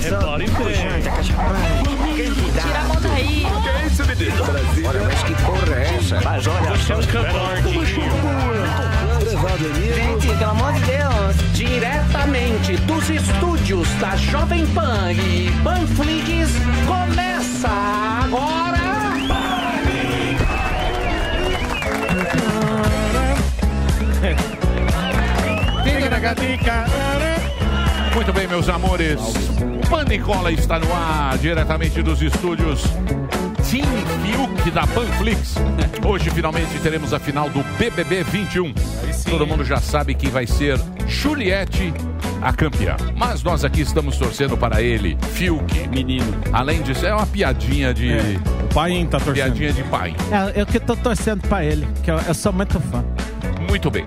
Repare bem. Tira a mão daí. Que isso, menino? Olha, mas que porra é essa? Mas olha, você é Gente, pelo amor de Deus. Diretamente dos estúdios da Jovem Pan e Panflix, começa agora. Muito bem, meus amores. Panicola está no ar, diretamente dos estúdios Team Fiuk da Panflix. Hoje, finalmente, teremos a final do BBB 21. Todo mundo já sabe que vai ser Juliette a campeã. Mas nós aqui estamos torcendo para ele, Fiuk. Menino. Além disso, é uma piadinha de... O pai tá torcendo. Piadinha de pai. É, eu que tô torcendo pra ele, que eu, eu sou muito fã. Muito bem.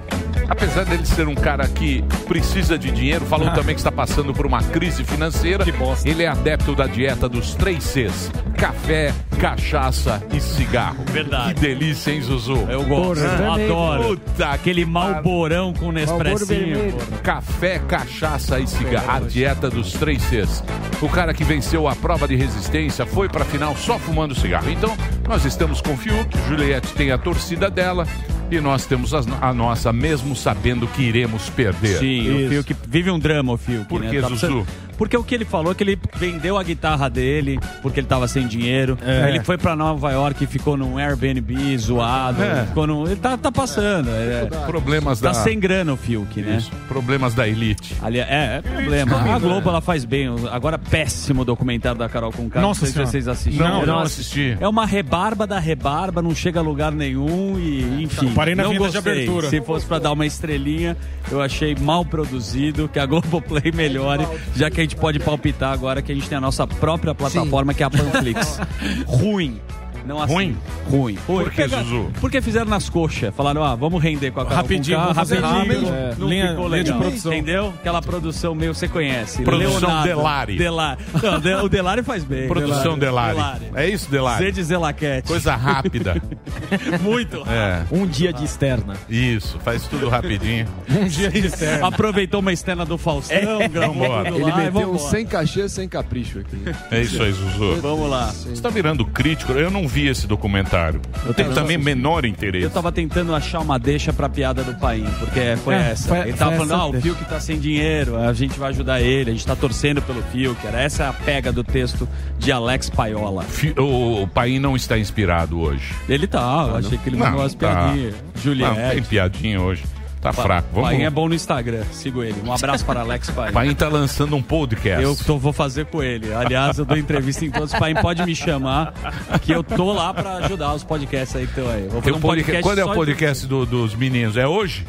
Apesar dele ser um cara que precisa de dinheiro, falou também que está passando por uma crise financeira. Ele é adepto da dieta dos três Cs: café, cachaça e cigarro. Verdade. Que delícia, hein, Zuzu? Eu gosto, eu adoro. Puta Aquele malborão com Nespressinho. Café, cachaça e cigarro. A dieta dos três Cs. O cara que venceu a prova de resistência foi pra final só fumando cigarro. Então, nós estamos com o Fiuk, Juliette tem a torcida dela e nós temos as- a nossa, mesmo sabendo que iremos perder. Sim, o Fiuk vive um drama, o Fiuk. Por né? que, Tá Zuzu? precisando- Porque o que ele falou é que ele vendeu a guitarra dele porque ele tava sem dinheiro. É. Aí ele foi pra Nova York e ficou num Airbnb zoado. É. Ficou num... Ele tá, tá passando. é. Problemas Tá da... sem grana o Fiuk, né? Isso, problemas da elite. Ali, é, é problema. A Globo ela faz bem. Agora, péssimo documentário da Carol com Nossa Não sei se vocês assistiram. Não, Eu não assisti. É uma rebarba da rebarba, não chega a lugar nenhum e, enfim. Parei na não vinheta de gostei. abertura. Se fosse pra dar uma estrelinha, eu achei mal produzido, que a Globoplay melhore, já que a gente pode palpitar agora que a gente tem a nossa própria plataforma, que é a Panflix. Ruim. Não assim. Ruim? Ruim. Por que, Porque- Zuzu? Porque fizeram nas coxas. Falaram, ah, vamos render com a Carol Rapidinho, K, vamos rapidinho. rápido. É. Não Linha- ficou linha de legal. produção. Entendeu? Aquela produção meio, você conhece. Produção Leonardo. Delari. Delari. Não, de- o Delari faz bem. Produção Delari. Delari. É isso, Delari? Zé de Zelaquete. Coisa rápida. Muito rápido. É, Um dia de externa. isso. Faz tudo rapidinho. Um dia de externo. Aproveitou uma externa do Faustão, gravou Vambora. tudo Ele lá meteu um sem cachê, sem capricho aqui. É isso aí, Zuzu. Vamos lá. Você tá virando crítico? Eu não vi esse documentário. Eu tenho também menor interesse. Eu tava tentando achar uma deixa pra piada do Paim, porque foi É, essa. foi- ele tava falando, essa ah, o. Fiuk tá sem dinheiro, a gente vai ajudar ele, a gente tá torcendo pelo Fiuk. Era essa a pega do texto de Alex Paiola. O, o pai não está inspirado hoje. Ele tá, eu achei que ele mandou umas piadinhas. Não, tem Juliette. piadinha hoje. Tá fraco. Vamos. Paim é bom no Instagram, sigo ele. Um abraço para Alex Paim. Paim tá lançando um podcast. Eu tô- vou fazer com ele. Aliás, eu dou entrevista em todos. Paim pode me chamar, que eu tô lá pra ajudar os podcasts aí que estão aí. Vou fazer um podcast- podcast Quando é o podcast do- dos meninos? É hoje?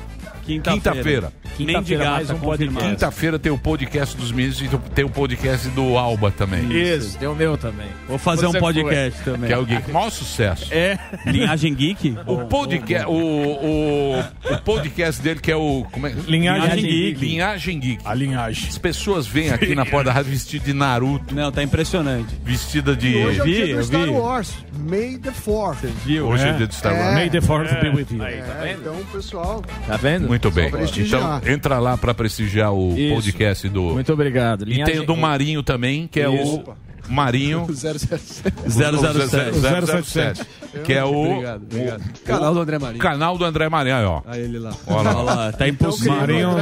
Quinta-feira. Quinta-feira. Mendigata, confirmado. Quinta-feira tem o podcast dos meninos e tem o podcast do Alba também. Isso, tem o meu também. Vou fazer Você um podcast também. Que é o Geek. Maior sucesso. É, Linhagem Geek? O podcast, o, o, o podcast dele que é o como é? Linhagem Geek. Linhagem Geek. A linhagem. As pessoas vêm aqui na porta da rádio vestida de Naruto, Não, tá impressionante. vestida de Hoje é o vi, dia eu do Star vi. Wars. May the 4th. Viu? hoje é, É. dia do Star É. Wars. May the fourth be with you. É, então, pessoal, Tá vendo? Muito bem. prestigiar. Então entra lá pra prestigiar o Isso. podcast do Muito obrigado. E tem o do Marinho também, que é Isso. o Marinho 007. 007. 007, que é o, Obrigado, obrigado. Canal do André Marinho. canal do André Marinho, aí, ó. Aí ele lá. Olha lá. lá, tá impossível. Marinho O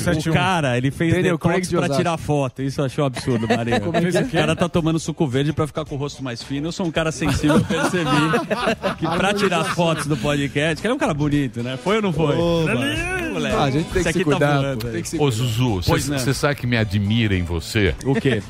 0071. cara, ele fez Daniel Craig detox de pra tirar foto. Isso eu achei um absurdo, Marinho. O cara tá tomando suco verde pra ficar com o rosto mais fino. Eu sou um cara sensível, eu percebi que pra tirar fotos do podcast, que ele é um cara bonito, né? Foi ou não foi? Moleque. Ah, a gente tem que se aqui tá cuidar, aí. Tem que se Ô Zuzu, você sabe que me admira em você? O quê?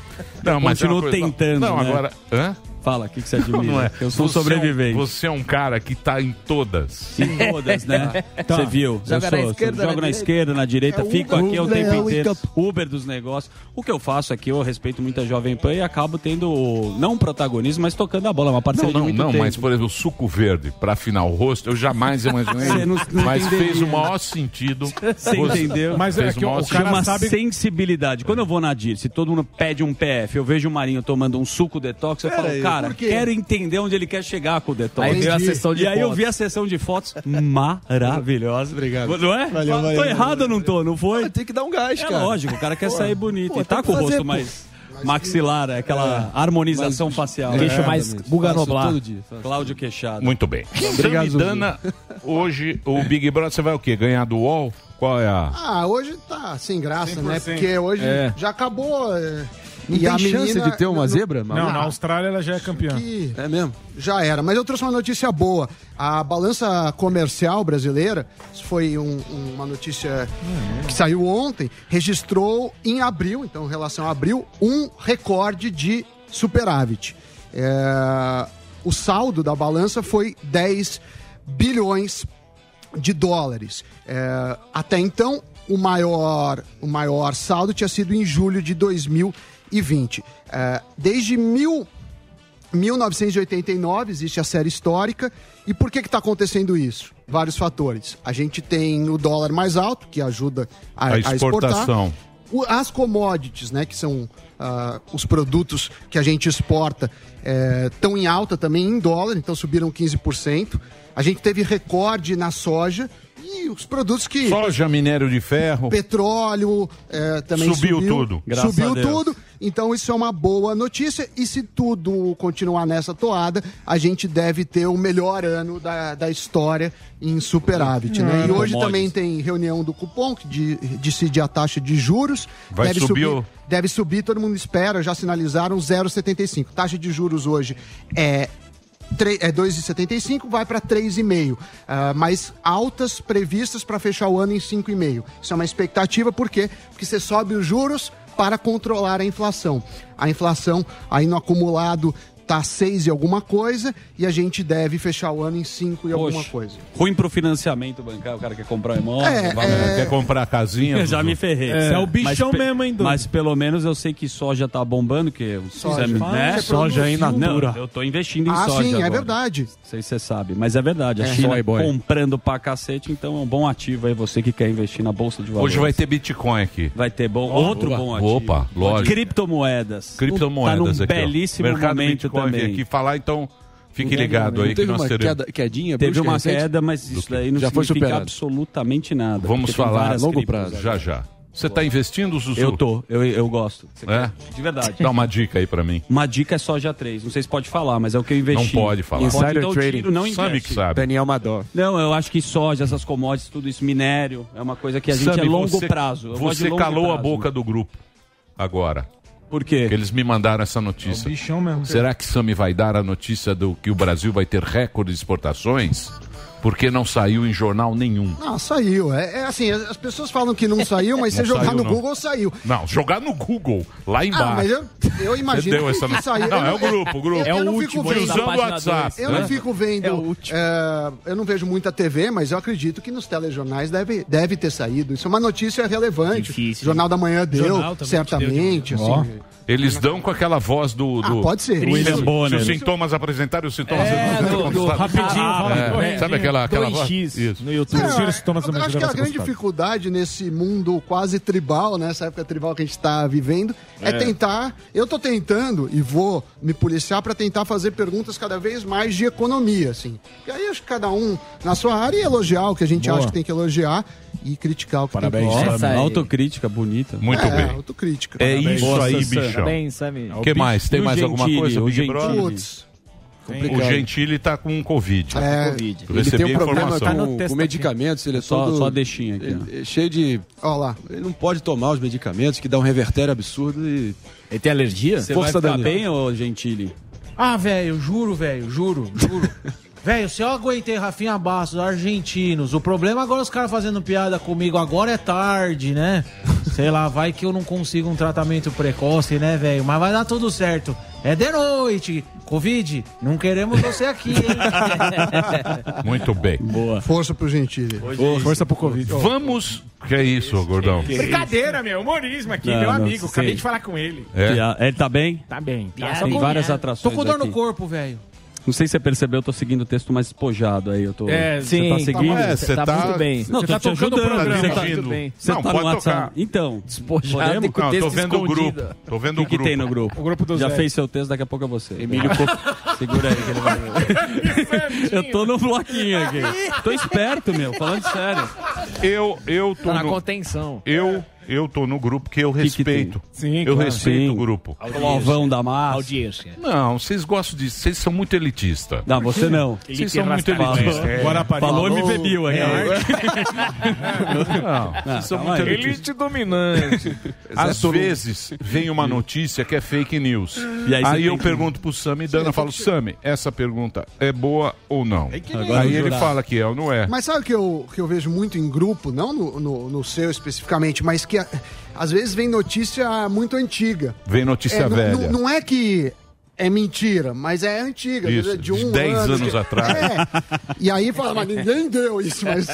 Não, mas é Continuo coisa- tentando, Não, né? agora. Hã? Fala, o que, que você admira? Não é. Eu sou Você é um- sobrevivente. Você é um cara que tá em todas. Em todas, né? Você viu? Joga eu na sou, esquerda, jogo na na direita. esquerda, na direita, É fico Uber, aqui o tempo Uber, inteiro. Uber. Dos negócios. O que eu faço aqui, eu respeito muito a Jovem Pan e acabo tendo, não um protagonismo, mas tocando a bola. Uma Não, parceria de não, muito não, tempo. mas por exemplo, o suco verde pra afinar o rosto, eu jamais imaginei. Você não- não mas entenderia. fez o maior sentido. Você entendeu? Mas é Fez que o o, cara uma sabe... sensibilidade. Quando eu vou na DIR, se todo mundo pede um PF, eu vejo o Marinho tomando um suco detox, eu falo, aí, cara, por quê? quero entender onde ele quer chegar com o detox. Aí veio a sessão de E aí eu vi a sessão de fotos maravilhosa. Obrigado. Não é? Valeu, tô valeu, errado ou não tô? Não foi? Tem que dar um gás, É cara. lógico, o cara quer sair bonito. Pô, e tá com o rosto mais. Maxilar, é aquela harmonização facial. Queixo É, mais faço. Cláudio Queixado. Muito bem. Obrigado, Samidana, hoje o Big Brother, você vai o quê? Ganhar do UOL? Qual é a... Ah, hoje tá sem graça, né? 100%. Porque hoje É. já acabou. é, Não e tem a chance menina- de ter uma não- zebra? Não, Malu? na Austrália ela já é campeã. que É mesmo? já era. Mas eu trouxe uma notícia boa. A balança comercial brasileira, isso foi um- uma notícia que saiu ontem, registrou em abril, então em relação a abril, um recorde de superávit. É, o saldo da balança foi 10 bilhões de dólares. É, até então, o maior, o maior saldo tinha sido em julho de 2020. É, desde mil, 1989 existe a série histórica. E por que está acontecendo isso? Vários fatores. A gente tem o dólar mais alto, que ajuda a, A a exportação. exportar. O- as commodities, né, que são ah, os produtos que a gente exporta, estão em alta também em dólar, então subiram 15%. A gente teve recorde na soja e os produtos que. Soja, minério de ferro. Petróleo eh, também Subiu subiu. tudo. Graças subiu a Deus. tudo. Então isso é uma boa notícia. E se tudo continuar nessa toada, a gente deve ter o melhor ano da, da história em superávit. né? E hoje Commodities. também tem reunião do cupom, que de- decide a taxa de juros. Vai deve subir subir, deve subir, todo mundo espera, já sinalizaram 0,75. Taxa de juros hoje é é 2,75, vai para 3,5. Ah, mas altas previstas para fechar o ano em 5,5. Isso é uma expectativa, por quê? Porque você sobe os juros para controlar a inflação. A inflação aí no acumulado tá 6 e alguma coisa e a gente deve fechar o ano em 5 e alguma coisa. Ruim pro financiamento bancário, o cara quer comprar um imóvel. É, vai- é, Quer comprar a casinha? Eu já me ferrei. É o bichão pe- mesmo, hein, Dudu? Mas pelo menos eu sei que soja tá bombando, que o Soja. exame, né? Soja in natura. Não, eu tô investindo em Ah, soja sim, é agora. verdade. Não sei se você sabe, mas é verdade. A É. China Soy boy. comprando pra cacete, então é um bom ativo aí, você que quer investir na Bolsa de Valores. Hoje vai ter Bitcoin aqui. Vai ter bom, outro opa. bom ativo. Opa, lógico. Criptomoedas. Criptomoedas tá num aqui, belíssimo Mercado momento Vem aqui falar, então fique ligado aí Não que teve nós uma teremos. queda, quedinha Teve uma recente? queda, mas isso daí não Já foi significa superado. absolutamente nada. Vamos falar longo prazo. Já, já. Você tá investindo, Zuzu? Eu tô, eu, eu gosto. Você É? De verdade. Dá uma dica aí pra mim. Uma dica é soja 3. Não sei se pode falar, mas é o que eu investi. Não pode falar. Pode, Insider então, trading. tiro, não Sabe investe. que sabe. Daniel Mador. Não, eu acho que soja, essas commodities, tudo isso, minério, é uma coisa que a gente Sami, é longo você- prazo. Eu Você longo calou a prazo. boca do grupo agora. Por quê? Porque eles me mandaram essa notícia. Bichão mesmo. Será que Sami vai dar a notícia do que o Brasil vai ter recorde de exportações? Porque não saiu em jornal nenhum. Não, saiu. É, é assim, as pessoas falam que não saiu, mas Não você jogar saiu, no não. Google, saiu. Não, jogar no Google, lá embaixo. Ah, mas eu, eu imagino deu essa que saiu. Não, Eu é o grupo, o grupo. Eu, É eu o não último, vendo. Usando o WhatsApp. Eu né? não fico vendo. É o último. é, eu não vejo muita TV, mas eu acredito que nos telejornais deve, deve ter saído. Isso é uma notícia relevante. Difícil. Jornal da Manhã deu, certamente. deu de- assim. Eles dão com aquela voz do. Ah, do... pode ser. William Se Bonner. os sintomas apresentarem os sintomas. É, do- do Rapidinho, Ah, fala. É, sabe aquela, aquela voz? 2x Isso. no YouTube. É, os sintomas eu também, acho que a vai ser grande dificuldade nesse mundo quase tribal, né, nessa época tribal que a gente está vivendo, é. tentar. Eu tô tentando e vou me policiar para tentar fazer perguntas cada vez mais de economia, assim. E aí acho que cada um na sua área e elogiar o que a gente Boa. acha que tem que elogiar e criticar o que Parabéns, tem Essa aí. Autocrítica bonita. Muito é, bem. autocrítica. É isso Boa, aí, bichão. Bem, Sammy. O que mais? Tem mais alguma coisa, o Big Gentili. Brother? Putz, O Gentili tá com Covid. é, Covid. Eu Ele recebi tem um a problema informação. com, Tá com medicamentos, ele é Só, todo... só deixinha aqui. ele é cheio de... ó lá. Ele não pode tomar os medicamentos que dá um revertério absurdo e... Ele tem alergia? Você Força vai ficar Daniel. bem, ô Gentili? Ah, velho, juro, velho, juro, juro. velho, se eu aguentei Rafinha Bastos, argentinos, o problema agora é os caras fazendo piada comigo, agora é tarde, né? Sei lá, vai que eu não consigo um tratamento precoce, né, velho? Mas vai dar tudo certo. É de noite. Covid, não queremos você aqui, hein? Muito bem. Boa. Força pro Gentili. Força pro Covid. Vamos. Que é isso, gordão? Brincadeira, meu. Humorismo aqui, Não, meu não, amigo. Acabei sei. de falar com ele. É. Ele tá bem? Tá bem. Tá Tem várias Tô atrações com dor no aqui. corpo, velho. Não sei se você percebeu, eu tô seguindo o texto mais espojado aí. Eu tô... É, você sim. tá seguindo? É, você tá. muito bem. Não, Você tô tá te o ajudando. programa. Você tá, dirigindo. tudo bem. você Não, tá pode no WhatsApp. tocar. Então, Despojado podemos? com o Não, tô texto vendo o escondido. grupo. Tô vendo O o que, que grupo. tem no grupo? O grupo do Já Zé. fez seu texto, daqui a pouco é você. Emílio Co... Segura aí que ele vai ver. Eu tô no bloquinho aqui. Tô esperto, meu, falando sério. Eu, eu tô Tá na no... contenção. Eu, eu tô no grupo que eu que respeito. Sim, eu claro. respeito Sim. o grupo. Clovão da massa. Audiência. Não, vocês gostam de... Vocês são muito elitistas. Não, você não. Vocês são muito Falou. elitistas. É. Guarapari. Falou e me bebiu aí. Não, vocês são muito aí. Elite dominante. Às vezes vem uma notícia que é fake news. E aí aí eu que- pergunto pro Sami e Dana, eu falo, Sami, essa pergunta é boa ou não? Aí no ele fala que é ou não é. Mas sabe o que eu, que eu vejo muito em grupo, não no, no, no seu especificamente, mas que a- às vezes vem notícia muito antiga. Vem notícia É, velha. Não, não é que é mentira, mas é antiga. Isso, de um de 10 ano, anos de- atrás. É. E aí fala, mas ninguém deu isso, mas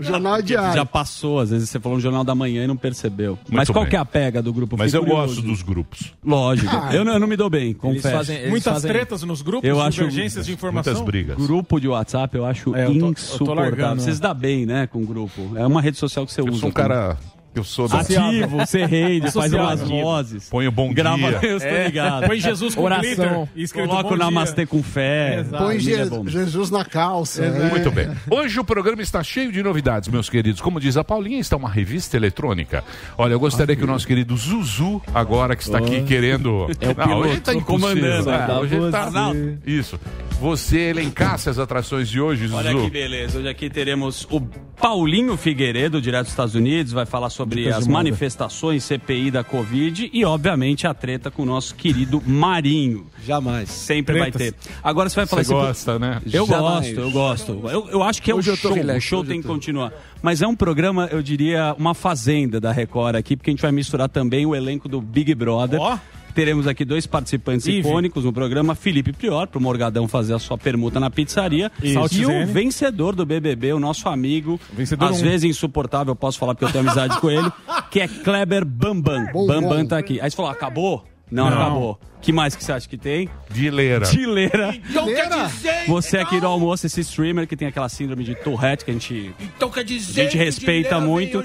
o jornal é diário. Já passou, às vezes você falou no Jornal da Manhã e não percebeu. Mas qual bem. que é a pega do grupo? Mas Fiquei eu curioso. gosto dos grupos. Lógico. Ah, eu, não, eu não me dou bem, confesso. fazem- eles Muitas fazem- tretas nos grupos, Eu acho- divergências de informação. Muitas brigas. Grupo de WhatsApp eu acho É, eu tô- eu tô insuportável. largando, Você se dá bem, né, com grupo. É uma rede social que você Eu usa. sou um como- cara... Eu sou da... ativo, você rende, faz Social umas vozes. Põe o bom Grava, dia. eu estou ligado. Põe Jesus com Oração. glitter Coloca o namastê com fé. Exato. Põe Je- é. Jesus na calça. né? Muito bem. Hoje o programa está cheio de novidades, meus queridos. Como diz a Paulinha, está uma revista eletrônica. Olha, eu gostaria que o nosso querido Zuzu, agora que está aqui querendo. É o Não, hoje piloto, está comandando, É, tá hoje tá- você. Isso. Você elencasse as atrações de hoje, Zuzu. Olha que beleza. Hoje aqui teremos o Paulinho Figueiredo, direto dos Estados Unidos, vai falar sobre Dicas as manifestações CPI da Covid e, obviamente, a treta com o nosso querido Marinho. Jamais. Sempre vai ter. Tretas. Agora você vai falar Você assim, gosta, né? Eu Jamais. gosto, eu gosto. Eu, eu acho que é Hoje tô show. relax, o show tem que continuar. Mas é um programa, eu diria, uma fazenda da Record aqui, porque a gente vai misturar também o elenco do Big Brother. Ó. Teremos aqui dois participantes Ive. icônicos no programa, Felipe Prior, pro Morgadão fazer a sua permuta na pizzaria. Isso. E o vencedor do BBB, o nosso amigo, Vencedor às um. vezes insuportável, eu posso falar porque eu tenho amizade com ele, que é Kleber Bambam. Bom, Bambam bom. tá aqui. Aí você falou, acabou? Não, Não. acabou. que mais que você acha que tem? Dileira. Dileira. Então quer dizer. Você aqui no almoço, esse streamer que tem aquela síndrome de Tourette que a gente, Então quer a dizer. gente que respeita muito,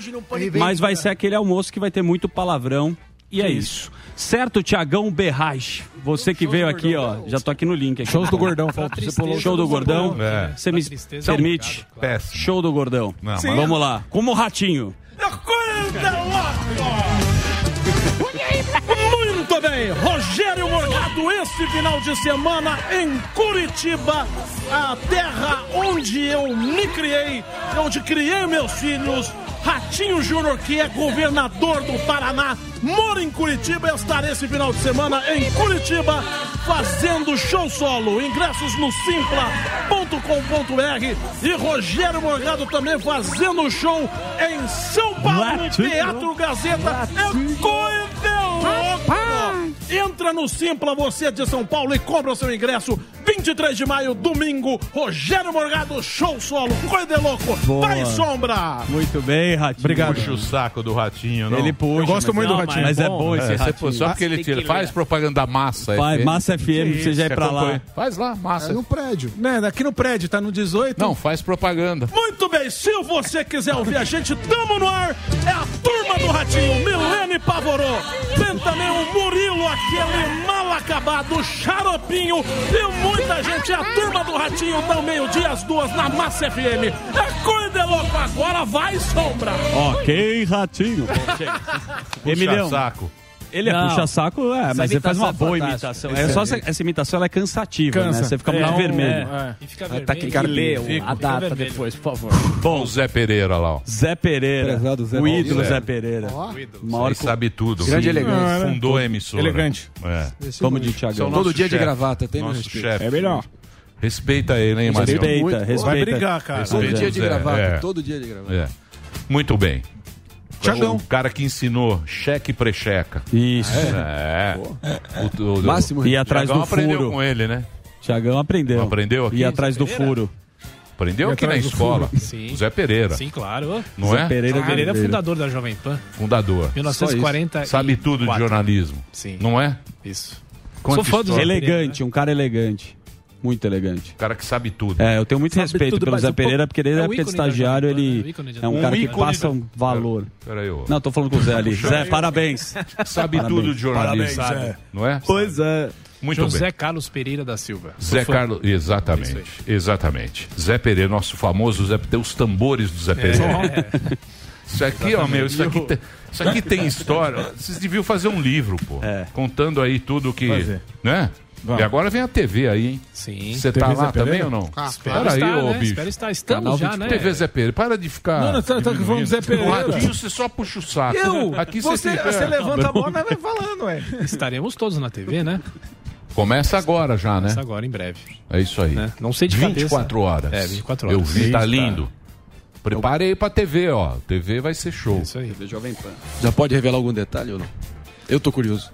mas vai ser aquele almoço que vai ter muito palavrão. E é isso. Certo, Tiagão Berrage? Você que veio aqui, ó. Já tô aqui no link. Aqui. Shows do Gordão, falta. Você pulou. Show do Gordão. É. Você me tristeza permite? Péssimo. Show do Gordão. Não, mas- Vamos lá. Como o Ratinho. Muito Final de semana em Curitiba, a terra onde eu me criei, onde criei meus filhos. Ratinho Júnior, que é governador do Paraná, mora em Curitiba. Eu estarei esse final de semana em Curitiba fazendo show solo. Ingressos no simpla.com.br e Rogério Morgado também fazendo show em São Paulo, no Teatro Gazeta. É coisa louca! Entra no Simpla, você de São Paulo, e compra o seu ingresso. 23 de maio, domingo, Rogério Morgado, show solo. Coisa de louco. Vai, Sombra! Muito bem, Ratinho. Obrigado. Puxa o saco do ratinho, não? Ele puxa. Eu gosto mas- muito do não, Ratinho. Mas é bom esse É, Ratinho. só porque ele tira, faz propaganda da massa. Vai, FM. Massa FM, você já é pra lá. Faz lá, massa. É no prédio. Né, aqui no prédio, tá no 18. Não, faz propaganda. Muito bem, se você quiser ouvir a gente, tamo no ar. É a turma do Ratinho, Milene Pavorô. Tem também o Murilo, aquele mal acabado, Xaropinho. E muita gente. É a turma do Ratinho, dá meio-dia, às duas, na Massa FM. É coisa de louco. Agora vai, Sombra. Ok, Ratinho. Emilhão, saco. Ele é puxa-saco, é, mas ele faz uma é boa fantástica. imitação. É só essa, essa imitação ela é cansativa, Cansa. né? Você fica muito É, vermelho. é. E fica Tá vermelho. aqui, e cara, lê fica- a data depois, por favor. Bom, O Zé Pereira lá, ó. Zé Pereira, Prezado Zé o ídolo Zé. Zé Pereira. Ele sabe tudo. Grande elegância. Fundou a emissora. Elegante. É. como de Esse é o Tiagão. nosso Todo dia de gravata, tem meu Nosso respeito. chefe. É melhor. Respeita ele, hein, Marinho? Respeita, respeita. Vai brigar, cara. Todo dia de gravata, é. todo dia de gravata. É. Muito bem. Tiagão. O cara que ensinou cheque e precheca. Isso. É. O, o, o, Máximo E atrás Tiagão do aprendeu furo. com ele, né? Tiagão aprendeu. Aprendeu aqui? E atrás do furo. Aprendeu aqui na escola. Sim. O Zé Pereira, Sim, claro. não Zé é? Pereira, Pereira é fundador da Jovem Pan. Fundador. 1940. Sabe tudo de jornalismo. Sim. Não é? Isso. Conta Sou fã do. Zé Elegante, um cara elegante. Muito elegante. O cara que sabe tudo. É, eu tenho muito Sabe respeito tudo, pelo Zé um Pereira, pouco- porque desde é a época de estagiário ele é o ícone da é um cara que Um passa um valor. Peraí, ô. Não, tô falando com o Zé ali. Zé, parabéns. Sabe Parabéns. tudo de jornalismo. Parabéns, Zé. Não é? Pois é. Muito José bem. Carlos Pereira da Silva. Zé. Carlos, exatamente, exatamente. Zé Pereira, nosso famoso Zé, tem os tambores do Zé Pereira. Isso aqui, ó, meu, isso aqui, tem, isso aqui tem história. Vocês deviam fazer um livro, pô. Contando aí tudo que. Fazer. Né? Vamos. E agora vem a TV aí, hein? Sim. Você tá TV lá também ou não? Ah, Espera aí, estar, ô né? bicho. Espero estar. Estamos Canal já, 20. né? TV Zé Pereira, para de ficar. Não, não, tá- tá falando Zé Pereira. Radinho, você só puxa o saco. Eu? Aqui Você- tem- você levanta a bola, mas vai falando, ué. Estaremos todos na TV, né? Começa agora já, né? Começa agora, em breve. É isso aí. Né? Não sei de 24 cabeça. horas. É, 24 Eu horas. vi, tá Eita. lindo. Preparei pra TV, ó. TV vai ser show. Isso aí. Jovem Pan. Já pode revelar algum detalhe ou não? Eu tô curioso.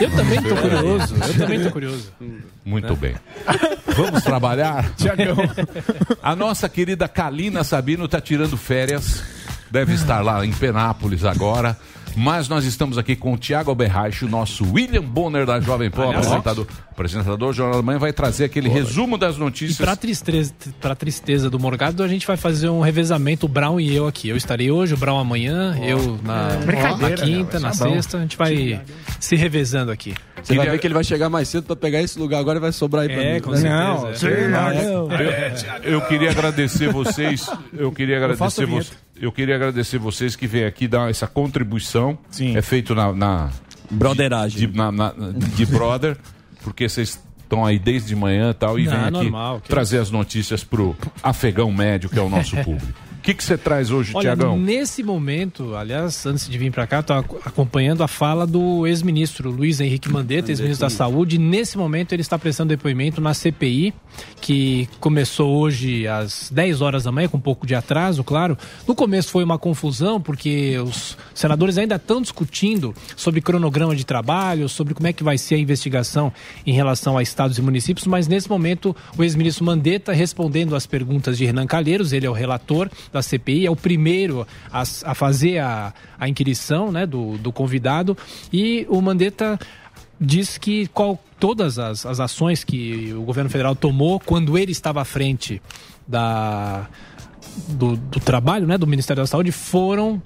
Eu também tô curioso. Eu também tô curioso. Muito bem. Vamos trabalhar? Tiagão. A nossa querida Kalina Sabino está tirando férias. Deve estar lá em Penápolis agora. Mas nós estamos aqui com o Tiago Alberraich, o nosso William Bonner da Jovem Pan, apresentador, apresentador do Jornal da Manhã, vai trazer aquele resumo das notícias. Pra tristeza, pra tristeza do Morgado, a gente vai fazer um revezamento, o Brown e eu aqui. Eu estarei hoje, o Brown amanhã, eu na, É, na quinta, né? na Tá bom. sexta. A gente vai se revezando aqui. Você vai ver que ele vai chegar mais cedo pra pegar esse lugar agora e vai sobrar aí pra É, mim. com né? certeza. Sim, Não, não. Eu, eu queria agradecer vocês. Eu queria agradecer vocês. Eu queria agradecer vocês que vêm aqui dar essa contribuição. É feito na, na Broderagem. de, na- na- de brother, porque vocês estão aí desde manhã e tal e Não, vêm aqui normal, trazer as notícias pro afegão médio que é o nosso público. O que você traz hoje, Olha, Tiagão? nesse momento, aliás, antes de vir para cá, estou acompanhando a fala do ex-ministro Luiz Henrique Mandetta, ex-ministro da Saúde. Nesse momento, ele está prestando depoimento na CPI, que começou hoje às 10 horas da manhã, com um pouco de atraso, claro. No começo foi uma confusão, porque os senadores ainda estão discutindo sobre cronograma de trabalho, sobre como é que vai ser a investigação em relação a estados e municípios, mas nesse momento o ex-ministro Mandetta respondendo às perguntas de Renan Calheiros, ele é o relator da CPI, é o primeiro a, a fazer a, a inquirição né, do, do convidado, e o Mandetta diz que qual, todas as, as ações que o governo federal tomou quando ele estava à frente da, do, do trabalho né, do Ministério da Saúde foram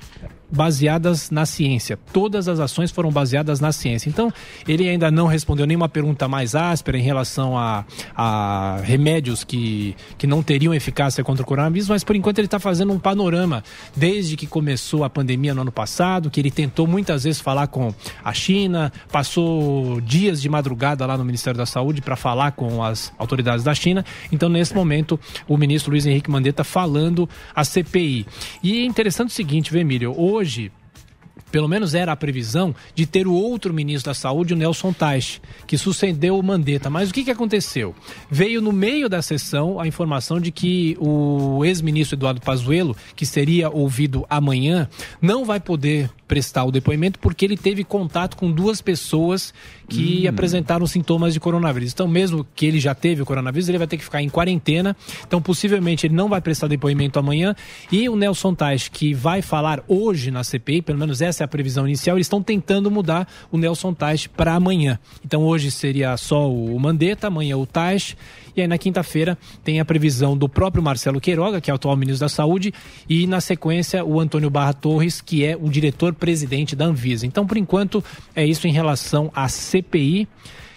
baseadas na ciência. Todas as ações foram baseadas na ciência. Então, ele ainda não respondeu nenhuma pergunta mais áspera em relação a, a remédios que, que não teriam eficácia contra o coronavírus, mas por enquanto ele está fazendo um panorama desde que começou a pandemia no ano passado, que ele tentou muitas vezes falar com a China, passou dias de madrugada lá no Ministério da Saúde para falar com as autoridades da China. Então, nesse momento, o ministro Luiz Henrique Mandetta falando a CPI. E é interessante o seguinte, viu, Emílio? Hoje, pelo menos era a previsão de ter o outro ministro da Saúde, o Nelson Teich, que sucedeu o Mandetta. Mas o que, que aconteceu? Veio no meio da sessão a informação de que o ex-ministro Eduardo Pazuello, que seria ouvido amanhã, não vai poder prestar o depoimento porque ele teve contato com duas pessoas que apresentaram sintomas de coronavírus. Então, mesmo que ele já teve o coronavírus, ele vai ter que ficar em quarentena. Então, possivelmente, ele não vai prestar depoimento amanhã. E o Nelson Tais, que vai falar hoje na CPI, pelo menos essa é a previsão inicial, eles estão tentando mudar o Nelson Tais para amanhã. Então, hoje seria só o Mandetta, amanhã o Tais. E aí, na quinta-feira, tem a previsão do próprio Marcelo Queiroga, que é o atual ministro da Saúde, e na sequência, o Antônio Barra Torres, que é o diretor-presidente da Anvisa. Então, por enquanto, é isso em relação à CPI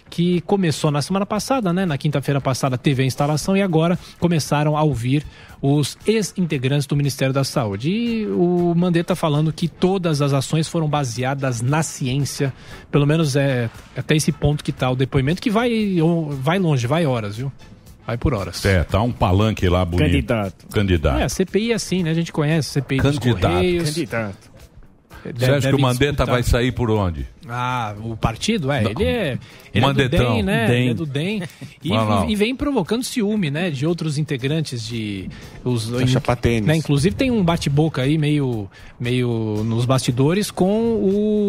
que começou na semana passada, né? Na quinta-feira passada teve a instalação e agora começaram a ouvir os ex-integrantes do Ministério da Saúde. E o Mandetta falando que todas as ações foram baseadas na ciência, pelo menos é até esse ponto que está o depoimento, que vai, vai longe, vai horas, viu? Vai por horas. É, tá um palanque lá bonito. Candidato. Candidato. É, a CPI é assim, né? A gente conhece, CPI dos Candidato. Correios. Candidato. Deve- Você acha que o Mandetta disputar. vai sair por onde? Ah, o partido? É, Não. ele é. Ele Mandetão. é do DEM, né? DEM. Ele é do DEM. E, e vem provocando ciúme, né? De outros integrantes de. Os, chapatênis. né, Inclusive tem um bate-boca aí, meio, meio nos bastidores, com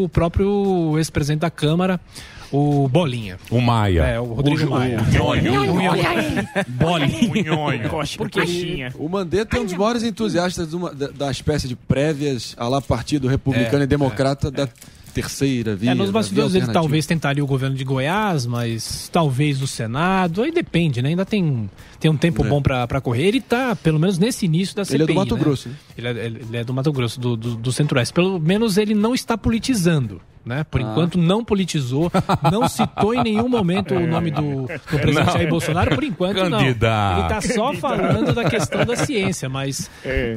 o próprio ex-presidente da Câmara, o Bolinha. O Maia. É, o Rodrigo o, Maia. O Nhonho. Bolinha. O Nhonho. Porque O Mandetta é um dos maiores entusiastas uma- da, da espécie de prévias a lá partido republicano É, e democrata da terceira via. É, nos bastidores ele talvez tentaria o governo de Goiás, mas talvez do Senado, aí depende, né? Ainda tem, tem um tempo É. bom pra pra correr. Ele tá, pelo menos nesse início da CPI, Ele é do Mato né? Grosso, né? Ele é, ele é do Mato Grosso, do, do, do Centro-Oeste. Pelo menos ele não está politizando, Né? Por Ah. enquanto não politizou, não citou em nenhum momento o nome do, do presidente Não. Jair Bolsonaro, por enquanto não. Ele Candidato. está só falando da questão da ciência, mas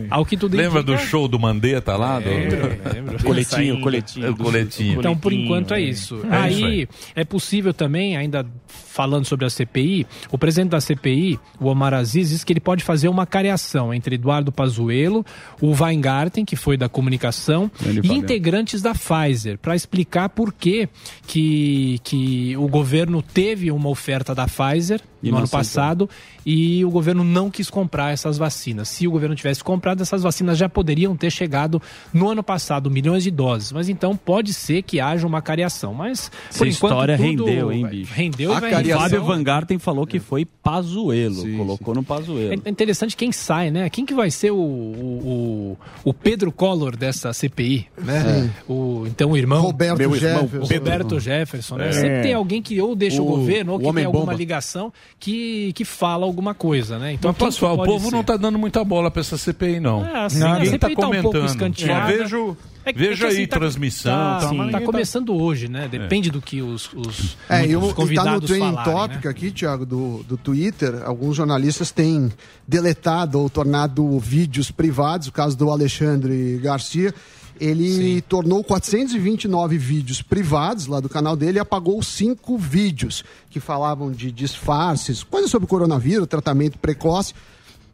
ao que tudo Lembra indica- do show do Mandetta lá? Do... lembro. Coletinho, coletinho. Coletinho. Então, por enquanto é isso. É isso aí aí. é possível também, ainda falando sobre a CPI, o presidente da CPI, o Omar Aziz, disse que ele pode fazer uma cariação entre Eduardo Pazuello, o Weingarten, que foi da comunicação, Ele e integrantes da Pfizer, para explicar por que, que, que o governo teve uma oferta da Pfizer no ano aceitou. passado e o governo não quis comprar essas vacinas. Se o governo tivesse comprado, essas vacinas já poderiam ter chegado no ano passado, milhões de doses. Mas então pode ser que haja uma cariação. Mas Essa por enquanto história tudo rendeu, hein, bicho? Rendeu e A vai cariação... Fábio Van Garten falou que foi Pazuelo. colocou no Pazuelo. É interessante quem sai, né? Quem que vai ser o, o, o- Pedro Collor dessa CPI, né? O, então o irmão... Roberto Meu irmão, Jefferson. o Roberto Jefferson, né? É. Sempre tem alguém que ou deixa o, O- governo ou que tem alguma bomba. ligação que, que fala alguma coisa, né? Então Mas, pessoal, o povo ser? não tá dando muita bola pra essa CPI, não. É, assim, a Ninguém CPI tá tá um comentando. Só vejo, É vejo é que, aí assim, tá- transmissão. Tá, tá ninguém tá- começando hoje, né? Depende do que os, os, É, e, os o, e tá no convidados trending falarem, topic né? aqui, Thiago, do, do Twitter, alguns jornalistas têm deletado ou tornado vídeos privados, o caso do Alexandre Garcia, ele tornou 429 vídeos privados lá do canal dele e apagou cinco vídeos que falavam de disfarces, coisas sobre coronavírus, tratamento precoce.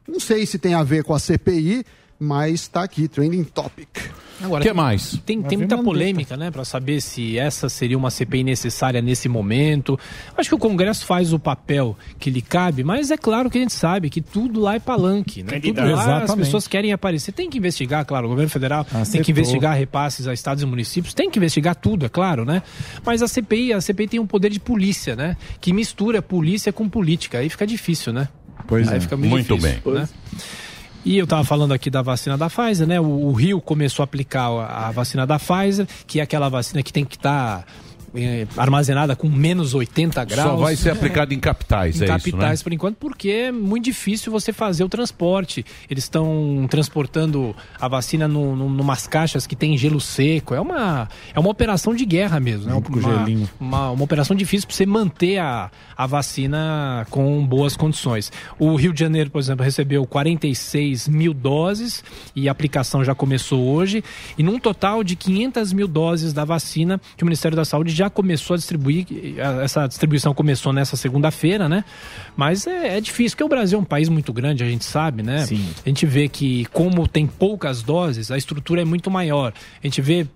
Não sei se tem a ver com a CPI, mas está aqui, trending topic. Agora, que tem- mais? Tem, tem muita polêmica, né, para saber se essa seria uma CPI necessária nesse momento. Acho que o Congresso faz o papel que lhe cabe, mas é claro que a gente sabe que tudo lá é palanque, né? Tudo lá as Exatamente. pessoas querem aparecer. Tem que investigar, claro, o governo federal tem Acertou. que investigar repasses a estados e municípios, tem que investigar tudo, é claro, né? Mas a CPI, a CPI tem um poder de polícia, né? Que mistura polícia com política. Aí fica difícil, né? Pois Aí é. fica muito, Muito difícil, bem. Né? E eu estava falando aqui da vacina da Pfizer, né? O, o Rio começou a aplicar a, a vacina da Pfizer, que é aquela vacina que tem que estar armazenada com menos 80 graus. Só vai ser aplicado em capitais, em é capitais isso, né? por enquanto, porque é muito difícil você fazer o transporte. Eles estão transportando a vacina no, no, numas caixas que tem gelo seco. É uma, é uma operação de guerra mesmo. É com uma, gelinho. uma, uma operação difícil para você manter a, a vacina com boas condições. O Rio de Janeiro, por exemplo, recebeu 46 mil doses e a aplicação já começou hoje. E num total de 500 mil doses da vacina que o Ministério da Saúde já começou a distribuir. Essa distribuição começou nessa segunda-feira, né? Mas é, é difícil, porque o Brasil é um país muito grande, a gente sabe, né? Sim. A gente vê que, como tem poucas doses, a estrutura é muito maior. A gente vê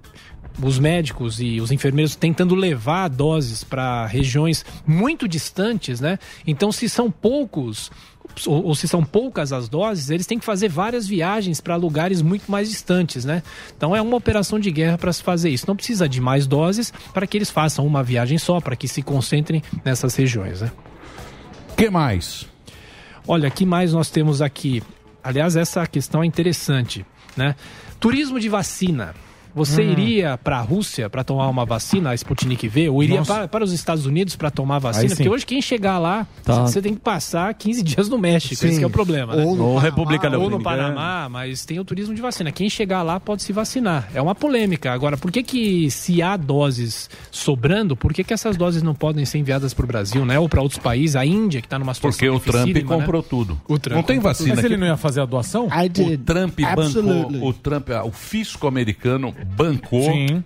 os médicos e os enfermeiros tentando levar doses para regiões muito distantes, né? Então, se são poucos ou, ou se são poucas as doses, eles têm que fazer várias viagens para lugares muito mais distantes, né? Então é uma operação de guerra para se fazer isso. Não precisa de mais doses para que eles façam uma viagem só, para que se concentrem nessas regiões, né? que mais? Olha, que mais nós temos aqui? Aliás, essa questão é interessante, né? Turismo de vacina. Você Hum. iria para a Rússia para tomar uma vacina, a Sputnik V, ou iria para, para os Estados Unidos para tomar vacina? Porque hoje quem chegar lá, Tá. você tem que passar 15 dias no México, Sim. esse que é o problema, né? Ou no Ou Panamá, República ou no Dominicana. Panamá, mas tem o turismo de vacina. Quem chegar lá pode se vacinar. É uma polêmica. Agora, por que que se há doses sobrando, por que que essas doses não podem ser enviadas para o Brasil, né? Ou para outros países? A Índia, que está numa situação Porque o Trump né? comprou tudo. O Trump não tem vacina Mas ele não ia fazer a doação? O. Trump bancou, o Trump, ah, o fisco americano bancou Sim.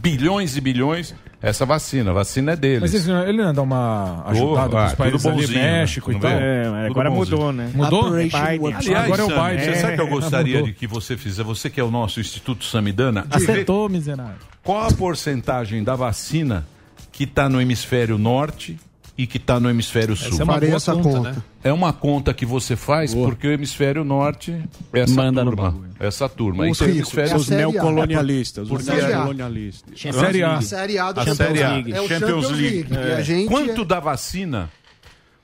Bilhões e bilhões essa vacina. A vacina é deles. Mas ele não, ele não ia dar uma ajudada ah, nos países tudo ali, bonzinho, né? México e Não tal? vê? É, agora bonzinho. mudou, né? Mudou? Biden. Aliás, Agora é o Biden. Você sabe que eu É, gostaria mudou. de que você fizesse, você que é o nosso Instituto Samidana, Acertou, miserável. qual a porcentagem da vacina que está no hemisfério norte e que está no hemisfério sul. Essa é uma Farei boa essa conta, conta. né? É uma conta que você faz porque o hemisfério norte é essa Manda no turma. bagulho. Essa turma. Os E tem o ricos. hemisfério É Os neocolonialistas. Os neocolonialistas. Série A. A Série A do Champions. É o Champions Champions League. E gente Quanto é- da vacina?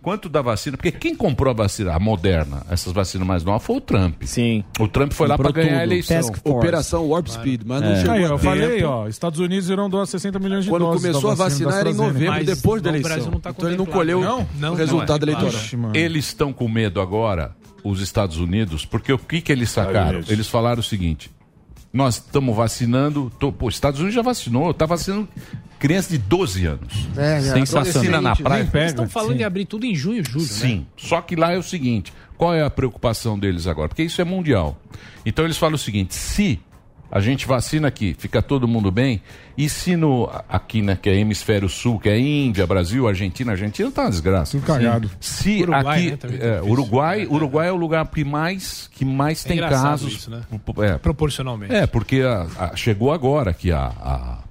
Quanto da vacina? Porque quem comprou a vacina, a moderna, essas vacinas mais novas, foi o Trump. Sim. O Trump foi lá para Comprou ganhar a eleição. Operação Warp Speed, mas não É. chegou Aí, eu tempo. falei, ó, Estados Unidos irão doar 60 milhões de Quando doses começou da a vacina vacinar era em novembro, Mas depois da o eleição. Brasil não tá então ele não colheu Não? o Não, resultado não é. eleitoral. Mano. Eles estão com medo agora, os Estados Unidos, porque o que, que eles sacaram? Eles falaram o seguinte: Nós estamos vacinando. Tô, pô, os Estados Unidos já vacinou, está vacinando criança de 12 anos. É, é, Vacina na praia. Eles estão falando de abrir tudo em junho, julho, né? Sim, só que lá é o seguinte: qual é a preocupação deles agora? Porque isso é mundial. Então eles falam o seguinte: se a gente vacina aqui, fica todo mundo bem, e se no, aqui, né, que é hemisfério sul, que é Índia, Brasil, Argentina, Argentina tá uma desgraça. Tudo cagado. Se Uruguai, aqui, né, também é, Uruguai, Uruguai é o lugar que mais, que mais É tem casos. isso, né? É, Proporcionalmente. é, porque a- a- chegou agora que a. a-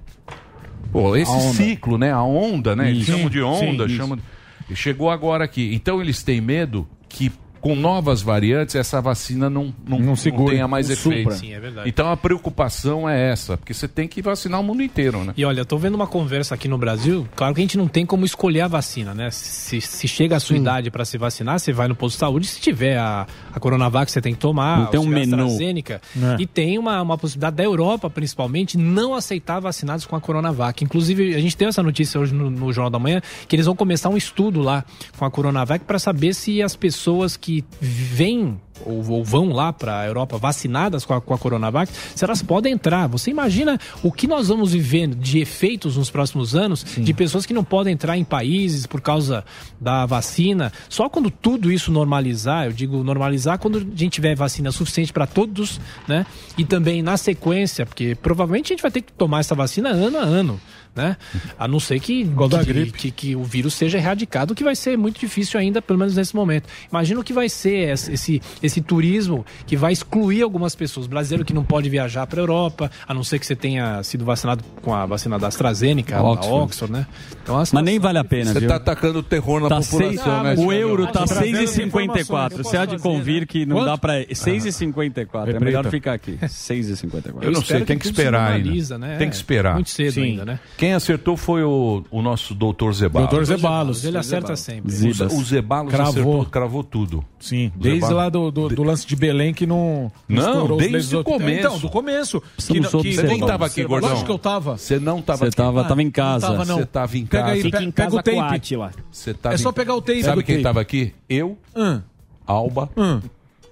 pô, esse ciclo, né? A onda, né? Eles Isso. chamam de onda, Sim, chamam. de- Chegou agora aqui. Então eles têm medo que com novas variantes essa vacina não, não, não, segure, tenha mais não efeito. Sim, é verdade. Então a preocupação é essa, porque você tem que vacinar o mundo inteiro, né? E olha, eu tô vendo uma conversa aqui no Brasil. Claro que a gente não tem como escolher a vacina, né? Se, se chega a sua idade para se vacinar, você vai no posto de saúde. Se tiver a, a Coronavac, você tem que tomar. Não tem um menu. AstraZeneca. É. E tem uma, uma possibilidade da Europa, principalmente, não aceitar vacinados com a Coronavac. Inclusive, a gente teve essa notícia hoje no, no Jornal da Manhã, que eles vão começar um estudo lá com a Coronavac para saber se as pessoas que vêm ou, ou vão lá para a Europa vacinadas com a, com a Coronavac, se elas podem entrar. Você imagina o que nós vamos viver de efeitos nos próximos anos de pessoas que não podem entrar em países por causa da vacina. Só quando tudo isso normalizar, eu digo normalizar quando a gente tiver vacina suficiente para todos, né? E também na sequência, porque provavelmente a gente vai ter que tomar essa vacina ano a ano. Né? A não ser que, da que, gripe. que, que o vírus seja erradicado, o que vai ser muito difícil ainda, pelo menos nesse momento. Imagina o que vai ser esse, esse, esse turismo que vai excluir algumas pessoas. Brasileiro que não pode viajar para a Europa, a não ser que você tenha sido vacinado com a vacina da AstraZeneca, Oxford. da Oxford, né? Então, a Mas nem vale a pena, Você viu? tá atacando o terror na Tá população, seis, né? o euro tá trazendo 6,54. informações. Você há de convir que não Quanto? dá pra. 6,54. É melhor ficar aqui. 6,54. Eu não sei, tem que esperar ainda. né? Tem que esperar. Muito cedo Sim. ainda, né? Quem acertou foi o, o nosso doutor Zebalo. Doutor Zebalos. Ele acerta sempre. O, Zibas. o Zebalos Cravou. acertou, cravou tudo. Sim, desde lá do, do, do lance de Belém que não. Não, desde o começo. Então, do começo. Estamos sob todo Quem mundo tava aqui, gordão? Lógico que eu tava. Você não tava Você aqui. tava, tava em casa. não. Você tava em Pega casa. aí, Fica em pega casa o tape. Você tava É só pegar o tape. Sabe quem tape. tava aqui? Eu, Hum, Alba, hum.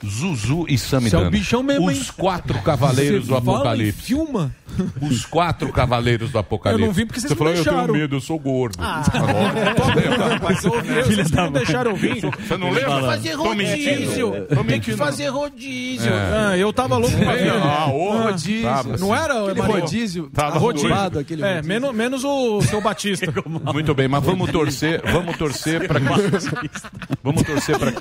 Zuzu e é Samidana. o bichão mesmo, hein? Os quatro cavaleiros Você do Apocalipse. Filma. Os quatro cavaleiros do Apocalipse. Eu não vi porque vocês Você não falou, eu deixaram. tenho medo, eu sou gordo. Ah. Agora. Mas eu ouvi, vocês não deixaram eu vir. Você não lembra? Fazer Tô rodízio. Tô Tem que fazer rodízio. É. Ah, eu tava louco pra ver. Ah, ô, Rodízio. Tava, Não era, Aquele Marinho? rodízio Tava arrombado, aquele É, rodízio. menos, menos o seu Batista. Muito bem, mas vamos torcer, vamos torcer para que vamos torcer para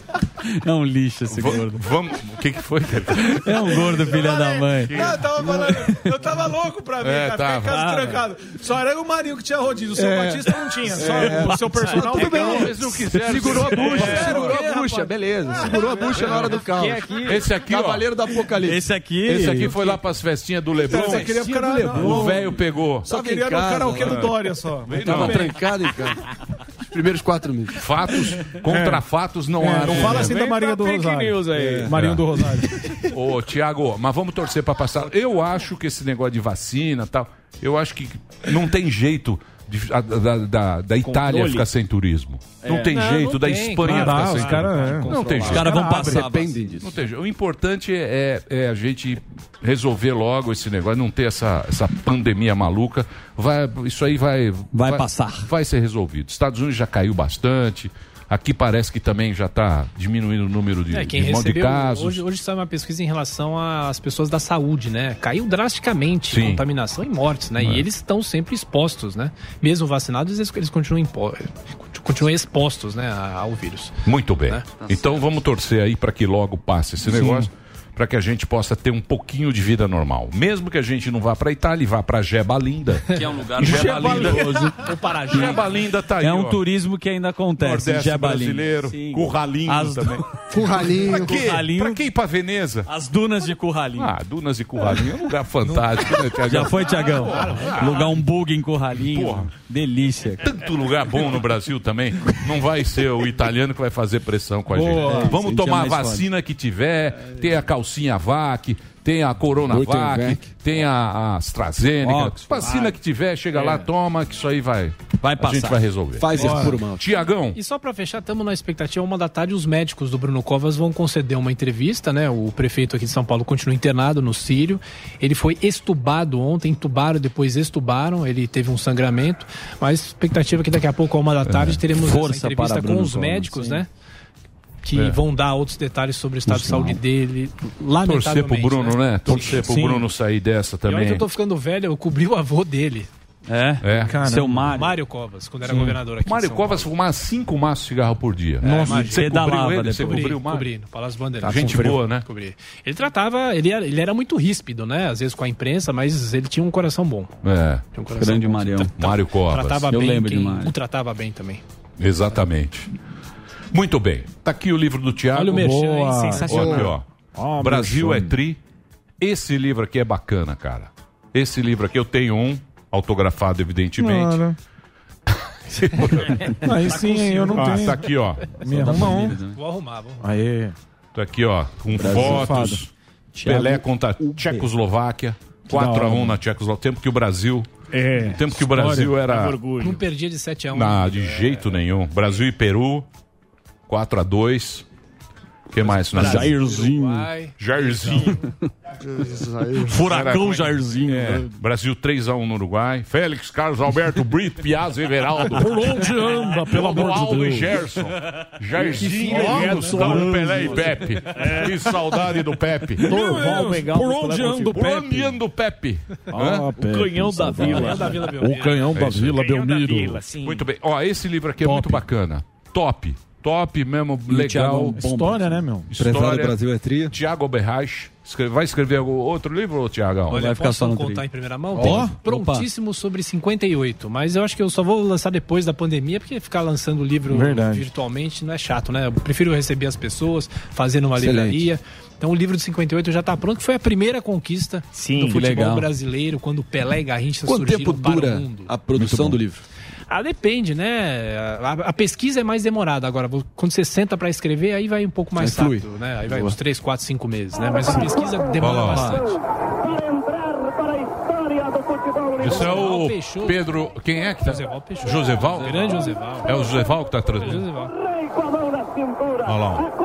É um lixo esse gordo. Vamos, o que que foi? cara? É um gordo, filha da mãe. Ah, eu tava falando, eu tava louco pra ver, É, cara. tava. Fiquei em casa Ah, trancado. Só era o Marinho que tinha rodízio, o seu É. Batista não tinha. Só o seu personal Tudo bem, não. Eles não quiseram. Segurou a bucha, É, segurou o a bucha, beleza. Segurou a bucha na hora do caos. Esse aqui, ó, Cavaleiro do Apocalipse. Esse aqui. esse aqui foi lá para as festinhas do Leblon. Eu só queria do Leblon. O velho pegou. Só Tava queria no casa, karaokê do né? Dória só. Tava Não. trancado em casa. Os primeiros quatro meses. Fatos contra fatos não há. É, não fala assim da Maria do Rosário. aí. Marinho do Rosário. Ô, Tiago, mas vamos torcer para passar. Eu acho que esse negócio de vacina e tal, eu acho que não tem jeito de- a- da, da, da Itália Controle. ficar sem turismo. Não tem Não, jeito não da tem, Espanha claro. ficar Ah, sem os cara, turismo. é. Não tem Os jeito. caras vão passar. Dependem disso. Não tem jeito. O importante é, é a gente resolver logo esse negócio, não ter essa, essa pandemia maluca. Vai, isso aí vai, Vai passar. Vai ser resolvido. Estados Unidos já caiu bastante. Aqui parece que também já está diminuindo o número de, É, quem de, de recebeu. casos. Hoje, hoje saiu uma pesquisa em relação às pessoas da saúde, né? Caiu drasticamente Sim. contaminação e mortes, né? E eles estão sempre expostos, né? Mesmo vacinados, eles, eles continuam, impo- continuam expostos né, ao vírus. Muito bem. Né? Então vamos torcer aí para que logo passe esse negócio, para que a gente possa ter um pouquinho de vida normal. Mesmo que a gente não vá para Itália e vá para Jeba Linda. Que é um lugar Jeba Linda. maravilhoso. O Parajé. Jeba Linda tá aí. É um ó. turismo que ainda acontece. Nordeste Jebalim. brasileiro, Sim. Curralinho As, também. Curralinho. Pra quê? Curralinho. Pra que ir pra Veneza? as dunas de Curralinho. Ah, Dunas e Curralinho é um lugar fantástico, né, Tiagão? Já foi, Tiagão? Lugar um bug em Curralinho. Porra. Delícia. Tanto lugar bom no Brasil também. Não vai ser o italiano que vai fazer pressão com a Boa. gente. Vamos Sim, tomar a vacina que tiver, ter a calcinha VAC, tem a Coronavac, tem a, a AstraZeneca. Oxford. Vacina que tiver, chega lá, toma, que isso aí vai. Vai A passar. gente vai resolver. Pfizer Bora. por mão. Tiagão, E só pra fechar, estamos na expectativa, uma da tarde, os médicos do Bruno Covas vão conceder uma entrevista, né? O prefeito aqui de São Paulo continua internado no Sírio. Ele foi estubado ontem, entubaram, depois estubaram, ele teve um sangramento. Mas a expectativa é que daqui a pouco, a uma da tarde, teremos Força essa entrevista para com Bruno os Covas, médicos, sim. Né? Que É. vão dar outros detalhes sobre o estado de saúde dele. torcer pro Bruno, né? Torcer pro Sim. Bruno sair dessa E também. eu tô ficando velho, eu cobri o avô dele, É? É. Caramba. Seu Mário. Mário Covas, quando era governador aqui. Mário em São Covas Paulo. fumava cinco maços de cigarro por dia. Nossa, você pedalava cobriu ele? Você Cobri, cobriu o Mário? cobri, no Palácio Bandeirantes. Gente boa, né? Cobri. Ele tratava, ele era, ele era muito ríspido, né? Às vezes com a imprensa, mas ele tinha um coração bom. É. Tinha um coração Grande bom. Marião. Mário Covas. Tratava Eu bem lembro de quem Mário. o tratava bem também. Exatamente. Muito bem. Tá aqui o livro do Tiago. Olha o merchan, hein? Sensacional. Aqui, ó. Ó, Brasil é tri. Esse livro aqui é bacana, cara. Esse livro aqui eu tenho um, autografado, evidentemente. Cara. Aí sim, hein, eu não Ah, tenho. tá aqui, ó. Me arruma um. Vou arrumar, vou arrumar. Aê. Tá aqui, ó. Com fotos. Pelé contra a Tchecoslováquia. 4x1 na Tchecoslováquia. Tempo que o Brasil. É. Tempo que o Brasil era. Não perdia de 7 a 1. Não, de jeito nenhum. Brasil e Peru. 4x2. O que mais? nós? Jairzinho. Jairzinho. Furacão Jairzinho. É, Brasil 3x1 no Uruguai. Félix, Carlos Alberto, Brito, Piazza, Everaldo. Por onde anda, pelo amor de Romualdo e Deus? Gerson. Jairzinho, filho, Gustavo, Pelé e Pepe. Que saudade do Pepe. Dorval, Begal, Por onde anda o Por onde Pepe? anda o Pepe? Ah, Pepe, canhão da vila. O canhão da Vila da Belmiro. Muito bem. Ó, esse livro aqui é muito bacana. Top. Top mesmo, E legal. História, né, meu? História. Brasil é tria. Tiago. Escreve- Vai escrever outro livro, ô, Tiagão? Olha, vai ficar posso só no contar tri. em primeira mão? Tem prontíssimo sobre 58, mas eu acho que eu só vou lançar depois da pandemia, porque ficar lançando o livro Verdade. virtualmente não é chato, né? Eu prefiro receber as pessoas, fazer numa Excelente. livraria. Então o livro de 58 já está pronto, que foi a primeira conquista Sim, do futebol legal. brasileiro, quando Pelé e Garrincha Quanto surgiram tempo para dura o mundo. a produção do livro? Ah, depende, né? A, a pesquisa é mais demorada. Agora, quando você senta para escrever, aí vai um pouco mais flui. rápido, né? Aí vai uns 3, 4, 5 meses, né? Mas a pesquisa demora lá. bastante. Isso é o Peixoto. Pedro. Quem é que tá? Joseval Peixoto. Joseval? Grande Joseval. É o Joseval que tá transmitindo. Joseval. Olha lá.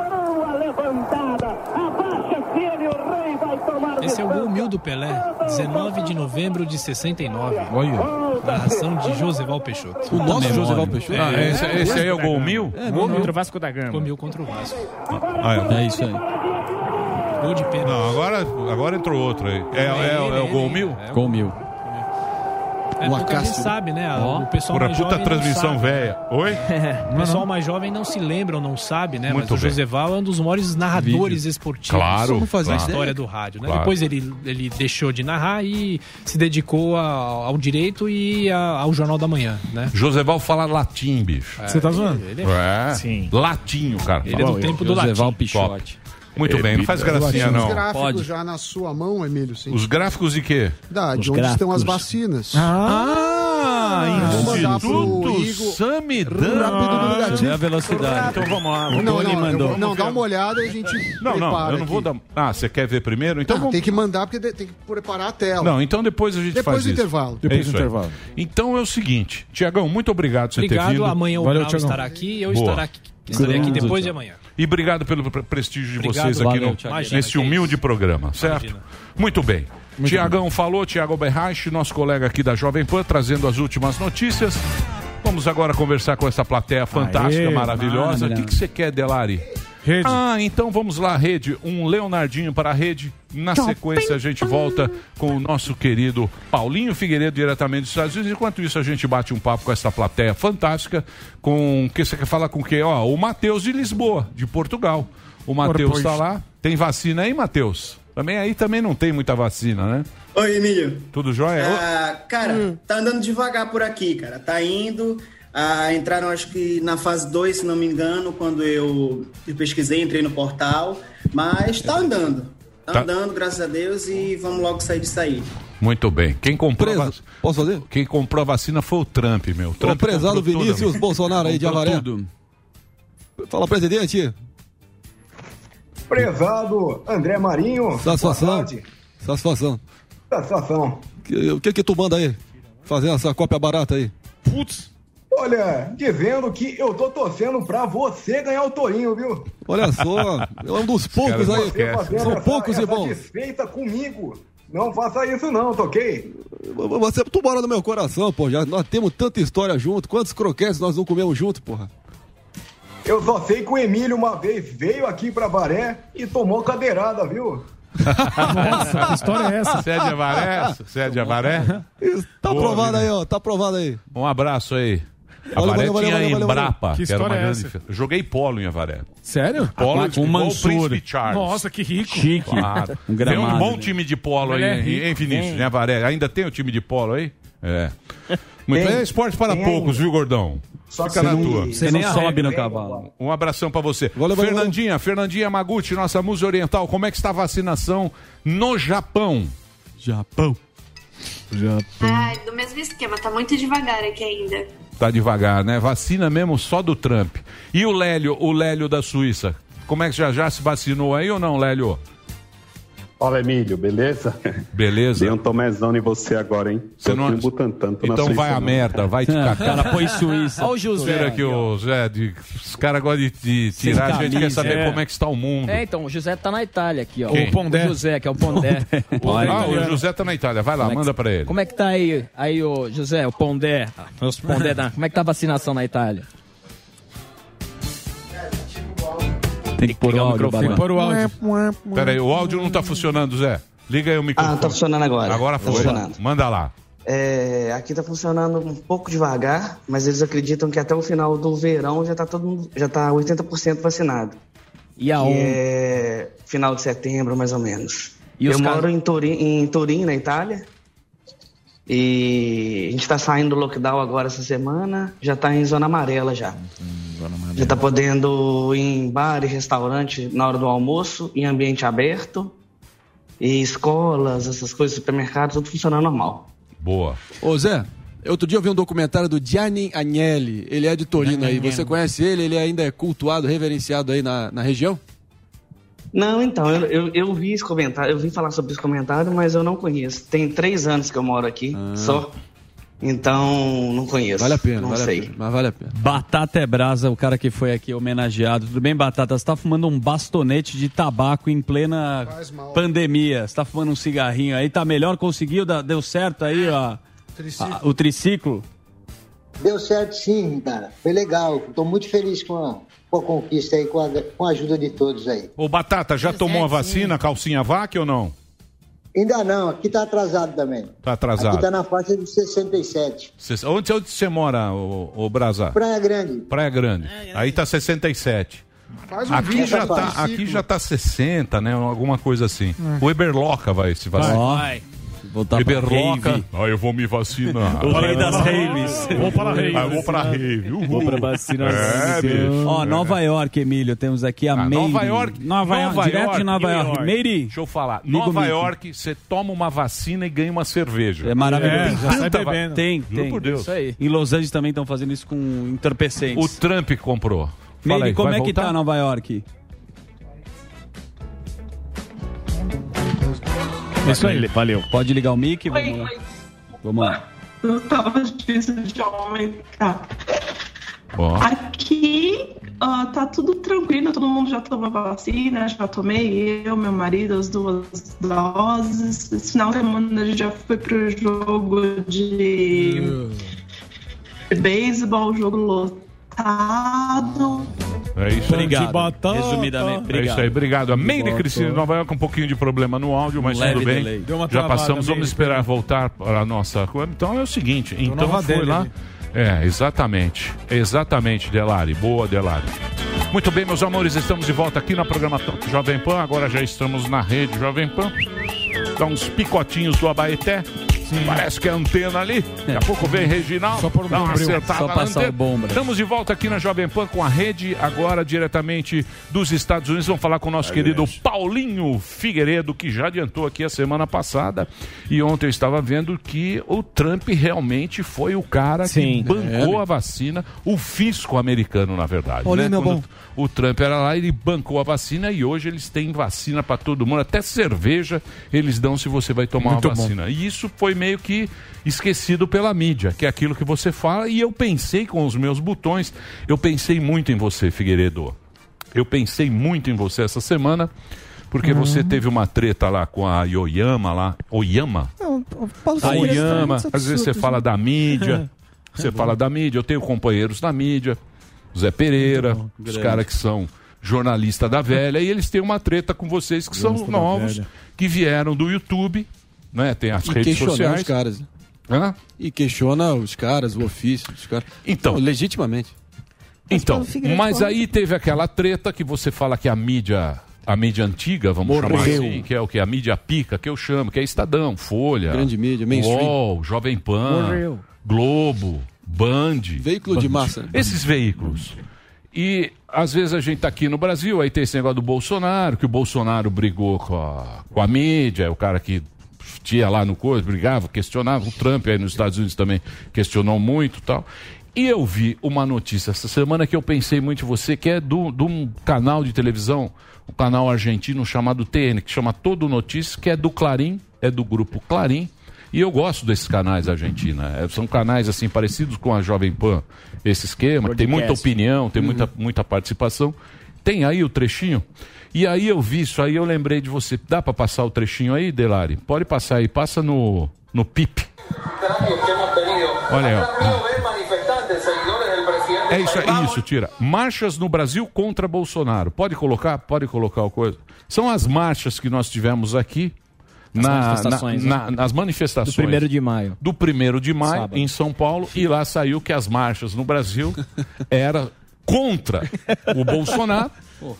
Esse é o gol mil do Pelé, 19 de novembro de 69. Olha. Narração de Joseval Peixoto. O nosso Joseval Peixoto? Ah, esse, esse aí é o gol mil? Gol contra o Vasco da Gama. Gol mil contra o Vasco. É isso aí. Gol de pênalti. Não, agora, agora entrou outro aí. É, é, é o gol mil? Gol mil. É, O Acácio. sabe, né? Ó. O pessoal Porra, mais puta jovem não transmissão velha. Oi? O pessoal mais jovem não se lembra ou não sabe, né? Muito Mas o bem. Joseval é um dos maiores narradores esportivos Claro, fazia da claro. história do rádio. Né? Claro. Depois ele, ele deixou de narrar e se dedicou a- ao direito e a- ao Jornal da Manhã, né? Joseval fala latim, bicho. Você tá zoando? Ele é, É. Sim. Latinho, cara. ele é do tempo do Joseval latim. Pichote. Muito bem, não faz gracinha Os não. gráficos Pode. já na sua mão, Emílio, sim. Os gráficos de quê? Da, de Os onde estão as gráficos. vacinas. Ah, pro Instituto. Samidana. Rápido vê negativo. a velocidade. Então vamos lá. Não, Tony mandou. não, dá uma olhada e a gente Não, não, prepara eu não vou aqui. dar. Ah, você quer ver primeiro? Então Não, vamos. tem que mandar porque tem que preparar a tela. Não, então depois a gente Depois faz do isso. intervalo. É Depois do aí. intervalo. Então é o seguinte, Tiagão, muito obrigado por você ter Obrigado. vindo. Amanhã o Valeu, Brau estará aqui e eu Boa. estarei aqui, estarei aqui Grande. depois de amanhã. E obrigado pelo pre- prestígio de Obrigado, vocês aqui valeu, no. Imagina, nesse é humilde programa, certo? Imagina. Muito bem. Tiagão falou, Tiago Berrache, nosso colega aqui da Jovem Pan, trazendo as últimas notícias. Vamos agora conversar com essa plateia fantástica, Aê, maravilhosa. O que você quer, Delari? Rede. Ah, então vamos lá, Rede. Um Leonardinho para a Rede. Na sequência, a gente volta com o nosso querido Paulinho Figueiredo, diretamente dos Estados Unidos. Enquanto isso, a gente bate um papo com essa plateia fantástica. Com que você quer falar com o quê? Ó, o Matheus de Lisboa, de Portugal. O Matheus está lá. Tem vacina aí, Matheus? Também aí também não tem muita vacina, né? Oi, Emílio. Tudo jóia? Ah, cara, tá andando devagar por aqui, cara. Tá indo. Ah, entraram, acho que na fase 2, se não me engano, quando eu, eu pesquisei, entrei no portal. Mas tá andando. Tá, Tá. andando, graças a Deus, e vamos logo sair disso aí. Muito bem. Quem comprou, Preso. vac- Posso fazer? Quem comprou a vacina foi o Trump, meu. O Trump prezado tudo, Vinícius Bolsonaro aí de Avaré. tudo. Fala, presidente. Prezado André Marinho. Satisfação. Satisfação. Satisfação. Que- O que que tu manda aí? Fazendo essa cópia barata aí. Putz. Olha, dizendo que eu tô torcendo pra você ganhar o Torinho, viu? Olha só, é um dos poucos Você aí. fazendo São essa- poucos e bons. desfeita comigo. Não faça isso não, tá ok? Você, tu mora no meu coração, pô. Já, nós temos tanta história junto. Quantos croquetes nós não comemos junto, porra? Eu só sei que o Emílio uma vez veio aqui pra Baré e tomou cadeirada, viu? Nossa, que história é essa? Você é de Avaré? Você é de Avaré? Tá aprovado aí, ó. Tá aprovado aí. Um abraço aí. Valeu, Avaré valeu, valeu, tinha valeu, valeu, Embrapa, valeu. que, Que era uma história é grande... essa? Joguei polo em Avaré. Sério? Polo Com igual o Mansur. Príncipe Charles. Nossa, que rico. Chique. Claro. Um Tem um gramado, bom né? time de polo aí, é hein, Vinícius, né, Avaré? Ainda tem o time de polo aí? É. Muito bem, é esporte para poucos, ainda. viu, gordão? Só Fica na não- tua. Você nem sobe no cavalo. Um abração pra você. Valeu, valeu, Fernandinha, Fernandinha Maguchi, nossa musa oriental, como é que está a vacinação no Japão? Japão. Ai, do mesmo esquema, tá muito devagar aqui ainda. Tá devagar, né? Vacina mesmo só do Trump. E o Lélio, o Lélio da Suíça? Como é que já já se vacinou aí ou não, Lélio? Fala, Emílio, beleza? Beleza. Dei um tomezão em você agora, hein? Você Tô não- Butantan, tô na Então Suíça, vai a merda, vai te catar. Cara, põe Suíça. Olha o José. Tira aqui o Zé, de, os caras gostam de, de tirar, a gente quer camisa, saber é. como é que está o mundo. É, então, o José tá na Itália aqui, ó. Quem? O Pondé. O José, que é o Pondé. Ah, o José tá na Itália, vai lá, Como é que- manda pra ele. Como é que tá aí, aí o José, o Pondé? Os Pondé da... Como é que tá a vacinação na Itália? Tem que pôr o áudio, Tem que pôr o áudio. Pera aí, o áudio não tá funcionando, Zé. Liga aí o microfone. Ah, tá funcionando agora. Agora Tá foi. funcionando. Manda lá. É, aqui tá funcionando um pouco devagar, mas eles acreditam que até o final do verão já tá todo mundo, já tá 80% vacinado. E aonde? é final de setembro, mais ou menos. E Eu moro casos? em Turim, em Turim, na Itália. E a gente tá saindo do lockdown agora essa semana, já tá em zona amarela já. Já tá podendo ir em bar e restaurante na hora do almoço, em ambiente aberto. E escolas, essas coisas, supermercados, tudo funcionando normal. Boa. Ô Zé, outro dia eu vi um documentário do Gianni Agnelli. Ele é de Torino aí. Você conhece ele? Ele ainda é cultuado, reverenciado aí na, na região? Não, então, eu, eu, eu vi esse comentário, eu vi falar sobre esse comentário, mas eu não conheço. Tem três anos que eu moro aqui, só. Então, não conheço. Vale a pena, não vale sei. a pena. Mas vale a pena. Batata é brasa, o cara que foi aqui homenageado. Tudo bem, Batata? Você tá fumando um bastonete de tabaco em plena pandemia. Você tá fumando um cigarrinho aí, tá melhor? Conseguiu? Deu certo aí ó, a- o triciclo? Deu certo sim, cara. Foi legal. Tô muito feliz com a, com a conquista aí, com a, com a ajuda de todos aí. Ô, Batata, já tomou a vacina, calcinha vaca ou não? Ainda não, aqui tá atrasado também. Tá atrasado. Aqui tá na faixa de 67. Cê- onde, onde você mora, ô, ô Braza? Praia Grande. Praia Grande. Aí tá 67. Faz um Aqui vídeo, já, tá, aqui já tá 60, né? Alguma coisa assim. O Eberloca vai se vacinar. Vai. Voltar pra Eberloca. rave. Ah, eu vou me vacinar. O rei das raves. Vou para a rave. Ah, eu vou para a rave. Uhul. Vou pra vacinação. É, bicho. Ó, Nova York, Emílio, temos aqui a Ah, Meire. Nova York, Nova, York, direto de Nova York. Meire. Deixa eu falar. Liga Nova. York, você toma uma vacina e ganha uma cerveja. É maravilhoso. Tem tanta bebendo. Tem, Juro tem. por Deus. Isso aí. Em Los Angeles também estão fazendo isso com entorpecentes. O Trump comprou. Meire, como é que voltar? tá Nova York? Isso aí. Valeu. Pode ligar o mic? Vamos lá. Vamos lá. Não tava difícil de aumentar. Aqui ah, tá tudo tranquilo, todo mundo já tomou vacina, já tomei, eu, meu marido, as duas doses. Esse final de semana a gente já foi pro jogo de beisebol, jogo lotado. É isso aí. Obrigado. Resumidamente, É obrigado. isso aí, obrigado. A Meire. Cristina de Nova York, um pouquinho de problema no áudio, mas Um tudo bem. delay. Deu uma Já passamos, vamos esperar voltar para a nossa. Então é o seguinte, então nova foi dele lá. É, exatamente. Exatamente, Delari. Boa, Delari. Muito bem, meus amores, estamos de volta aqui na programação Jovem Pan. Agora já estamos na rede Jovem Pan. Dá uns picotinhos do Abaeté. Parece que é antena ali. Daqui a pouco vem Reginaldo. Só um bombril. Só passar o bomba. Estamos de volta aqui na Jovem Pan com a rede, agora diretamente dos Estados Unidos. Vamos falar com o nosso querido Paulinho Figueiredo, que já adiantou aqui a semana passada. E ontem eu estava vendo que o Trump realmente foi o cara Sim. que bancou É. a vacina, o fisco americano, na verdade. Paulinho, né? meu Quando bom. o Trump era lá, ele bancou a vacina e hoje eles têm vacina para todo mundo, até cerveja eles dão se você vai tomar Muito uma bom. vacina. E isso foi meio que esquecido pela mídia, que é aquilo que você fala, e eu pensei com os meus botões, eu pensei muito em você, Figueiredo. Eu pensei muito em você essa semana, porque você teve uma treta lá com a Yoyama lá, Oyama? Não, Paulo A tá Oyama, às vezes você fala né? da mídia, você fala da mídia, eu tenho companheiros da mídia, Zé Pereira, os caras que são jornalista da velha, e eles têm uma treta com vocês que são Jornalista novos, que vieram do YouTube, né? Tem as E redes questionar sociais. os caras. né? Hã? E questiona os caras, o ofício dos caras. Então. legitimamente. Então, mas aí teve aquela treta que você fala que a mídia, a mídia antiga, vamos Morreu. chamar assim, que é o que? A mídia pica, que eu chamo, que é Estadão, Folha, Grande mídia, mainstream. UOL, Jovem Pan, Morreu. Globo, Band. Veículo de Band. massa. Esses veículos. E às vezes a gente tá aqui no Brasil, aí tem esse negócio do Bolsonaro, que o Bolsonaro brigou com a, com a mídia, é o cara que tinha lá no coisa, brigava, questionava. O Trump aí nos Estados Unidos também questionou muito e tal. E eu vi uma notícia essa semana que eu pensei muito em você, que é do- de um canal de televisão, um canal argentino chamado TN, que chama Todo Notícias, que é do Clarim, é do grupo Clarim. E eu gosto desses canais argentinos. é, são canais assim parecidos com a Jovem Pan, esse esquema, que tem muita opinião, tem muita, muita participação. Tem aí o trechinho. E aí eu vi isso, aí eu lembrei de você. Dá pra passar o trechinho aí, Delari? Pode passar aí, passa no, no PIP. Olha aí, ó. É isso, é isso, tira. Marchas no Brasil contra Bolsonaro. Pode colocar? Pode colocar o coisa. São as marchas que nós tivemos aqui. As na, manifestações, na- né? na- nas manifestações. Do 1º de maio. Do 1 de maio, Sábado. em São Paulo, e lá saiu que as marchas no Brasil era contra o Bolsonaro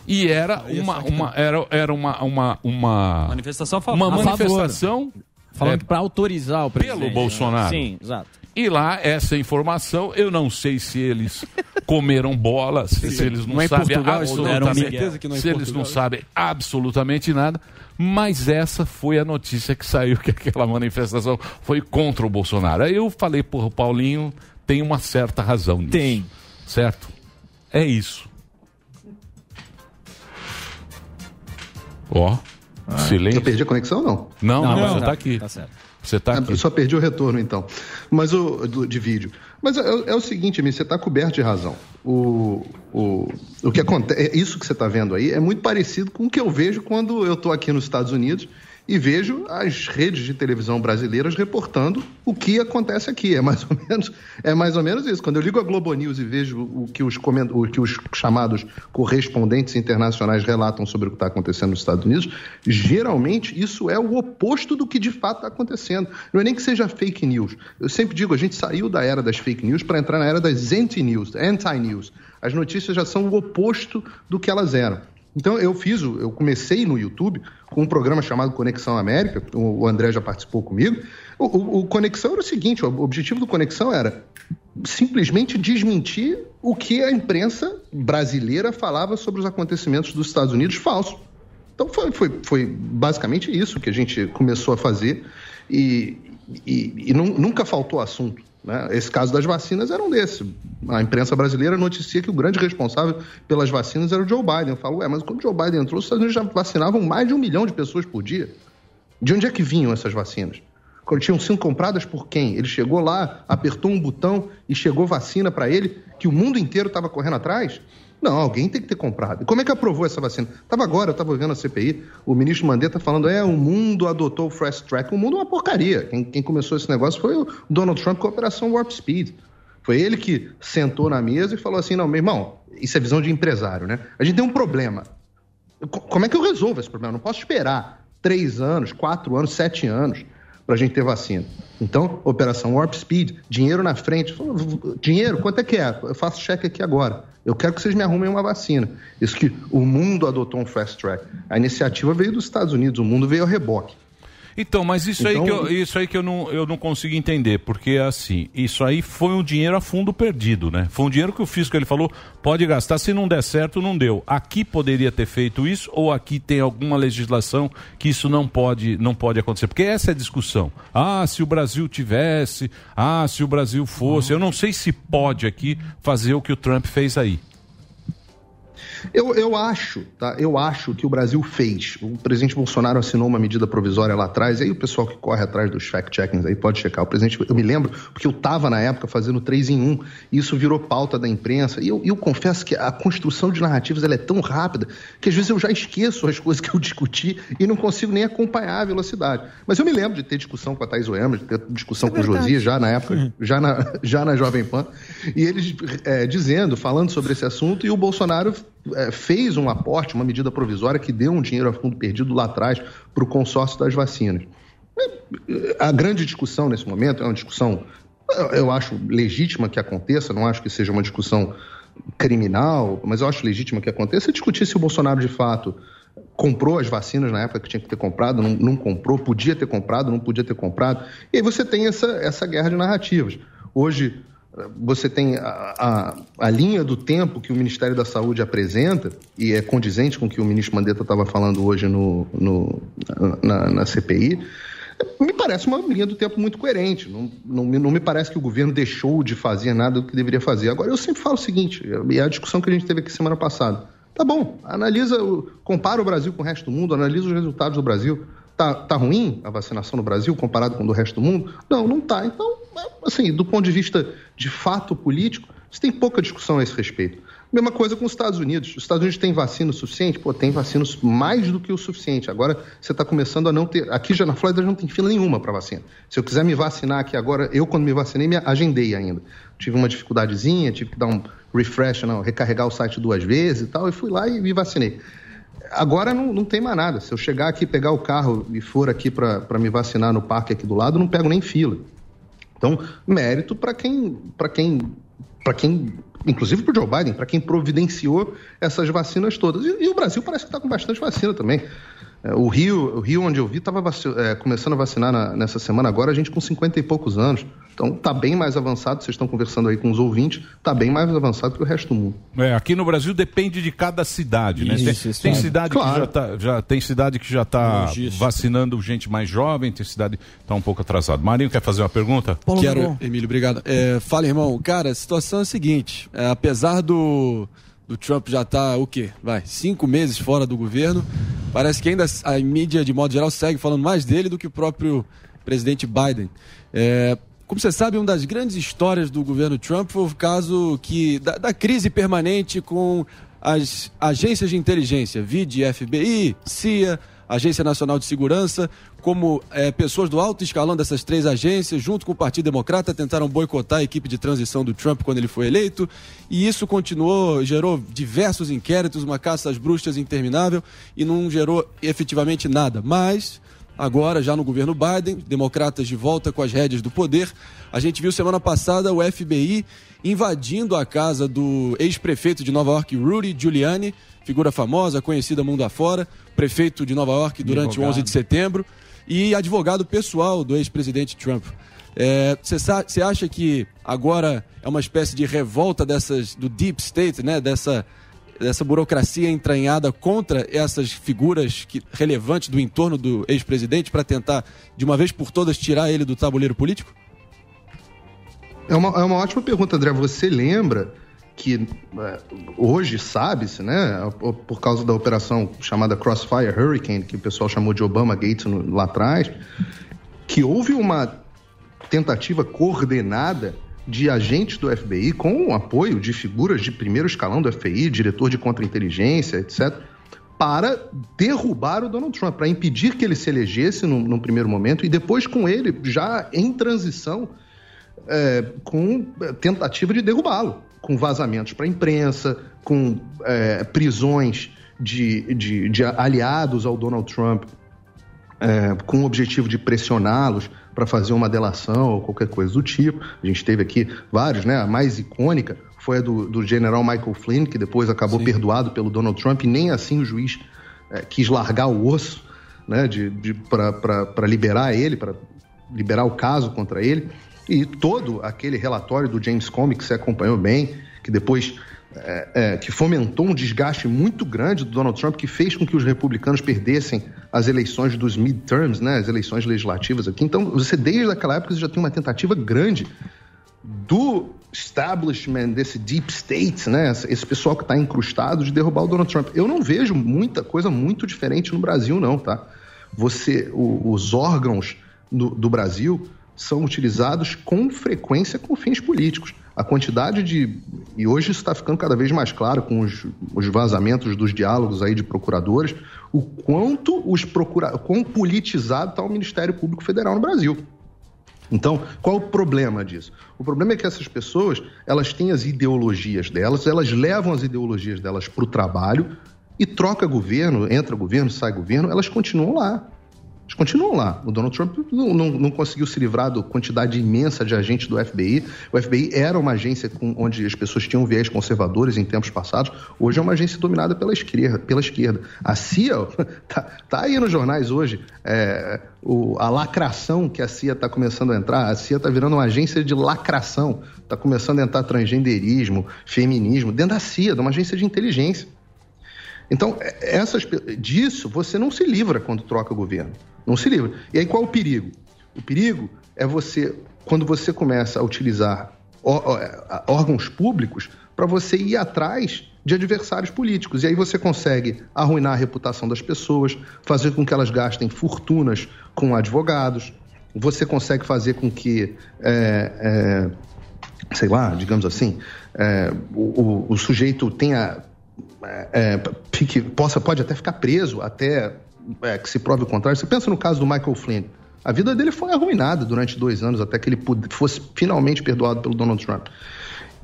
e era uma, uma era, era uma, uma, uma Manifestação a favor. uma manifestação Falando é, para autorizar o presidente. pelo Bolsonaro. Sim, exato. E lá, essa informação, eu não sei se eles comeram bola, se, se eles não, Não é em sabem absolutamente, não é se eles não sabem absolutamente nada, mas essa foi a notícia que saiu que aquela manifestação foi contra o Bolsonaro. Aí eu falei, porra, o Paulinho tem uma certa razão nisso. Tem. Certo? É isso. Ó, silêncio. Eu perdi a conexão ou não? Não, não, Não, você tá. tá aqui. Tá certo. Você tá Ah, aqui. eu só perdi o retorno, então. Mas o do- de vídeo. Mas é, é o seguinte, você está coberto de razão. O, o, o que acontece, isso que você está vendo aí é muito parecido com o que eu vejo quando eu estou aqui nos Estados Unidos e vejo as redes de televisão brasileiras reportando o que acontece aqui. É mais ou menos, é mais ou menos isso. Quando eu ligo a Globo News e vejo o que os, o que os chamados correspondentes internacionais relatam sobre o que está acontecendo nos Estados Unidos, geralmente isso é o oposto do que de fato está acontecendo. Não é nem que seja fake news. Eu sempre digo, a gente saiu da era das fake news para entrar na era das anti-news, anti-news. As notícias já são o oposto do que elas eram. Então eu fiz, eu comecei no YouTube com um programa chamado Conexão América, o André já participou comigo. O, o- o Conexão era o seguinte, o objetivo do Conexão era simplesmente desmentir o que a imprensa brasileira falava sobre os acontecimentos dos Estados Unidos falso. Então foi, foi, foi basicamente isso que a gente começou a fazer e, e- e nu- nunca faltou assunto. Né? Esse caso das vacinas era um desses. A imprensa brasileira noticia que o grande responsável pelas vacinas era o Joe Biden. Eu falo, ué, mas quando o Joe Biden entrou, os Estados Unidos já vacinavam mais de um milhão de pessoas por dia. De onde é que vinham essas vacinas? Quando tinham sido compradas por quem? Ele chegou lá, apertou um botão e chegou vacina para ele, que o mundo inteiro estava correndo atrás? Não, alguém tem que ter comprado. E como é que aprovou essa vacina? Estava agora, eu estava vendo a CPI, o ministro Mandetta falando, é, o mundo adotou o Fast Track. O mundo é uma porcaria. Quem, quem começou esse negócio foi o Donald Trump com a Operação Warp Speed. Foi ele que sentou na mesa e falou assim, não, meu irmão, isso é visão de empresário, né? A gente tem um problema. Co- Como é que eu resolvo esse problema? Eu não posso esperar três anos, quatro anos, sete anos para a gente ter vacina. Então, Operação Warp Speed, dinheiro na frente. Falou, "V- v- Dinheiro, quanto é que é? Eu faço cheque aqui agora. Eu quero que vocês me arrumem uma vacina. Isso que o mundo adotou um fast track. A iniciativa veio dos Estados Unidos, o mundo veio ao reboque. Então, mas isso aí Então- que, eu, isso aí que eu, não, eu não consigo entender, porque assim, isso aí foi um dinheiro a fundo perdido, né? Foi um dinheiro que o fisco ele falou, pode gastar, se não der certo, não deu. Aqui poderia ter feito isso, ou aqui tem alguma legislação que isso não pode, não pode acontecer? Porque essa é a discussão. Ah, se o Brasil tivesse, ah, se o Brasil fosse. Eu não sei se pode aqui fazer o que o Trump fez aí. Eu, eu acho, tá? Eu acho que o Brasil fez. O presidente Bolsonaro assinou uma medida provisória lá atrás, e aí o pessoal que corre atrás dos fact-checkings aí pode checar. O presidente, eu me lembro, porque eu estava na época fazendo 3 em 1, e isso virou pauta da imprensa. E eu, eu confesso que a construção de narrativas ela é tão rápida que às vezes eu já esqueço as coisas que eu discuti e não consigo nem acompanhar a velocidade. Mas eu me lembro de ter discussão com a Thais Oemer, de ter discussão com o Josias já na época, já na, já na Jovem Pan, e eles é, dizendo, falando sobre esse assunto, e o Bolsonaro é, fez um aporte, uma medida provisória que deu um dinheiro a fundo perdido lá atrás para o consórcio das vacinas. É, A grande discussão nesse momento é uma discussão, eu- acho legítima que aconteça, não acho que seja uma discussão criminal, mas eu acho legítima que aconteça, é discutir se o Bolsonaro de fato comprou as vacinas na época que tinha que ter comprado, não, não comprou, podia ter comprado, não podia ter comprado. E aí você tem essa, essa guerra de narrativas. Hoje você tem a, a, a linha do tempo que o Ministério da Saúde apresenta, e é condizente com o que o ministro Mandetta estava falando hoje no, no- na, na CPI, me parece uma linha do tempo muito coerente. Não, não, me- não me parece que o governo deixou de fazer nada do que deveria fazer. Agora, eu sempre falo o seguinte, e é a discussão que a gente teve aqui semana passada. Tá bom, analisa, compara o Brasil com o resto do mundo, analisa os resultados do Brasil. Tá, tá ruim a vacinação no Brasil comparado com o do resto do mundo? Não, não tá. Então, assim, do ponto de vista de fato político, você tem pouca discussão a esse respeito. Mesma coisa com os Estados Unidos. Os Estados Unidos têm vacina o suficiente? Pô, tem vacina mais do que o suficiente. Agora você está começando a não ter. Aqui já na Flórida não tem fila nenhuma para vacina. Se eu quiser me vacinar aqui agora, eu quando me vacinei, me agendei ainda. Tive uma dificuldadezinha, tive que dar um refresh, não, recarregar o site duas vezes e tal, e fui lá e me vacinei. Agora não, não tem mais nada. Se eu chegar aqui, pegar o carro e for aqui para me vacinar no parque aqui do lado, não pego nem fila. Então, mérito para quem, para quem, para quem, inclusive para Joe Biden, para quem providenciou essas vacinas todas. E, e o Brasil parece que está com bastante vacina também. É, o Rio, o Rio onde eu vi, estava começando a vacinar na- nessa semana agora, a gente com 50 e poucos anos. Então, está bem mais avançado. Vocês estão conversando aí com os ouvintes, está bem mais avançado que o resto do mundo. É, aqui no Brasil depende de cada cidade, né? Isso, Tem, isso, tem cidade Claro. que já tá, já tem cidade que já está vacinando gente mais jovem, tem cidade que está um pouco atrasado. Marinho quer fazer uma pergunta? Quero, Emílio, obrigado. É, fala, irmão. Cara, a situação é a seguinte: é, apesar do, do Trump já estar, o quê? Vai, cinco meses fora do governo, parece que ainda a mídia, de modo geral, segue falando mais dele do que o próprio presidente Biden. É, como você sabe, uma das grandes histórias do governo Trump foi o caso que, da, da crise permanente com as agências de inteligência, vide FBI, CIA, Agência Nacional de Segurança, como eh, pessoas do alto escalão dessas três agências, junto com o Partido Democrata, tentaram boicotar a equipe de transição do Trump quando ele foi eleito. E isso continuou, gerou diversos inquéritos, uma caça às bruxas interminável e não gerou efetivamente nada. Mas agora, já no governo Biden, democratas de volta com as rédeas do poder. A gente viu semana passada o FBI invadindo a casa do ex-prefeito de Nova York, Rudy Giuliani, figura famosa, conhecida mundo afora, prefeito de Nova York durante o Advogado. 11 de setembro e advogado pessoal do ex-presidente Trump. Você acha que agora é uma espécie de revolta dessas do deep state, né? Dessa dessa burocracia entranhada contra essas figuras que, relevantes do entorno do ex-presidente para tentar, de uma vez por todas, tirar ele do tabuleiro político? É uma, é uma ótima pergunta, André. Você lembra que é, hoje sabe-se, né, por causa da operação chamada Crossfire Hurricane, que o pessoal chamou de Obama Gates lá atrás, que houve uma tentativa coordenada de agentes do FBI com o apoio de figuras de primeiro escalão do FBI, diretor de contra-inteligência, etc., para derrubar o Donald Trump, para impedir que ele se elegesse num primeiro momento e depois com ele já em transição é, com tentativa de derrubá-lo, com vazamentos para a imprensa, com é, prisões de, de- de aliados ao Donald Trump, é, com o objetivo de pressioná-los para fazer uma delação ou qualquer coisa do tipo. A gente teve aqui vários, né? A mais icônica foi a do, do general Michael Flynn, que depois acabou perdoado pelo Donald Trump, e nem assim o juiz é, quis largar o osso né, de, de, para liberar ele, para liberar o caso contra ele. E todo aquele relatório do James Comey, que você acompanhou bem, que depois é, é, que fomentou um desgaste muito grande do Donald Trump, que fez com que os republicanos perdessem as eleições dos midterms, né, as eleições legislativas aqui. Então, você desde aquela época já tem uma tentativa grande do establishment desse deep state, né, esse pessoal que está incrustado de derrubar o Donald Trump. Eu não vejo muita coisa muito diferente no Brasil, não, tá? Você, o, os órgãos do, do Brasil são utilizados com frequência com fins políticos. A quantidade de. E hoje isso está ficando cada vez mais claro com os, os vazamentos dos diálogos aí de procuradores, o quanto os procura... quão politizado está o Ministério Público Federal no Brasil. Então, qual o problema disso? O problema é que essas pessoas, elas têm as ideologias delas, elas levam as ideologias delas para o trabalho e troca governo, entra governo, sai governo, elas continuam lá. Eles continuam lá. O Donald Trump não, não, não, conseguiu se livrar da quantidade imensa de agentes do FBI. O FBI era uma agência com, onde as pessoas tinham viés conservadores em tempos passados. Hoje é uma agência dominada pela esquerda. Pela esquerda. A CIA tá, tá aí nos jornais hoje. É, o, a lacração que a CIA está começando a entrar. A CIA está virando uma agência de lacração. Está começando a entrar transgenderismo, feminismo, dentro da CIA, de uma agência de inteligência. Então, essas, disso você não se livra quando troca governo. Não se livra. E aí qual o perigo? O perigo é você, quando você começa a utilizar é, órgãos públicos para você ir atrás de adversários políticos. E aí você consegue arruinar a reputação das pessoas, fazer com que elas gastem fortunas com advogados, você consegue fazer com que, é, é, sei lá, digamos assim, é, o, o, o, sujeito tenha. É, fique, possa, pode até ficar preso até é, que se prove o contrário. Você pensa no caso do Michael Flynn. A vida dele foi arruinada durante dois anos até que ele fosse finalmente perdoado pelo Donald Trump.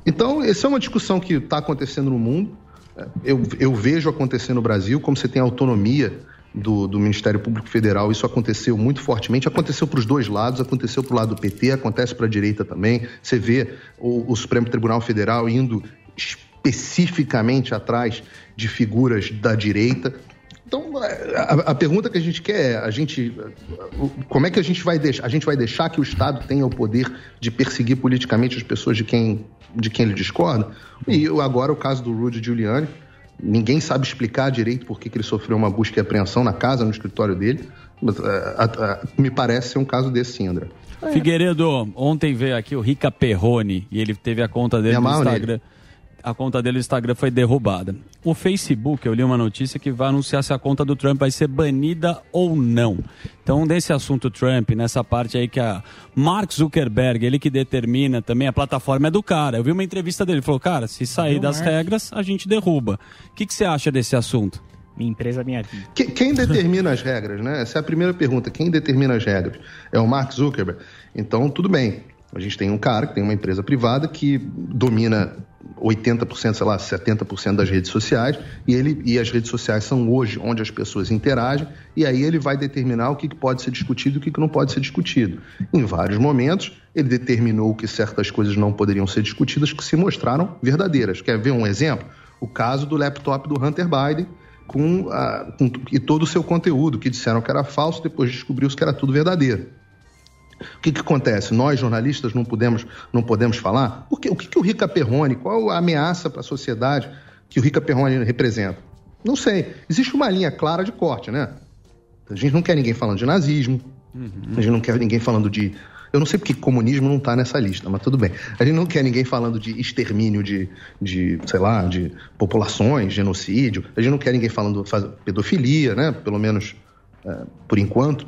Então, essa é uma discussão que está acontecendo no mundo. É, eu, eu, vejo acontecer no Brasil, como você tem autonomia do, do Ministério Público Federal, isso aconteceu muito fortemente. Aconteceu para os dois lados, aconteceu para o lado do PT, acontece para a direita também. Você vê o, o Supremo Tribunal Federal indo especificamente atrás de figuras da direita. Então, a, a, pergunta que a gente quer é, a gente, como é que a gente vai deixar? A gente vai deixar que o Estado tenha o poder de perseguir politicamente as pessoas de quem, de quem ele discorda? E agora o caso do Rudy Giuliani, ninguém sabe explicar direito por que, que ele sofreu uma busca e apreensão na casa, no escritório dele. Mas, a, a, me parece ser um caso desse, sim, André. Figueiredo, ontem veio aqui o Rica Perrone e ele teve a conta dele no Instagram. Nele a conta dele no Instagram foi derrubada. O Facebook, eu li uma notícia que vai anunciar se a conta do Trump vai ser banida ou não. Então, nesse assunto Trump, nessa parte aí que a Mark Zuckerberg, ele que determina também, a plataforma é do cara. Eu vi uma entrevista dele, ele falou, cara, se sair das Mark? regras, a gente derruba. O que, que você acha desse assunto? Minha empresa, minha vida. Quem determina as regras, né? Essa é a primeira pergunta. Quem determina as regras? É o Mark Zuckerberg. Então, tudo bem. A gente tem um cara que tem uma empresa privada que domina 80%, sei lá, 70% das redes sociais, e, ele, e as redes sociais são hoje onde as pessoas interagem, e aí ele vai determinar o que pode ser discutido e o que não pode ser discutido. Em vários momentos, ele determinou que certas coisas não poderiam ser discutidas que se mostraram verdadeiras. Quer ver um exemplo? O caso do laptop do Hunter Biden, com, a, com e todo o seu conteúdo, que disseram que era falso, depois descobriu-se que era tudo verdadeiro. O que, que acontece? Nós, jornalistas, não podemos, não podemos falar? Porque, o que, que o Rica Perrone, qual a ameaça para a sociedade que o Rica Perrone representa? Não sei. Existe uma linha clara de corte, né? A gente não quer ninguém falando de nazismo, uhum. a gente não quer ninguém falando de. Eu não sei porque comunismo não está nessa lista, mas tudo bem. A gente não quer ninguém falando de extermínio de, de, sei lá, de populações, genocídio. A gente não quer ninguém falando de pedofilia, né? Pelo menos por enquanto,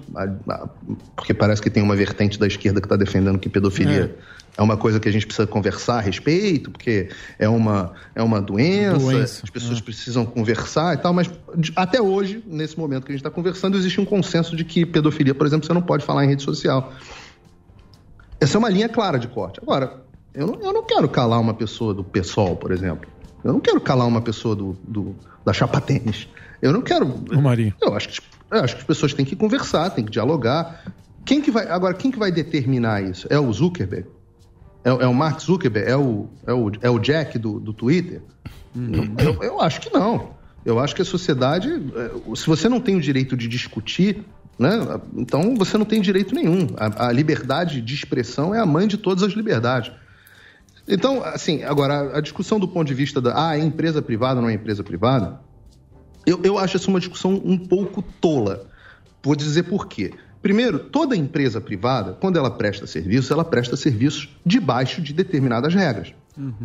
porque parece que tem uma vertente da esquerda que está defendendo que pedofilia é. é. uma coisa que a gente precisa conversar a respeito, porque é uma, é uma doença, doença. as pessoas é. precisam conversar e tal, mas até hoje, nesse momento que a gente está conversando, existe um consenso de que pedofilia, por exemplo, você não pode falar em rede social. Essa é uma linha clara de corte. Agora, eu não, eu não quero calar uma pessoa do PSOL, por exemplo. Eu não quero calar uma pessoa do, do da chapa tênis. Eu não quero. O Marinho. Eu acho que eu acho que as pessoas têm que conversar, têm que dialogar. Quem que vai, agora, quem que vai determinar isso? É o Zuckerberg? É, é o Mark Zuckerberg? É o, é o, é o Jack do, do Twitter? Uhum. Eu, eu, acho que não. Eu acho que a sociedade, eh, se você não tem o direito de discutir, né, então você não tem direito nenhum. A, a liberdade de expressão é a mãe de todas as liberdades. Então, assim, agora, a discussão do ponto de vista da ah, é empresa privada ou não é empresa privada, eu, eu acho essa uma discussão um pouco tola. Vou dizer por quê. Primeiro, toda empresa privada, quando ela presta serviço, ela presta serviços debaixo de determinadas regras.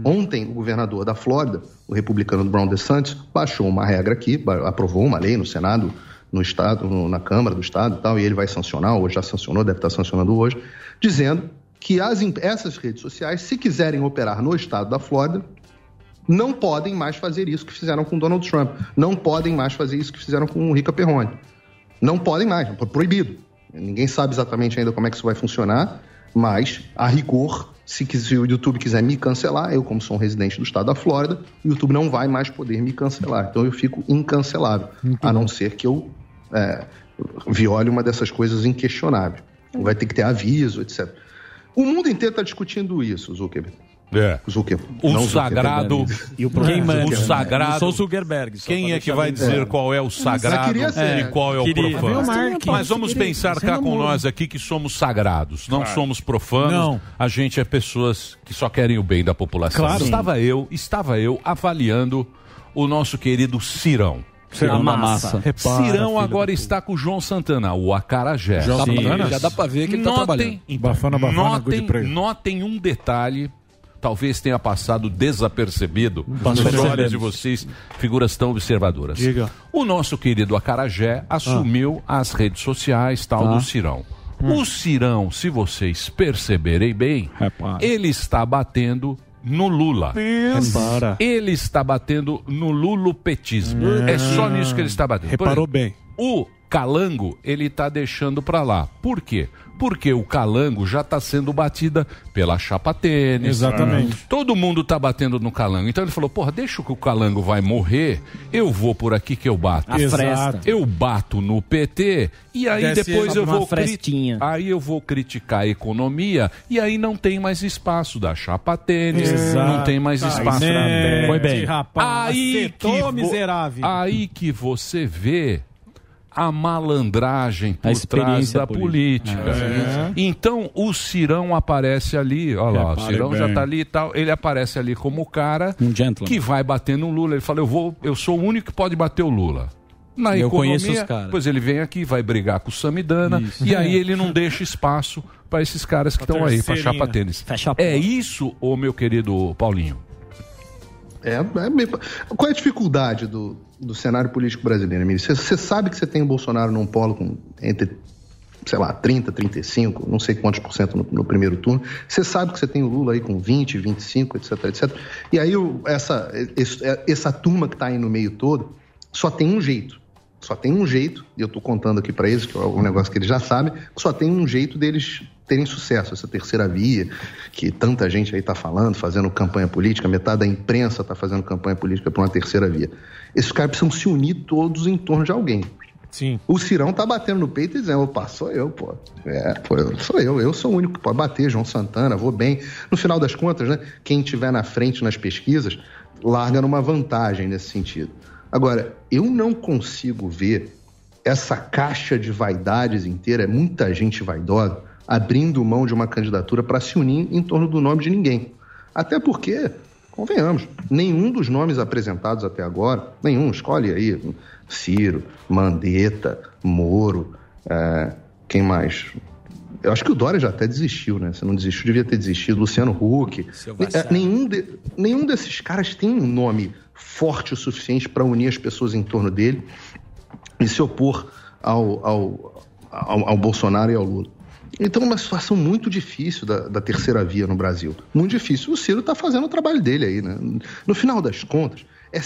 Ontem, o governador da Flórida, o republicano Brown DeSantis, baixou uma regra aqui, aprovou uma lei no Senado, no Estado, no- na Câmara do Estado e tal, e ele vai sancionar, ou já sancionou, deve estar sancionando hoje, dizendo que as, essas redes sociais, se quiserem operar no Estado da Flórida, não podem mais fazer isso que fizeram com Donald Trump. Não podem mais fazer isso que fizeram com o Rica Perrone. Não podem mais, é proibido. Ninguém sabe exatamente ainda como é que isso vai funcionar, mas, a rigor, se, se o YouTube quiser me cancelar, eu, como sou um residente do estado da Flórida, o YouTube não vai mais poder me cancelar. Então eu fico incancelável, a não ser que eu é, viole uma dessas coisas inquestionáveis. Vai ter que ter aviso, etc. O mundo inteiro está discutindo isso, Zuckerberg. É. O Não sagrado. E o quem manda? O sagrado. Sou Zuckerberg. Quem é que vai dizer claro. qual é o sagrado ser. e qual é o Queria. profano? Mas vamos Queria. pensar Você cá com nós aqui que somos sagrados, não Claro. somos profanos. Não. A gente é pessoas que só querem o bem da população. Claro. Estava eu, estava eu avaliando o nosso querido Cirão. Cirão da massa. Repara, Cirão agora está com o João Santana, o Acarajé. João. Santana? Já dá pra ver que ele tá Notem- trabalhando. Então, Bafana, bafana, notem, notem um detalhe, talvez tenha passado desapercebido nos olhos de vocês, figuras tão observadoras. Diga. O nosso querido Acarajé assumiu as redes sociais tal Tá. do Cirão. O Cirão, se vocês perceberem bem, ele está batendo no Lula. Repara. Ele está batendo no lulupetismo. Hum. É só nisso que ele está batendo. Reparou exemplo, O calango, ele está deixando para lá. Por quê? Porque o calango já está sendo batida pela chapa tênis. Exatamente. Todo mundo está batendo no calango. Então ele falou, porra, deixa que o calango vai morrer, eu vou por aqui que eu bato. A fresta. Eu bato no PT e aí Desce depois eu vou cri- frestinha. aí eu vou criticar a economia e aí não tem mais espaço da chapa tênis, Exato. não tem mais espaço. mete, Foi bem. rapaz. Aí que, Acertou, vo- miserável. aí que você vê a malandragem por A trás experiência da política. política. É. Então o Cirão aparece ali, olha lá, o Cirão já bem. tá ali e tal, ele aparece ali como o cara Um que vai bater no Lula. Ele fala, eu vou, eu sou o único que pode bater o Lula. Na Eu economia, conheço os caras. pois ele vem aqui, vai brigar com o Samidana Isso. e aí ele não deixa espaço para esses caras que estão aí, para chapa tênis. Fecha a É isso, ô meu querido Paulinho? É, é meio- Qual é a dificuldade do, do cenário político brasileiro, Emílio? Você, sabe que você tem o Bolsonaro num polo com entre, sei lá, 30, 35, não sei quantos por cento no, no primeiro turno. Você sabe que você tem o Lula aí com 20, 25, etc, etc. E aí essa, é- essa turma que está aí no meio todo só tem um jeito. Só tem um jeito, e eu estou contando aqui para eles, que é um negócio que eles já sabem, só tem um jeito deles terem sucesso, essa terceira via, que tanta gente aí está falando, fazendo campanha política, metade da imprensa está fazendo campanha política para uma terceira via. Esses caras precisam se unir todos em torno de alguém. Sim. O Cirão tá batendo no peito e dizendo, opa, sou eu, pô. É, pô, eu- sou eu, eu sou o único que pode bater, João Santana, vou bem. No final das contas, né, quem tiver na frente nas pesquisas, larga numa vantagem nesse sentido. Agora, eu não consigo ver essa caixa de vaidades inteira, é muita gente vaidosa, abrindo mão de uma candidatura para se unir em torno do nome de ninguém. Até porque, convenhamos, nenhum dos nomes apresentados até agora, nenhum, escolhe aí, Ciro, Mandetta, Moro, é, quem mais? Eu acho que o Dória já até desistiu, né? Se não desistiu, devia ter desistido. Luciano Huck. É, nenhum, de- nenhum desses caras tem um nome forte o suficiente para unir as pessoas em torno dele e se opor ao, ao, ao, ao Bolsonaro e ao Lula. Então, uma situação muito difícil da, da terceira via no Brasil. Muito difícil. O Ciro está fazendo o trabalho dele aí, né? No final das contas, é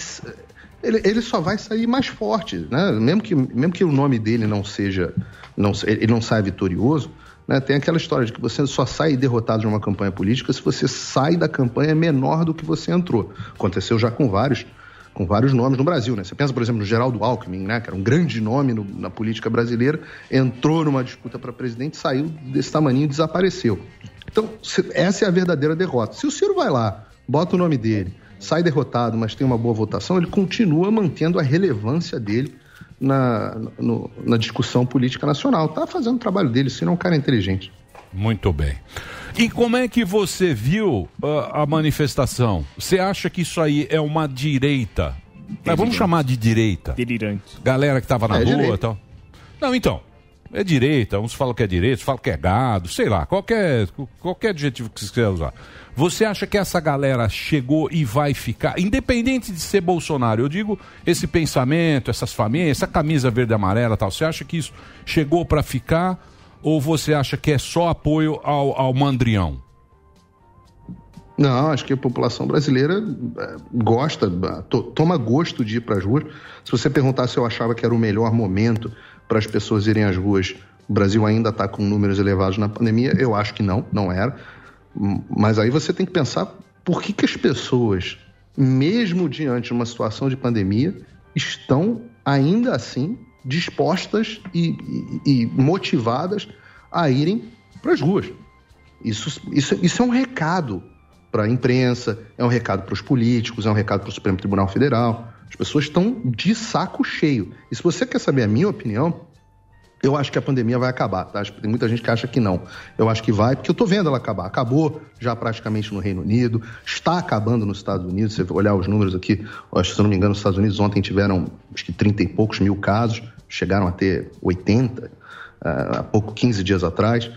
ele, ele só vai sair mais forte, né? Mesmo que, mesmo que o nome dele não seja, não, ele não saia vitorioso, né? Tem aquela história de que você só sai derrotado de uma campanha política se você sai da campanha menor do que você entrou. Aconteceu já com vários com vários nomes no Brasil, né? Você pensa, por exemplo, no Geraldo Alckmin, né? Que era um grande nome no- na política brasileira, entrou numa disputa para presidente, saiu desse tamaninho e desapareceu. Então, essa é a verdadeira derrota. Se o Ciro vai lá, bota o nome dele, sai derrotado, mas tem uma boa votação, ele continua mantendo a relevância dele na, no- na discussão política nacional. Tá fazendo o trabalho dele, não é um cara inteligente. Muito bem. E como é que você viu ah, a manifestação? Você acha que isso aí é uma direita? Mas vamos chamar de direita. Delirante. Galera que tava na É, rua e direita. tal. Não, então. É direita, uns falam que é direita, outros falam que é gado, sei lá, qualquer, qualquer adjetivo que você quiser usar. Você acha que essa galera chegou e vai ficar, independente de ser Bolsonaro, eu digo esse pensamento, essas famílias, essa camisa verde e amarela e tal, você acha que isso chegou para ficar ou você acha que é só apoio ao, ao mandrião? Não, acho que a população brasileira eh, gosta, eh, to- toma gosto de ir para as ruas. Se você perguntar se eu achava que era o melhor momento para as pessoas irem às ruas, o Brasil ainda está com números elevados na pandemia, eu acho que não, não era. Mas aí você tem que pensar por que, que as pessoas, mesmo diante de uma situação de pandemia, estão ainda assim dispostas e, e- e motivadas a irem para as ruas. Isso, isso, isso é um recado para a imprensa, é um recado para os políticos, é um recado para o Supremo Tribunal Federal. As pessoas estão de saco cheio. E se você quer saber a minha opinião, eu acho que a pandemia vai acabar, tá? Tem muita gente que acha que não. Eu acho que vai, porque eu tô vendo ela acabar. Acabou já praticamente no Reino Unido, está acabando nos Estados Unidos. Se você olhar os números aqui, se eu não me engano, nos Estados Unidos ontem tiveram acho que 30 e poucos mil casos, chegaram a ter 80 ah, há pouco, 15 dias atrás.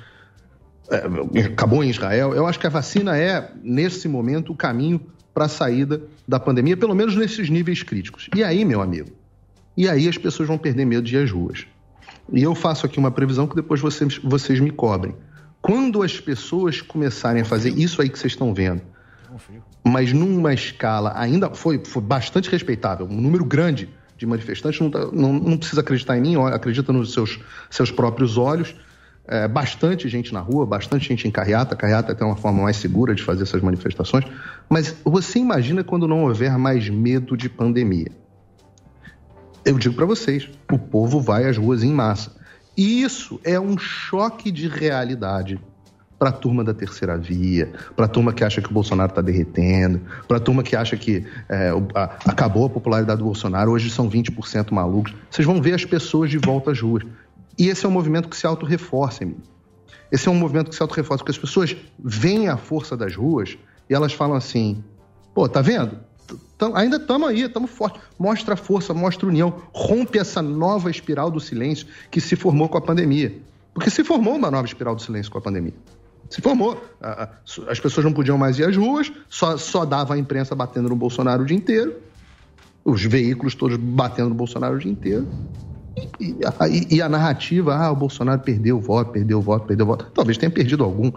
É, acabou em Israel. Eu acho que a vacina é, nesse momento, o caminho para a saída da pandemia, pelo menos nesses níveis críticos. E aí, meu amigo? E aí as pessoas vão perder medo de ir às ruas. E eu faço aqui uma previsão que depois vocês, vocês me cobrem. Quando as pessoas começarem a fazer isso aí que vocês estão vendo, mas numa escala ainda foi, foi bastante respeitável, um número grande de manifestantes, não, tá- não- não precisa acreditar em mim, acredita nos seus, seus próprios olhos. É, bastante gente na rua, bastante gente em carreata. Carreata é até uma forma mais segura de fazer essas manifestações. Mas você imagina quando não houver mais medo de pandemia? Eu digo para vocês, o povo vai às ruas em massa. E isso é um choque de realidade para a turma da terceira via, para a turma que acha que o Bolsonaro está derretendo, para a turma que acha que é, a- acabou a popularidade do Bolsonaro, hoje são 20% malucos. Vocês vão ver as pessoas de volta às ruas. E esse é um movimento que se auto-reforça, amigo. Esse é um movimento que se auto-reforça, porque as pessoas veem a força das ruas e elas falam assim: pô, tá vendo? Ainda estamos aí, estamos fortes. Mostra a força, mostra a união, rompe essa nova espiral do silêncio que se formou com a pandemia. Porque se formou uma nova espiral do silêncio com a pandemia. Se formou. As pessoas não podiam mais ir às ruas, só, só dava a imprensa batendo no Bolsonaro o dia inteiro, os veículos todos batendo no Bolsonaro o dia inteiro. E, e- e a narrativa, ah, o Bolsonaro perdeu o voto, perdeu o voto, perdeu o voto. Talvez tenha perdido algum,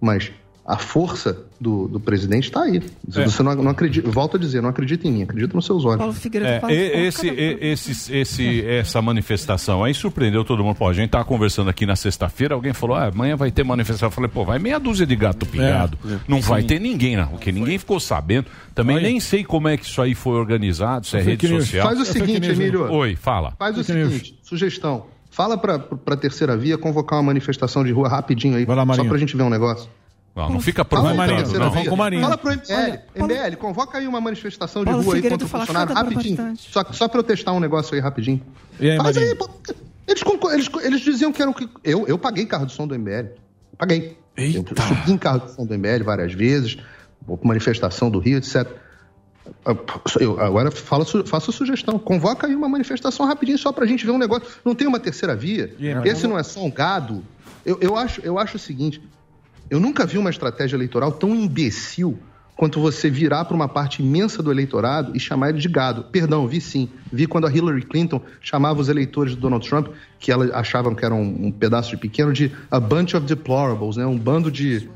mas a força do, do presidente está aí. É. Você não, não acredita, volto a dizer, não acredita em mim, acredita nos seus olhos. É, e- esse, esse, esse, essa manifestação aí surpreendeu todo mundo. Pô, a gente tava conversando aqui na sexta-feira, alguém falou, ah, amanhã vai ter manifestação. Eu falei, pô, vai meia dúzia de gato pingado. É, é. Não vai ter ninguém na rua, porque ninguém ficou sabendo. Também nem sei como é que isso aí foi organizado, se é rede social. Faz o seguinte, Emílio. Oi, fala. Faz o seguinte, sugestão. Fala pra, pra terceira via convocar uma manifestação de rua rapidinho aí, só Marinho. pra gente ver um negócio. Não, não fica provocando, pra terceira não. via. Fala pro MBL, MBL, convoca aí uma manifestação de Paulo rua aí Figueiredo contra o Bolsonaro cada rapidinho. Só, só pra eu testar um negócio aí rapidinho. E aí, Faz Marinho? aí, pô. Eles, eles, eles diziam que eram que. Eu, eu paguei carro de som do MBL. Paguei. Eu subi em carro de som do MBL várias vezes, vou pra manifestação do Rio, etc. Eu agora falo, faço a sugestão. Convoca aí uma manifestação rapidinho só pra gente ver um negócio. Não tem uma terceira via? Aí, Esse não é só um gado. Eu, eu, acho, eu acho o seguinte: eu nunca vi uma estratégia eleitoral tão imbecil quanto você virar para uma parte imensa do eleitorado e chamar ele de gado. Perdão, vi sim. Vi quando a Hillary Clinton chamava os eleitores do Donald Trump, que elas achavam que eram um pedaço de pequeno, de a bunch of deplorables, né? um bando de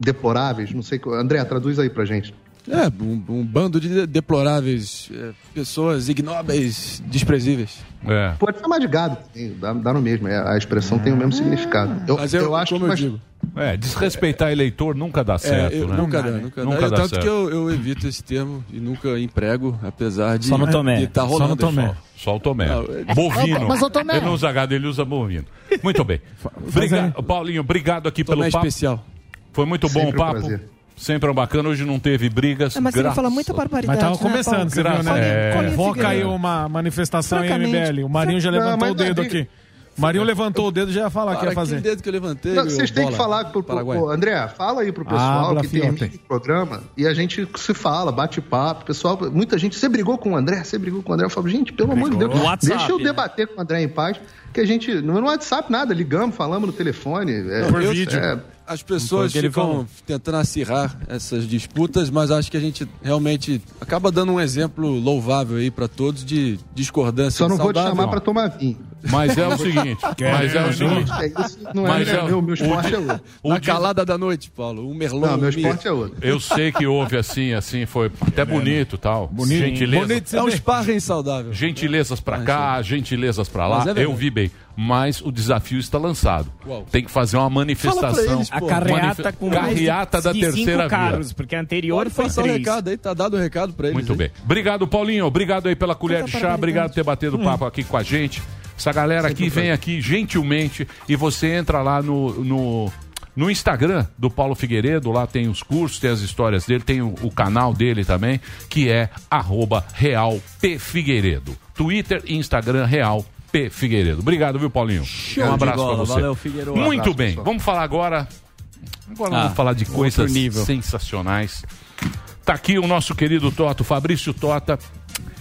deploráveis. Não sei. André, traduz aí pra gente. É, um, um bando de deploráveis, é, pessoas ignóbeis, desprezíveis. É. Pode chamar de gado, dá, dá no mesmo. é, a expressão tem o mesmo significado. Eu, Mas eu- acho como que eu mas- digo. É, desrespeitar eleitor nunca dá certo, É, eu- né? Nunca dá, nunca, dá. Eu- dá tanto certo. que eu, eu evito esse termo e nunca emprego, apesar de Só de tá Só rolando no Tomé. sol. Só o Tomé. Não, é- Bovino. Mas o Tomé- Ele não usa gado, ele usa bovino. Muito bem. Obrigado, Paulinho, obrigado aqui Tomé pelo papo. especial. Foi muito bom Sempre o um papo. prazer. Sempre é um bacana. Hoje não teve brigas. É, mas ele graças fala muita barbaridade. Mas tava né, começando, Paulo? você viu, né? É. Invoca aí uma manifestação em. MBL. O Marinho já Não, levantou mas o dedo não é aqui. O Marinho levantou o dedo e já ia falar que ia fazer. dedo que eu levantei. Não, vocês têm que falar pro, pro, Paraguai. pro- André, fala aí pro pessoal Habla, que tem no programa e a gente se fala, bate papo, pessoal, muita gente, você brigou com o André, você brigou com o André, eu falo, gente, pelo amor de Deus, WhatsApp, deixa eu né? debater com o André em paz, que a gente, não é no WhatsApp nada, ligamos, falamos no telefone, é, Por eu- vídeo. é, As pessoas ficam falou. tentando acirrar essas disputas, mas acho que a gente realmente acaba dando um exemplo louvável aí pra todos de discordância. só não vou te saudável. chamar pra tomar vinho. Mas é o seguinte. mas é o seguinte. É, isso não é, Mas meu, é- meu, meu esporte o- é outro. o Na calada da noite, Paulo. Um merlot. Não, meu um esporte é outro. Eu sei que houve assim, assim, foi até bonito tal. Bonito. Gentileza. Bonito, é um sparring saudável. Gentilezas pra cá, gentilezas pra lá. É eu vi bem. Mas o desafio está lançado. Qual? Tem que fazer uma manifestação. eles, A carreata com Carreata da de terceira cinco via. carros, porque a anterior Pode foi o três. recado aí, tá dado o recado pra eles. Muito aí. bem. Obrigado, Paulinho. Obrigado aí pela colher de chá. Obrigado por ter batido papo aqui com a gente. Essa galera aqui vem aqui gentilmente e você entra lá no, no, no Instagram do Paulo Figueiredo. Lá tem os cursos, tem as histórias dele, tem o, o canal dele também, que é arroba Real P Figueiredo. Twitter e Instagram Real P Figueiredo. Obrigado, viu, Paulinho? um de abraço pra você. Valeu, Figueiredo. Muito abraço, bem. pessoal. Vamos falar agora. Agora Ah, vamos falar de coisas nível. sensacionais. Tá aqui o nosso querido Toto, Fabrício Tota.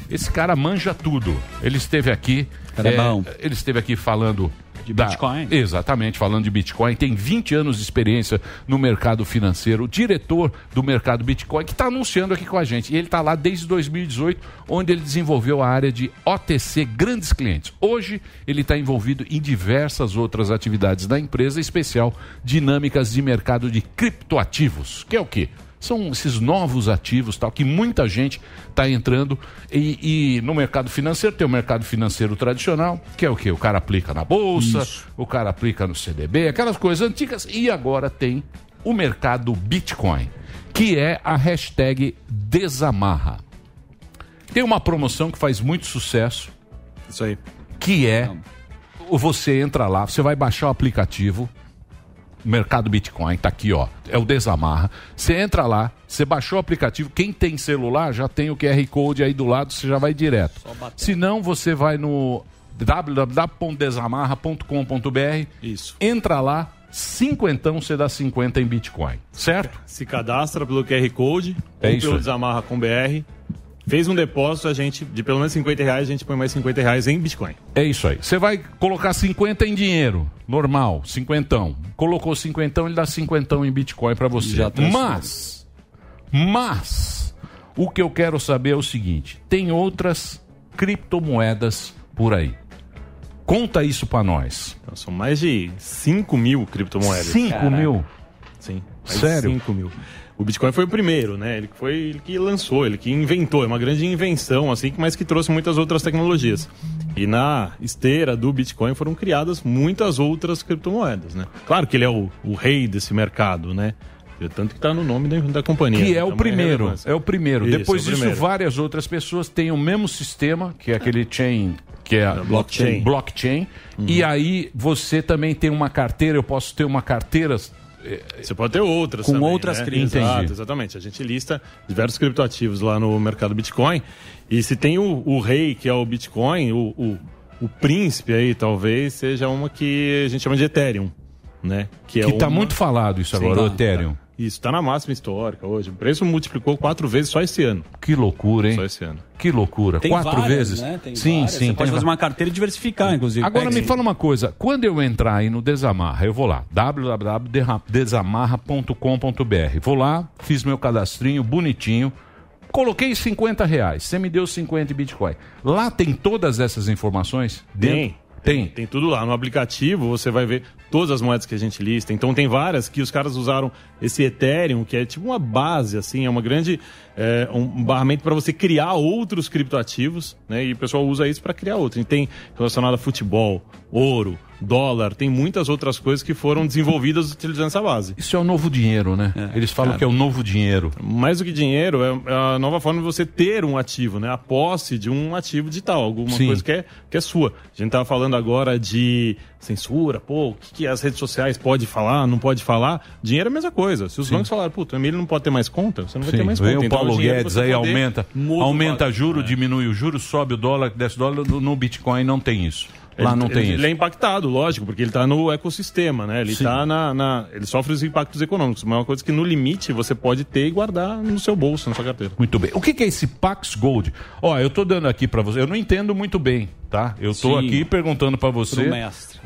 Esse cara manja tudo. Ele esteve aqui. Cara é bom. Ele esteve aqui falando. De da- Bitcoin? Exatamente, falando de Bitcoin. Tem 20 anos de experiência no mercado financeiro. Diretor do mercado Bitcoin, que está anunciando aqui com a gente. E ele está lá desde 2018, onde ele desenvolveu a área de OTC Grandes Clientes. Hoje, ele está envolvido em diversas outras atividades da empresa, em especial dinâmicas de mercado de criptoativos. Que é o quê? São esses novos ativos tal que muita gente está entrando. E, e no mercado financeiro tem o mercado financeiro tradicional, que é o que O cara aplica na bolsa, o cara aplica no CDB, aquelas coisas antigas, e agora tem o mercado Bitcoin, que é a hashtag Desamarra. Tem uma promoção que faz muito sucesso, Isso aí. que é você entra lá, você vai baixar o aplicativo Mercado Bitcoin, tá aqui, ó. É o Desamarra. Você entra lá, você baixou o aplicativo. Quem tem celular já tem o QR Code aí do lado, você já vai direto. Se não, você vai no www.desamarra.com.br. Isso. Entra lá, cinquentão você dá 50 em Bitcoin, certo? Se cadastra pelo QR Code É ou isso pelo. Desamarra com BR. Fez um depósito, a gente, de pelo menos 50 reais, a gente põe mais 50 reais em Bitcoin. É isso aí. Você vai colocar 50 em dinheiro, normal, cinquentão. Colocou cinquentão, ele dá cinquentão em Bitcoin para você. Já mas, mas, o que eu quero saber é o seguinte: tem outras criptomoedas por aí. Conta isso para nós. Então, são mais de 5 mil criptomoedas. 5 mil? Sim. mais de Sério? 5 mil. O Bitcoin foi o primeiro, né? Ele foi ele que lançou, ele que inventou. É uma grande invenção, assim, mas que trouxe muitas outras tecnologias. E na esteira do Bitcoin foram criadas muitas outras criptomoedas, né? Claro que ele é o, o rei desse mercado, né? Tanto que está no nome da, da companhia. Que é o Tamanha primeiro. relevância. É o primeiro. Isso, Depois é o disso, primeiro. várias outras pessoas têm o mesmo sistema, que é aquele chain, que é a blockchain. Uhum. blockchain. E aí você também tem uma carteira, eu posso ter uma carteira. Você pode ter outras Com também, outras né? Exato, exatamente. A gente lista diversos criptoativos lá no mercado Bitcoin. E se tem o, o rei, que é o Bitcoin, o, o, o príncipe aí, talvez, seja uma que a gente chama de Ethereum, né? Que é está uma- muito falado isso Sim, agora, o tá, Ethereum. tá. Isso, está na máxima histórica hoje. O preço multiplicou quatro vezes só esse ano. Que loucura, hein? Só esse ano. Que loucura. Tem Quatro várias, vezes? Né? Tem sim, várias. sim. Você tem pode fazer uma carteira e diversificar, inclusive. Agora Pega me aí. fala uma coisa, quando eu entrar aí no Desamarra, eu vou lá, www.desamarra.com.br. Vou lá, fiz meu cadastrinho bonitinho, coloquei 50 reais, você me deu 50 em Bitcoin. Lá tem todas essas informações? Tem. Tem. Tem tudo lá. No aplicativo você vai ver todas as moedas que a gente lista. Então tem várias que os caras usaram esse Ethereum, que é tipo uma base, assim, é uma grande. é, um barramento para você criar outros criptoativos, né? E o pessoal usa isso para criar outros. E tem relacionado a futebol, ouro, dólar, tem muitas outras coisas que foram desenvolvidas utilizando essa base. Isso é o novo dinheiro, né? Eles falam cara. que é o novo dinheiro. Mais do que dinheiro, é é a nova forma de você ter um ativo, né? A posse de um ativo digital, alguma Sim. coisa que é, que é sua. A gente estava falando agora de censura, pô, o que, que as redes sociais pode falar, não pode falar. Dinheiro é a mesma coisa. Se os bancos falaram, puta, o Emílio não pode ter mais conta, você não vai ter Sim, mais vem conta. o Então, Paulo dinheiro Guedes aí aumenta, o aumenta juro, diminui o juro, sobe o dólar, desce o dólar, no Bitcoin não tem isso. Lá Ele- não tem ele, isso. Ele é impactado, lógico, porque ele está no ecossistema, né? Ele Sim. tá na, na- Ele sofre os impactos econômicos, mas é uma coisa que no limite você pode ter e guardar no seu bolso, na sua carteira. Muito bem. O que, que é esse Pax Gold? Ó, eu tô dando aqui pra você. Eu não entendo muito bem, tá? Eu Sim. aqui perguntando pra você. Pro mestre.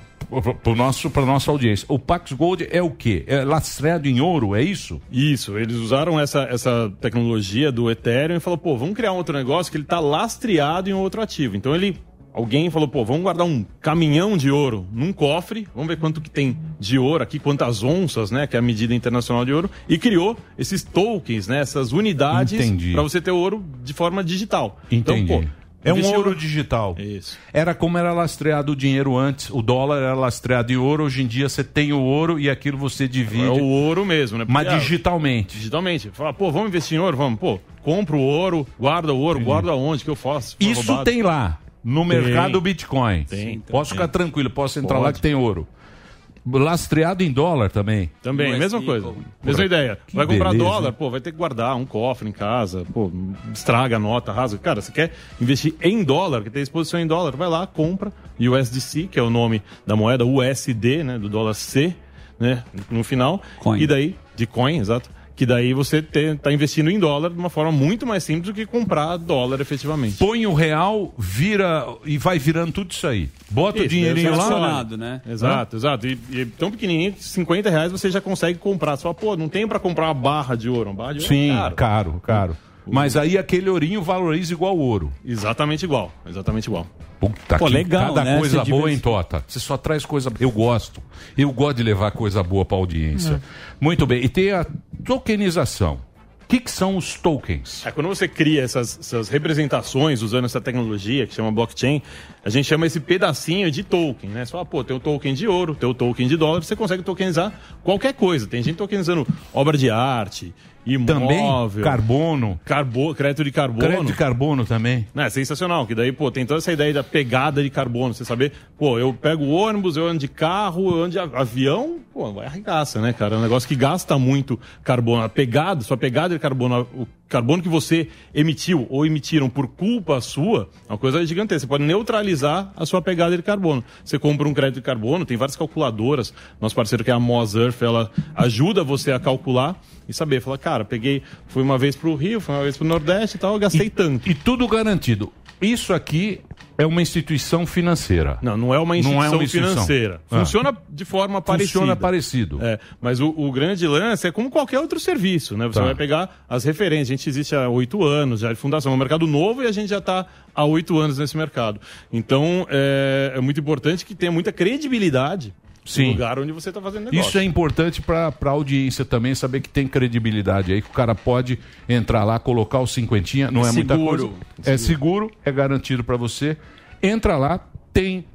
Pro nosso, pra nossa audiência. O Pax Gold é o quê? É lastreado em ouro, é isso? Isso, eles usaram essa, essa tecnologia do Ethereum e falou, pô, vamos criar um outro negócio que ele tá lastreado em outro ativo. Então ele. Alguém falou, pô, vamos guardar um caminhão de ouro num cofre, vamos ver quanto que tem de ouro aqui, quantas onças, né, que é a medida internacional de ouro, e criou esses tokens, né, essas unidades para você ter ouro de forma digital. Entendi. Então, pô, é um ouro digital. Isso. Era como era lastreado o dinheiro antes. O dólar era lastreado em ouro. Hoje em dia você tem o ouro e aquilo você divide. É o ouro mesmo, né? Mas Porque, ah, digitalmente. Digitalmente. Fala, pô, vamos investir em ouro? Vamos, pô, compra o ouro, guarda o ouro, guarda onde que eu faço? Isso roubado. tem lá, no Tem. mercado Bitcoin. Tem, Posso tem. ficar tranquilo, posso entrar Pode. lá que tem ouro. Lastreado em dólar também. Também, USD, mesma coisa. como- Mesma ideia. Que vai comprar beleza, dólar, hein? pô, vai ter que guardar um cofre em casa, pô, estraga a nota, rasga. Cara, você quer investir em dólar, que tem exposição em dólar, vai lá, compra USDC, que é o nome da moeda, USD, né, do dólar C, né, no final. E daí, de coin, exato. Que daí você está investindo em dólar de uma forma muito mais simples do que comprar dólar efetivamente. Põe o real, vira e vai virando tudo isso aí. Bota o Isso, dinheirinho daí você lá. escolhe. Exato, exato. E, e tão pequenininho, 50 reais você já consegue comprar. Você fala, pô, não tem para comprar uma barra de ouro. Uma barra de ouro Sim, é caro. caro, caro. Mas aí aquele ourinho valoriza igual ouro. Exatamente igual, exatamente igual. Puta Pô, que legal, cada né? coisa Você boa, hein, Tota? Você só traz coisa. Eu gosto. Eu gosto de levar coisa boa pra audiência. É. Muito bem. E tem a tokenização. O que, que são os tokens? É, quando você cria essas, essas representações usando essa tecnologia que chama blockchain, a gente chama esse pedacinho de token, né? Você fala, pô, tem o token de ouro, tem o token de dólar, você consegue tokenizar qualquer coisa. Tem gente tokenizando obra de arte, imóvel. Carbono. Carbo, crédito de carbono. Crédito de carbono também. É sensacional, que daí, pô, tem toda essa ideia da pegada de carbono. Você saber, pô, eu pego ônibus, eu ando de carro, eu ando de avião, pô, vai arregaça, né, cara? É um negócio que gasta muito carbono. A pegada, sua pegada de carbono, o carbono que você emitiu ou emitiram por culpa sua, é uma coisa gigantesca. Você pode neutralizar a sua pegada de carbono. Você compra um crédito de carbono, tem várias calculadoras. Nosso parceiro que é a Moz Earth, ela ajuda você a calcular e saber. Fala, cara, peguei, fui uma vez pro Rio, fui uma vez pro Nordeste e tal, eu gastei tanto. E tudo garantido. Isso aqui é uma instituição financeira. Não, não é uma instituição, financeira. Ah. Funciona de forma parecida. Funciona parecido. É, mas o, o grande lance é como qualquer outro serviço, né? Você Tá. vai pegar as referências. A gente existe há oito anos já de fundação. É um mercado novo e a gente já está há oito anos nesse mercado. Então, é, é muito importante que tenha muita credibilidade Sim. lugar onde você está fazendo negócio. Isso é importante para a audiência também saber que tem credibilidade aí, que o cara pode entrar lá, colocar o cinquentinha, não é, É muita seguro. coisa. É seguro, é garantido para você. Entra lá, tem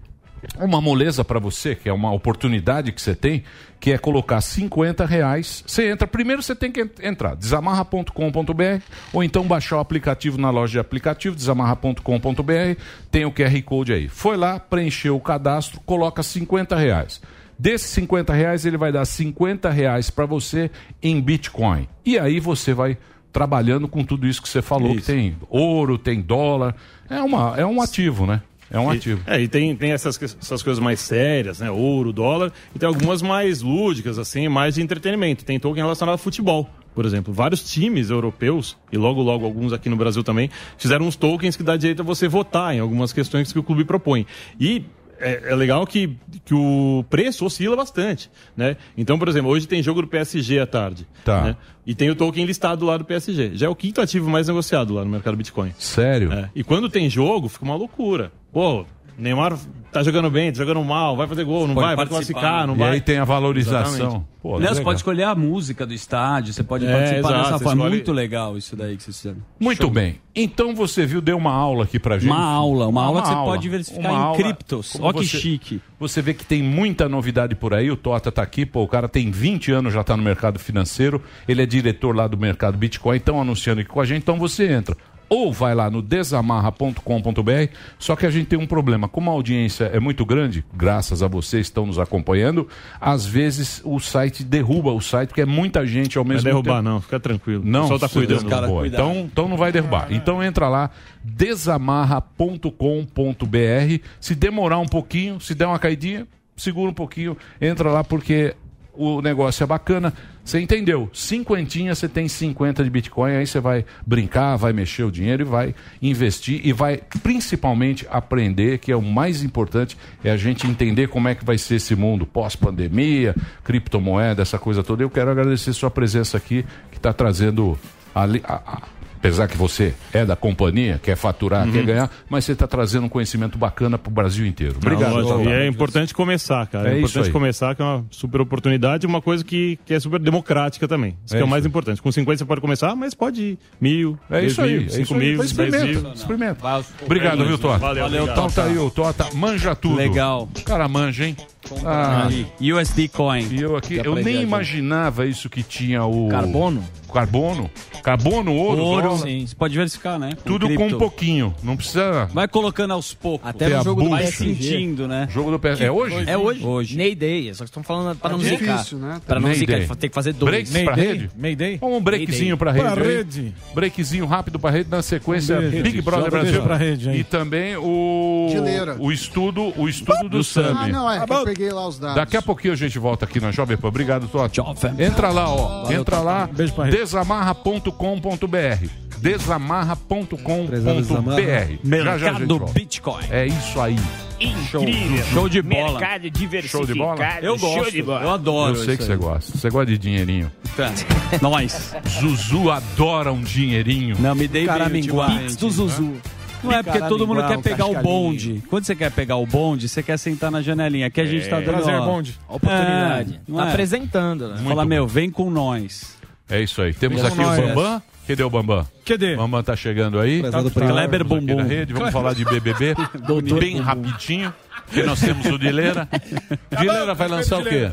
uma moleza para você, que é uma oportunidade que você tem, que é colocar 50 reais. Você entra, primeiro você tem que en- entrar, desamarra.com.br ou então baixar o aplicativo na loja de aplicativo, desamarra.com.br, tem o QR Code aí. Foi lá, preencheu o cadastro, coloca 50 reais. Desses 50 reais, ele vai dar 50 reais para você em Bitcoin. E aí você vai trabalhando com tudo isso que você falou, que tem ouro, tem dólar. É, uma, é um ativo, né? É um E- ativo. É, e tem, tem essas, essas coisas mais sérias, né? Ouro, dólar, e tem algumas mais lúdicas, assim, mais de entretenimento. Tem token relacionado a futebol, por exemplo. Vários times europeus, e logo, logo alguns aqui no Brasil também, fizeram uns tokens que dá direito a você votar em algumas questões que o clube propõe. E é, é legal que, que o preço oscila bastante, né? Então, por exemplo, hoje tem jogo do PSG à tarde. Tá. né? E tem o token listado lá do PSG. Já é o quinto ativo mais negociado lá no mercado Bitcoin. Sério? É. E quando tem jogo, fica uma loucura. Pô, Neymar tá jogando bem, tá jogando mal, vai fazer gol, não Pode vai, vai classificar, não E vai. aí tem a valorização. Pô, Aliás, legal. pode escolher a música do estádio, você pode É, participar exato, dessa forma. escolhe- Muito legal isso daí que vocês fizeram. Muito bem. Então você viu, deu uma aula aqui pra gente. Uma aula, uma aula que você aula. pode diversificar Uma em aula. criptos. Ó que você- chique. Você vê que tem muita novidade por aí. O Tota tá aqui, pô, o cara tem 20 anos, já tá no mercado financeiro. Ele é diretor lá do mercado Bitcoin, estão anunciando aqui com a gente. Então você entra ou vai lá no desamarra.com.br. Só que a gente tem um problema. Como a audiência é muito grande, graças a vocês que estão nos acompanhando, às vezes o site derruba o site, porque é muita gente ao Não vai mesmo derrubar, tempo. não, fica tranquilo. Não, pessoal tá cuidando. Deus cara. Então, então não vai derrubar. Então entra lá, desamarra.com.br. Se demorar um pouquinho, se der uma caidinha, segura um pouquinho, entra lá porque o negócio é bacana. Você entendeu? Cinquentinha, você tem 50 de Bitcoin, aí você vai brincar, vai mexer o dinheiro e vai investir e vai principalmente aprender, que é o mais importante, é a gente entender como é que vai ser esse mundo pós-pandemia, criptomoeda, essa coisa toda. Eu quero agradecer sua presença aqui, que está trazendo ali, a- a- apesar que você é da companhia, quer faturar, Uhum. quer ganhar, mas você está trazendo um conhecimento bacana para o Brasil inteiro. Obrigado. Não, e é importante começar, cara. É, É importante aí. começar, que é uma super oportunidade, uma coisa que, que é super democrática também. Isso É que é o mais aí. importante. Com 50 você pode começar, mas pode ir mil, É isso aí, mil, é cinco aí. mil, Mas dez experimenta, mil. experimenta. Obrigado, viu, Tota? Valeu, Então obrigado. tá aí, o Tota manja tudo. Legal. O cara manja, hein? Ah, USD Coin. E eu aqui, eu nem imaginava isso que tinha o... Carbono? Carbono? Carbono, ouro, Ouro, dólar. sim. Você pode verificar, né? Tudo com cripto. um pouquinho. Não precisa... Vai colocando aos poucos. Até no jogo do Vai PSG. sentindo, né? Jogo do PSG. É hoje? É hoje. Hoje. Ney Day, só que estão falando para É não difícil, zicar. né? Para não Ney zicar, Day. tem que fazer dois. Breaks pra rede? Mayday? Um breakzinho pra rede. Pra rede. Breakzinho rápido pra rede. Na sequência, beijo. Big Brother Brasil. pra rede, hein? e também o... Dileira. O estudo, o estudo do, Sami. Ah, não, é que eu peguei lá os dados. Daqui a pouquinho a gente volta aqui na Jovem Pan. Obrigado, Totti. Entra lá, ó. Valeu, Entra lá. Beijo pra rede. Desamarra.com.br. Desamarra.com.br. Mercado. Bitcoin. É isso aí. Incrível. Show de bola. Mercado Show de bola? Eu gosto. Eu adoro. Eu sei que você gosta. Você gosta de dinheirinho. Tá. Nós. Zuzu adora um dinheirinho. Não, me dei Caraminguá. ultimamente. Pix do Zuzu. Não é porque todo mundo quer pegar o bonde. Quando você quer pegar o bonde, você quer sentar na janelinha. Aqui a gente tá dando Prazer, bonde. Oportunidade. não Tá apresentando, né? Fala, meu, vem com nós. É isso aí. Temos aqui com o nós. Bambam. Cadê o Bambam? Cadê? Bambam tá chegando aí. Tá-. Kleber Bumbum. na rede. Vamos falar de BBB. Doutor Bem Bumbum. rapidinho. Porque nós temos o Dileira. Dileira vai lançar o quê?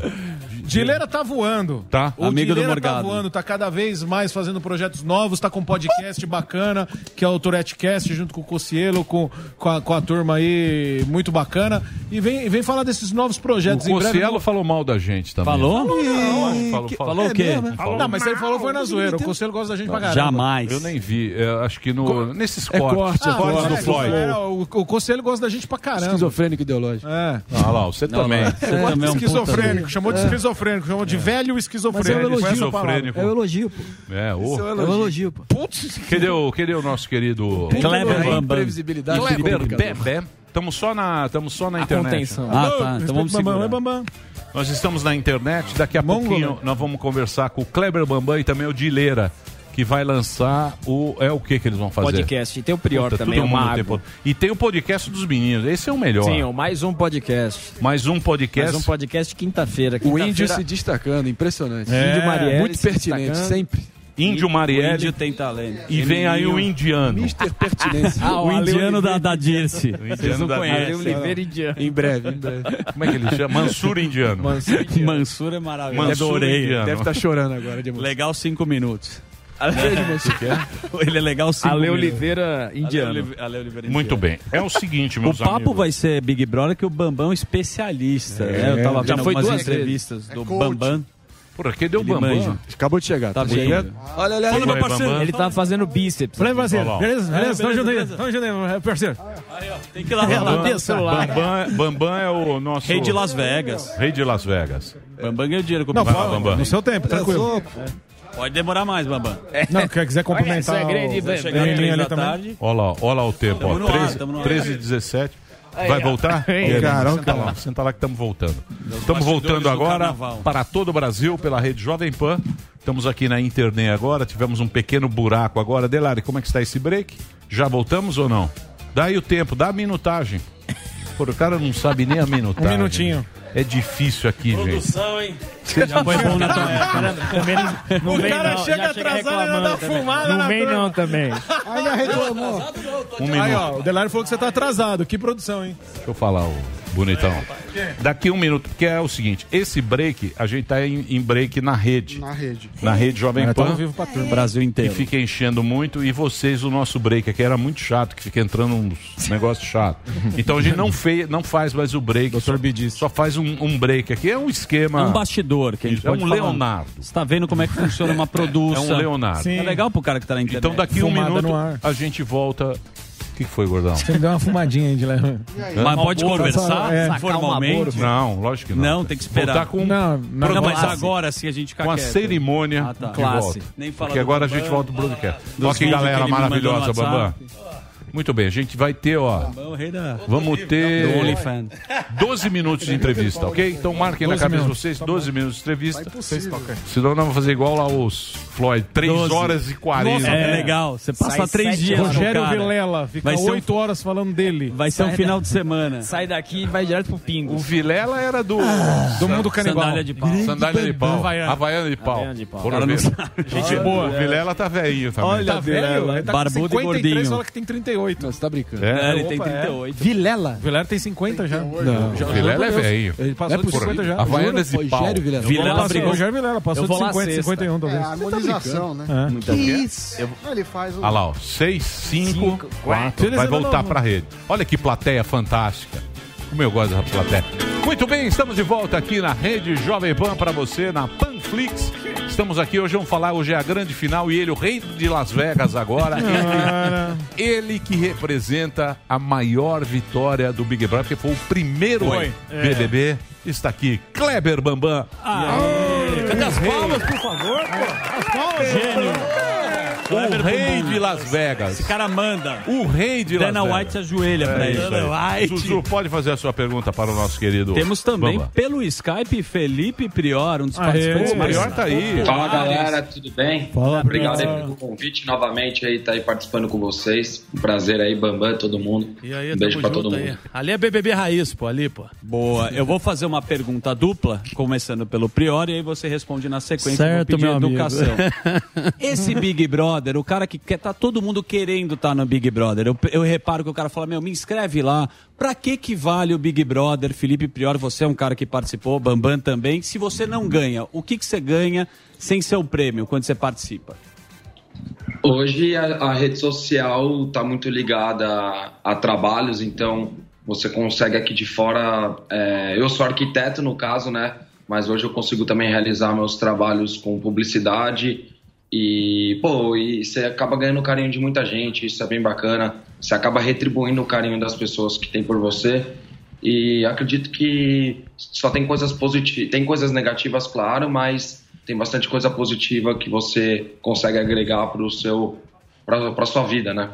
Dileira tá voando. Tá. O Amigo do Dileira Morgado. tá voando, tá cada vez mais fazendo projetos novos, tá com um podcast bacana, que é o Tourette Cast, junto com o Cocielo, com, com, a, com a turma aí, muito bacana. E vem, vem falar desses novos projetos O em breve. Falou mal da gente também. Falou? Não, falou, falou. Falou o quê? Falou. Não, mas ele falou foi na zoeira. O Conselho gosta da gente pra caramba. Jamais. Eu nem vi. É, acho que no, nesses É cortes. corte, é cortes corte. do Floyd. É, o, o gosta da gente pra caramba. Esquizofrênico ideológico. É. Ah lá, você Não, também. não. Você também é um esquizofrênico, chamou de É. esquizofrênico, chamou de velho esquizofrênico. Mas é um essa elogio. É o elogio, pô. É, o... É o elogio, pô. Cadê o, cadê o nosso querido Kleber Bambam. Previsibilidade. Kleber. Bebé? Estamos só na, estamos só na internet. contenção. Ah, tá. Então vamos Bambam, segurar. é Bambam. Nós estamos na internet. Daqui a Mongol. pouquinho nós vamos conversar com o Kleber Bambam e também o Dileira, que vai lançar o. É o que que eles vão fazer? Podcast. E tem o Prior Puta, também, todo o Mago. tem pod- E tem o podcast dos meninos. Esse é o melhor. Sim, ó, mais um podcast. Mais um podcast. Mais um podcast quinta-feira. O índio se destacando, impressionante. É, Índio Marielle Muito se pertinente, sempre. Índio O Marielle. índio tem talento. E vem aí o indiano. Mister Pertinência. Ah, O Ale indiano da, da Dirce. Vocês indiano não conhecem. Oliveira Indiano. em breve, em breve. Como é que ele chama? Mansur indiano. Mansur é maravilhoso. Mansur Adorei. indiano. Deve estar chorando agora de emoção. Legal cinco minutos. Você quer? Ele é legal cinco Ale. Oliveira Indiano. Ale Ale Oliveira Muito indiano. bem. É o seguinte, O meus papo amigos. vai ser Big Brother, que o Bambam é especialista. né? Eu tava Já vendo foi algumas duas entrevistas vezes. do É coach. Bambam. Porra, cadê o Ele Bambam? manja. Acabou de chegar. Tá vindo. chegando. Olha, olha, Fala, olha. meu parceiro. Bambam. Ele tava fazendo bíceps. Falei, parceiro. Beleza? Beleza? Tamo beleza, junto aí. beleza. Tamo junto aí, parceiro. Tem que ir lá Ela relatar o celular. Bambam, Bambam é o nosso. Rei de Las Vegas. Rei de Las Vegas. Bambam ganhou dinheiro com o Não, Big fala, Bambam. no seu tempo, tranquilo. Pode demorar mais, Bambam. Não, quer quiser cumprimentar Olha, o vai Chegar às menininho três ali da também. tarde. Olha lá, olha lá o tempo. Tamo Ó, no ar, 13, tamo no ar. 13 e 17. Vai voltar? Aí, Caramba, senta lá, senta lá que estamos voltando. Estamos voltando agora para todo o Brasil pela rede Jovem Pan. Estamos aqui na internet agora, tivemos um pequeno buraco agora. Delari, como é que está esse break? Já voltamos ou não? Dá aí o tempo, dá a minutagem. Pô, o cara não sabe nem a minutagem. Um minutinho. É difícil aqui, gente. Produção, hein? Já foi bom na tua Também não, não O cara não. chega atrasado e dá fumada Não na vem turma. não também. Ainda reclamou. Um Aí, minuto. ó, o Delário falou que você tá atrasado. Que produção, hein? Deixa eu falar, o bonitão. Daqui um minuto, porque é o seguinte: esse break, a gente tá em, em break na rede. Na rede. Na rede Jovem Pan. vivo pra turma. Brasil inteiro. E fica enchendo muito. E vocês, o nosso break aqui era muito chato, que fica entrando uns negócios chatos. Então a gente não, fez, não faz mais o break. Só, só faz um, um break aqui. É um esquema. É um bastidor que a gente É pode um falar. Leonardo. Você tá vendo como é que funciona uma produção. É um Leonardo. É legal pro cara que tá na internet. Então daqui um Fumada minuto no ar. a gente volta. O que, foi, gordão? Você me deu uma fumadinha aí de leve. Mas pode conversar É. formalmente? Não, lógico que não. Não, tem que esperar. Voltar com, Não, não, programa- mas agora sim a gente fica com a quieto. cerimônia Ah, tá. de Classe. volta. Nem fala Porque agora a gente volta pro broadcast. Olha que galera maravilhosa, Bambam. Muito bem, a gente vai ter, ó. Vamos ter Do OnlyFans. 12 minutos de entrevista, ok? Então marquem na 12 cabeça de vocês 12 minutos de entrevista. Vocês tocam. Senão nós vamos fazer igual lá os Floyd, 3 12. horas e 40. Nossa, é legal. Você passa três dias. no Rogério. Vilela, fica Vai ser um- oito horas falando dele. Vai ser um final de semana. Sai daqui e vai direto pro pingo. O Vilela era do. Do mundo canibal. Sandália de pau. Sandália de pau. Havaiana. De pau. Não. Gente boa. O Vilela tá velhinho também. Olha, Tá velho? Ele tá Barbudo e 53, gordinho. fala que tem 38. Não, você tá brincando. É? É, ele tem Opa, é. 38. Vilela? Vilela tem 50 já. Não. Já- Vilela é velho. Ele passou Não é de 50 já. Havaianas de pau. Rogério Vilela. Vilela brigou. Rogério Vilela passou de lá 50, sexta. 51 É talvez. a harmonização, né? É. Então, Isso. Ele faz o. Olha lá, ó. 6, 5, 4. Eles Vai voltar não- pra rede. Olha que plateia fantástica. Como eu gosto dessa plateia. Muito bem, estamos de volta aqui na Rede Jovem Pan para você, na Panflix. Estamos aqui hoje, vamos falar, hoje é a grande final e ele, o rei de Las Vegas agora. ele, ele que representa a maior vitória do Big Brother, porque foi o primeiro Foi, BBB. Está aqui, Kleber Bambam. Cadê as palmas, por favor? As palmas, gênio. O rei de Las Vegas. Esse cara manda. O rei de Las Dana Vegas. White se ajoelha pra É ele. isso aí. Zuzu, pode fazer a sua pergunta para o nosso querido. Temos também Bambam. pelo Skype Felipe Prior, um dos participantes O mais Prior tá aí. Fala galera, tudo bem? Fala, Obrigado aí Prior. pelo convite novamente aí, tá aí participando com vocês. Um prazer aí, Bambam, todo mundo. E aí, um beijo pra todo junto mundo. aí. Ali é BBB raiz, pô, ali, pô. Boa. Eu vou fazer uma pergunta dupla, começando pelo Prior, e aí você responde na sequência. Certo, meu amigo. educação. Esse Big Brother, o cara que quer, tá todo mundo querendo estar no Big Brother. Eu, eu reparo que o cara fala, meu, me inscreve lá. Pra que que vale o Big Brother? Felipe Prior, você é um cara que participou, Bambam também. Se você não ganha, o que que você ganha sem seu prêmio quando você participa? Hoje a, a rede social tá muito ligada a, a trabalhos, então você consegue aqui de fora. é, eu sou arquiteto no caso, né? Mas hoje eu consigo também realizar meus trabalhos com publicidade e, pô, e você acaba ganhando o carinho de muita gente, isso é bem bacana. Você acaba retribuindo o carinho das pessoas que tem por você. E acredito que só tem coisas positivas, tem coisas negativas, claro, mas tem bastante coisa positiva que você consegue agregar para o seu para sua vida, né?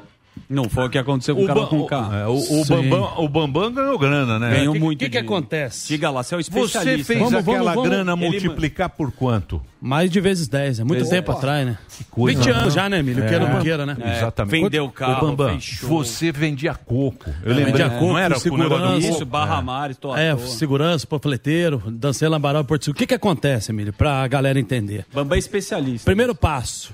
Não foi o que aconteceu com o, O, cara Ba- com o o- carro. é, o, o Bambam, o Bambam ganhou grana, né? Ganhou que, muito que, que dinheiro. acontece? Diga lá, você é o Você especialista. fez Vamos, aquela vamos, vamos. grana Ele- multiplicar por quanto? Mais de vezes 10, é muito tempo atrás, né? coisa, 20 né? anos já, né, Emílio? É. Queira ou não queira, né? É, Exatamente. vendeu carro, Bambam, fez show. você vendia coco. Eu É, lembrei. vendia não coco, era com o negócio do segurança. Isso, Barra Mares, tô à É, toa. segurança, panfleteiro, dancei lambarão, Porto Seguro. O que que acontece, Emílio, pra galera entender? Bambam é especialista. Primeiro passo,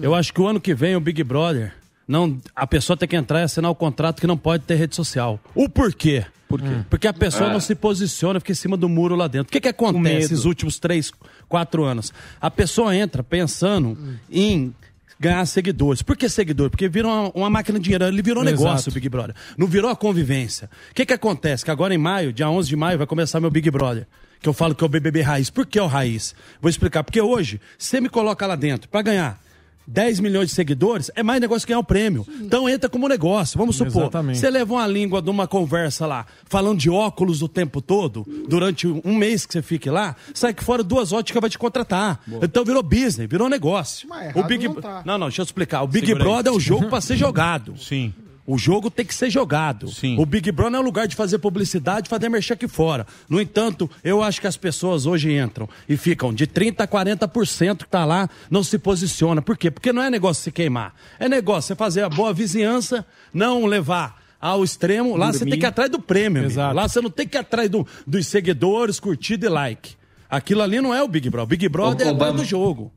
eu acho que o ano que vem o Big Brother, não, a pessoa tem que entrar e assinar o contrato que não pode ter rede social. O porquê? Por quê? Porque a pessoa É. não se posiciona, fica em cima do muro lá dentro. O que que acontece esses últimos três, quatro anos? A pessoa entra pensando em ganhar seguidores. Por que seguidor? Porque virou uma, uma máquina de dinheiro. Ele virou Exato. negócio, o Big Brother. Não virou a convivência. O que que acontece? Que agora em maio, dia 11 de maio, vai começar meu Big Brother. Que eu falo que é o BBB Raiz. Por que é o Raiz? Vou explicar. Porque hoje, você me coloca lá dentro para ganhar 10 milhões de seguidores, é mais negócio que ganhar o prêmio. Então entra como negócio. Vamos supor, Exatamente. você leva uma língua de uma conversa lá, falando de óculos o tempo todo, durante um mês que você fique lá, sai que fora duas óticas vai te contratar. Então virou business, virou negócio. Mas o Big... não tá. não, não, deixa eu explicar. O Big Segura aí. Brother é o jogo para ser jogado. Sim. O jogo tem que ser jogado. Sim. O Big Brother é um lugar de fazer publicidade, fazer merchan aqui fora. No entanto, eu acho que as pessoas hoje entram e ficam de 30% a 40% que tá lá, não se posiciona. Por quê? Porque não é negócio se queimar. É negócio você fazer a boa vizinhança, não levar ao extremo. Lá você tem que ir atrás do prêmio. Lá você não tem que ir atrás do- dos seguidores, curtida e like. Aquilo ali não é o Big Brother. O Big Brother Ô, é Bamba. do jogo.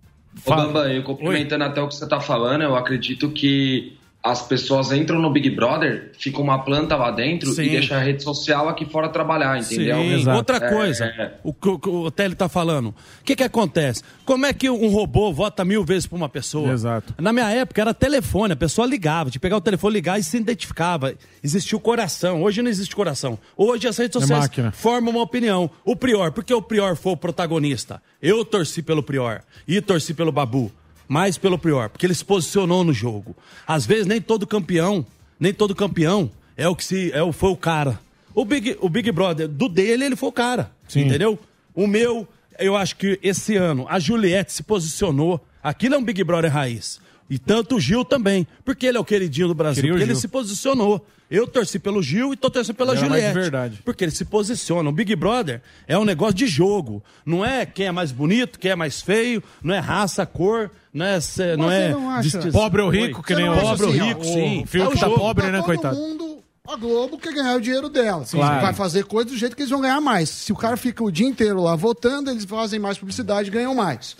Ô, Bamba, eu complementando até o que você está falando, eu acredito que as pessoas entram no Big Brother, fica uma planta lá dentro Sim. e deixa a rede social aqui fora trabalhar, entendeu? Sim. Outra É, coisa, é. o que o, o Tele tá falando. O que que acontece? Como é que um robô vota mil vezes pra uma pessoa? Exato. Na minha época era telefone, a pessoa ligava, de pegar o telefone, ligar e se identificava. Existia o coração. Hoje não existe coração. Hoje as redes É sociais máquina. formam uma opinião. O Prior, por que o Prior foi o protagonista? Eu torci pelo Prior e torci pelo Babu. Mais pelo Prior, porque ele se posicionou no jogo. Às vezes nem todo campeão, nem todo campeão é o que se é o foi o cara. O Big, o Big Brother do dele, ele foi o cara. Entendeu? O meu, eu acho que esse ano a Juliette se posicionou. Aquilo é um Big Brother raiz. E tanto o Gil também. Porque ele é o queridinho do Brasil. Queria Porque ele se posicionou. Eu torci pelo Gil e tô torcendo pela era mais de Juliette. verdade. Porque ele se posiciona. O Big Brother é um negócio de jogo. Não é quem é mais bonito, quem é mais feio, não é raça, cor, não é. se- Não é você não acha-. Pobre ou rico, que Você nem não o Pobre ou assim, ó, rico, o- sim. Fio É o que tá pobre, Tá né, todo coitado? mundo, a Globo quer ganhar o dinheiro dela. Claro. Vai fazer coisa do jeito que eles vão ganhar mais. Se o cara fica o dia inteiro lá votando, eles fazem mais publicidade e ganham mais.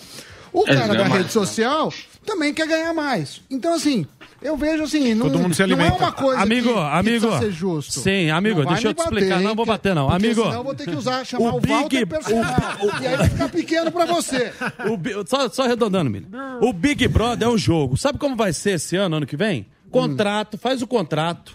O Eles cara da mais, rede social também quer ganhar mais. Então, assim, eu vejo assim, não, Todo mundo se não é alimenta. uma coisa Amigo, que, que amigo. precisa ser justo. Sim, amigo, Não deixa eu te explicar. Não vou bater, não. Amigo. Senão eu vou ter que usar, chamar o, Big- Walter personal. E aí vai ficar pequeno pra você. O só, só arredondando, Milho. O Big Brother é um jogo. Sabe como vai ser esse ano, ano que vem? Contrato, faz o contrato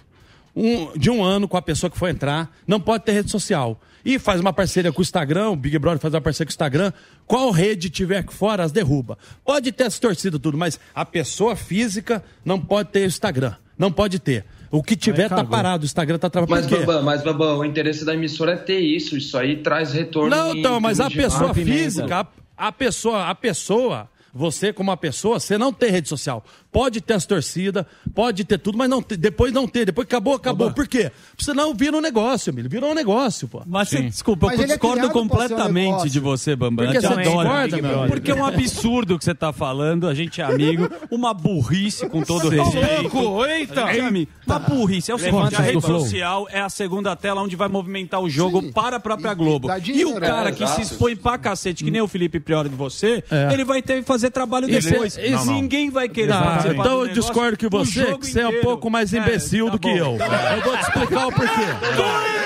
um- de um ano com a pessoa que for entrar. Não pode ter rede social. E faz uma parceria com o Instagram, o Big Brother faz uma parceria com o Instagram. Qual rede tiver aqui fora, as derruba. Pode ter as torcidas tudo, mas a pessoa física não pode ter Instagram. Não pode ter. O que tiver tá parado, o Instagram tá travado. Mas? Bambam, mas, Bambam, o interesse da emissora é ter isso. Isso aí traz retorno. Não, então, mas a pessoa física, a, a pessoa, a pessoa, você como uma pessoa, você não tem rede social. Pode ter as torcidas, pode ter tudo, mas não ter- depois não ter. Depois acabou, acabou. Por quê? Porque senão vira um negócio, Emílio. Virou um negócio, pô. Mas você- desculpa, Mas eu é discordo um completamente negócio. de você, Bambam. Por que Eu te você adoro. discorda? Porque é um absurdo o que você tá falando, a gente é amigo, uma burrice com todo Você tá respeito. louco? Eita! Gente, amigo, Uma burrice. É o seguinte, a rede social é a segunda tela onde vai movimentar o jogo para a própria Globo. E dinheiro. o cara É, que exato. se expõe pra cacete, que nem o Felipe Priori de você, É. ele vai ter que fazer trabalho Isso depois. é- não, não. Ninguém vai querer Tá, então do eu discordo que você, que você é um pouco mais É, imbecil tá do que bom. eu. Eu vou te explicar o porquê.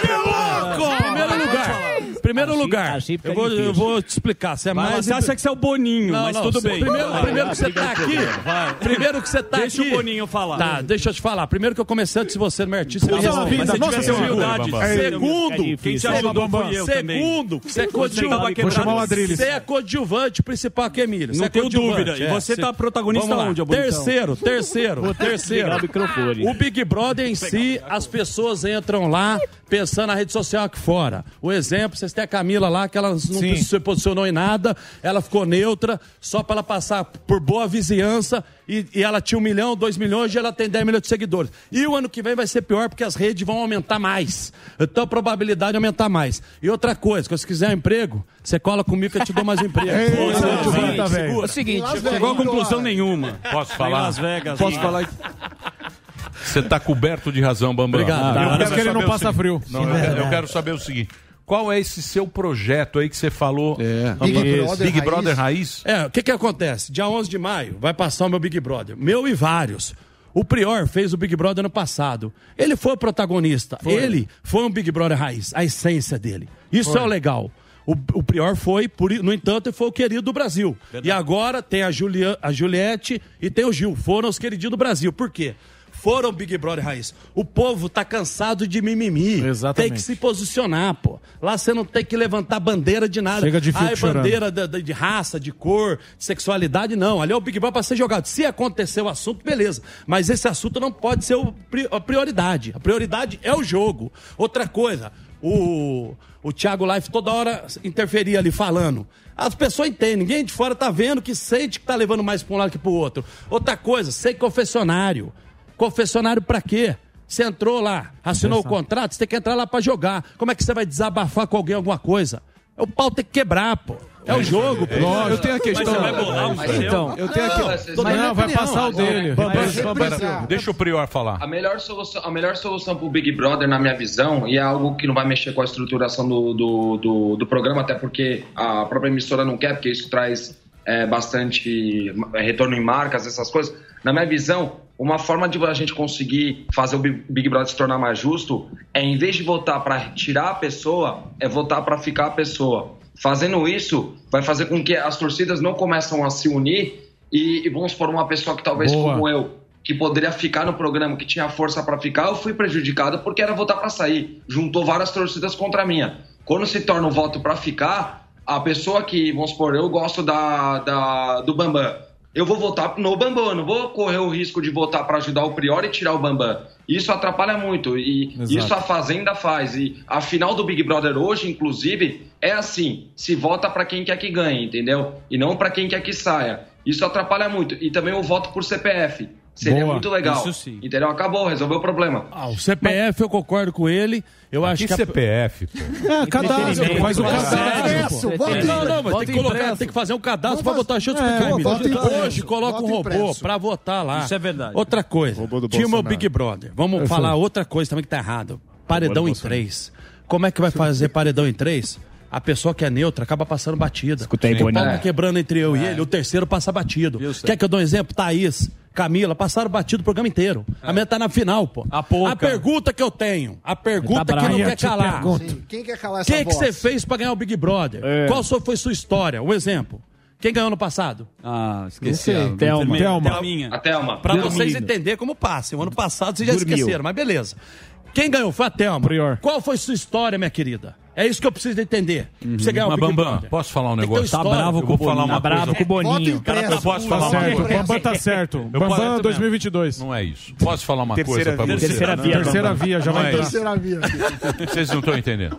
Primeiro lugar, primeiro lugar, eu vou, eu vou te explicar. Você é Vai mais. você acha que você é o Boninho, Não, mas não, tudo bem. Primeiro, Vai, primeiro que você tá aqui. vai. Primeiro que você tá Deixa aqui. o Boninho falar. Tá, deixa eu te falar. Primeiro que eu comecei antes de você no meu artista. Puxa me uma responde. vida, Mas nossa humildade. Segundo, quem te ajudou foi eu. Segundo, você é coadjuvante. Vou chamar o Você é coadjuvante principal que Emílio. Não é tenho dúvida. E é. você tá protagonista onde? Terceiro, terceiro, terceiro. O Big Brother em si, as pessoas entram lá pensando na rede social aqui fora. O exemplo, vocês têm a Camila lá, que ela não Sim. se posicionou em nada, ela ficou neutra, só para ela passar por boa vizinhança, e, e ela tinha um milhão, dois milhões, e ela tem 10 milhões de seguidores. E o ano que vem vai ser pior, porque as redes vão aumentar mais. Então a probabilidade de aumentar mais. E outra coisa, se quiser um emprego, você cola comigo que eu te dou mais emprego. Ei, Pô. É o seguinte, chegou a conclusão nenhuma. Posso Em falar? Las Vegas. Posso falar? Você está coberto de razão, Bambam. Obrigado. Eu quero parece que ele saber não o passa seguinte- frio. Não, eu, quero, eu quero saber o seguinte. Qual é esse seu projeto aí que você falou? Big Big, Brother Big Raiz. Brother Raiz? É, o que que acontece? Dia 11 de maio vai passar o meu Big Brother. Meu e vários. O Prior fez o Big Brother ano passado. Ele foi o protagonista. Ele foi um Big Brother raiz, a essência dele. Isso Foi. é o legal. O, o Prior foi, por, no entanto, ele foi o querido do Brasil. E agora tem a, Julia, a Juliette e tem o Gil. Foram os queridinhos do Brasil. Por quê? Foram Big Brother raiz. O povo tá cansado de mimimi. Exatamente. Tem que se posicionar, pô. Lá você não tem que levantar bandeira de nada. Chega de Ai, chorando. bandeira da- da- de raça, de cor, de sexualidade, não. Ali é o Big Brother para ser jogado. Se acontecer o assunto, beleza. Mas esse assunto não pode ser o a prioridade. A prioridade é o jogo. Outra coisa, o, o Thiago Life toda hora interferia ali falando. As pessoas entendem, ninguém de fora tá vendo que sente que tá levando mais para um lado que para o outro. Outra coisa, sei confessionário. Confessionário para quê? Você entrou lá, assinou o contrato, você tem que entrar lá para jogar. Como é que você vai desabafar com alguém alguma coisa? O pau tem que quebrar, pô. É o jogo, pô. Eu tenho a questão. Mas você vai bolar um seu? Então, eu tenho aqui. Não, Tô dando minha opinião. Mas- Pera, deixa o Prior falar. A melhor solução, a melhor solução pro Big Brother, na minha visão, e é algo que não vai mexer com a estruturação do, do, do, do programa, até porque a própria emissora não quer, porque isso traz é, bastante é, retorno em marcas, essas coisas. Na minha visão, uma forma de a gente conseguir fazer o Big Big Brother se tornar mais justo é, em vez de votar para tirar a pessoa, é votar para ficar a pessoa. Fazendo isso, vai fazer com que as torcidas não começam a se unir e, e vamos por uma pessoa que talvez Boa. como eu, que poderia ficar no programa, que tinha força para ficar, eu fui prejudicado porque era votar para sair. Juntou várias torcidas contra a minha. Quando se torna um voto para ficar, a pessoa que, vamos supor, eu gosto da, da, do Bambam. Eu vou votar no Bambam, eu não vou correr o risco de votar para ajudar o Prior e tirar o Bambam. Isso atrapalha muito e Exato. isso a Fazenda faz. E a final do Big Brother hoje, inclusive, é assim: se vota para quem quer que ganhe, entendeu? E não para quem quer que saia. Isso atrapalha muito. E também o voto por CPF. Seria Boa. muito legal. Isso sim. Entendeu? Acabou, resolveu o problema. Ah, o CPF eu concordo com ele. Eu acho que que a- CPF, pô? É, cadastro, faz o cadastro. Pô. Não, não, mas tem que colocar, tem que fazer um cadastro pra Vamos votar. Deixa eu te fazer- explicar, É. Hoje coloca um robô pra votar lá. Isso é verdade. Outra coisa. Robô do Tinha o. Big Brother. Vamos Eu falar sei. outra coisa também que tá errado. Paredão em Bolsonaro. três. Como é que vai fazer paredão em três? A pessoa que é neutra acaba passando batida. Escuta aí, o pau tá quebrando entre eu e ele, o terceiro passa batido. Quer que eu dou um exemplo? Thaís, Camila, passaram batido o programa inteiro. A minha tá na final, pô. A, pergunta que eu tenho, a pergunta Tá que não quer calar. Sim, quem quer calar essa Quem que voz? você fez pra ganhar o Big Brother? É. Qual foi sua história? Um exemplo. Quem ganhou no passado? Ah, esqueci. a Thelma. Thelma. Thelminha. A Thelma. Pra vocês entenderem como passa. O ano passado vocês já Dormiu. esqueceram, mas beleza. Quem ganhou foi a Thelma. Qual foi sua história, minha querida? É isso que eu preciso entender. Pra você ganhar o Mas, Big Bambam, Brother. posso falar um Tem que ter negócio? uma história. Eu vou falar uma Tá bravo com o Boninho. Cara, posso falar Tá uma coisa? o Bambam tá certo. Eu Bambam posso- 2022. Não é isso. Posso falar uma Terceira coisa pra via. você? Terceira via, Terceira via, já vai é entrar. isso. Terceira via. Vocês não estão entendendo.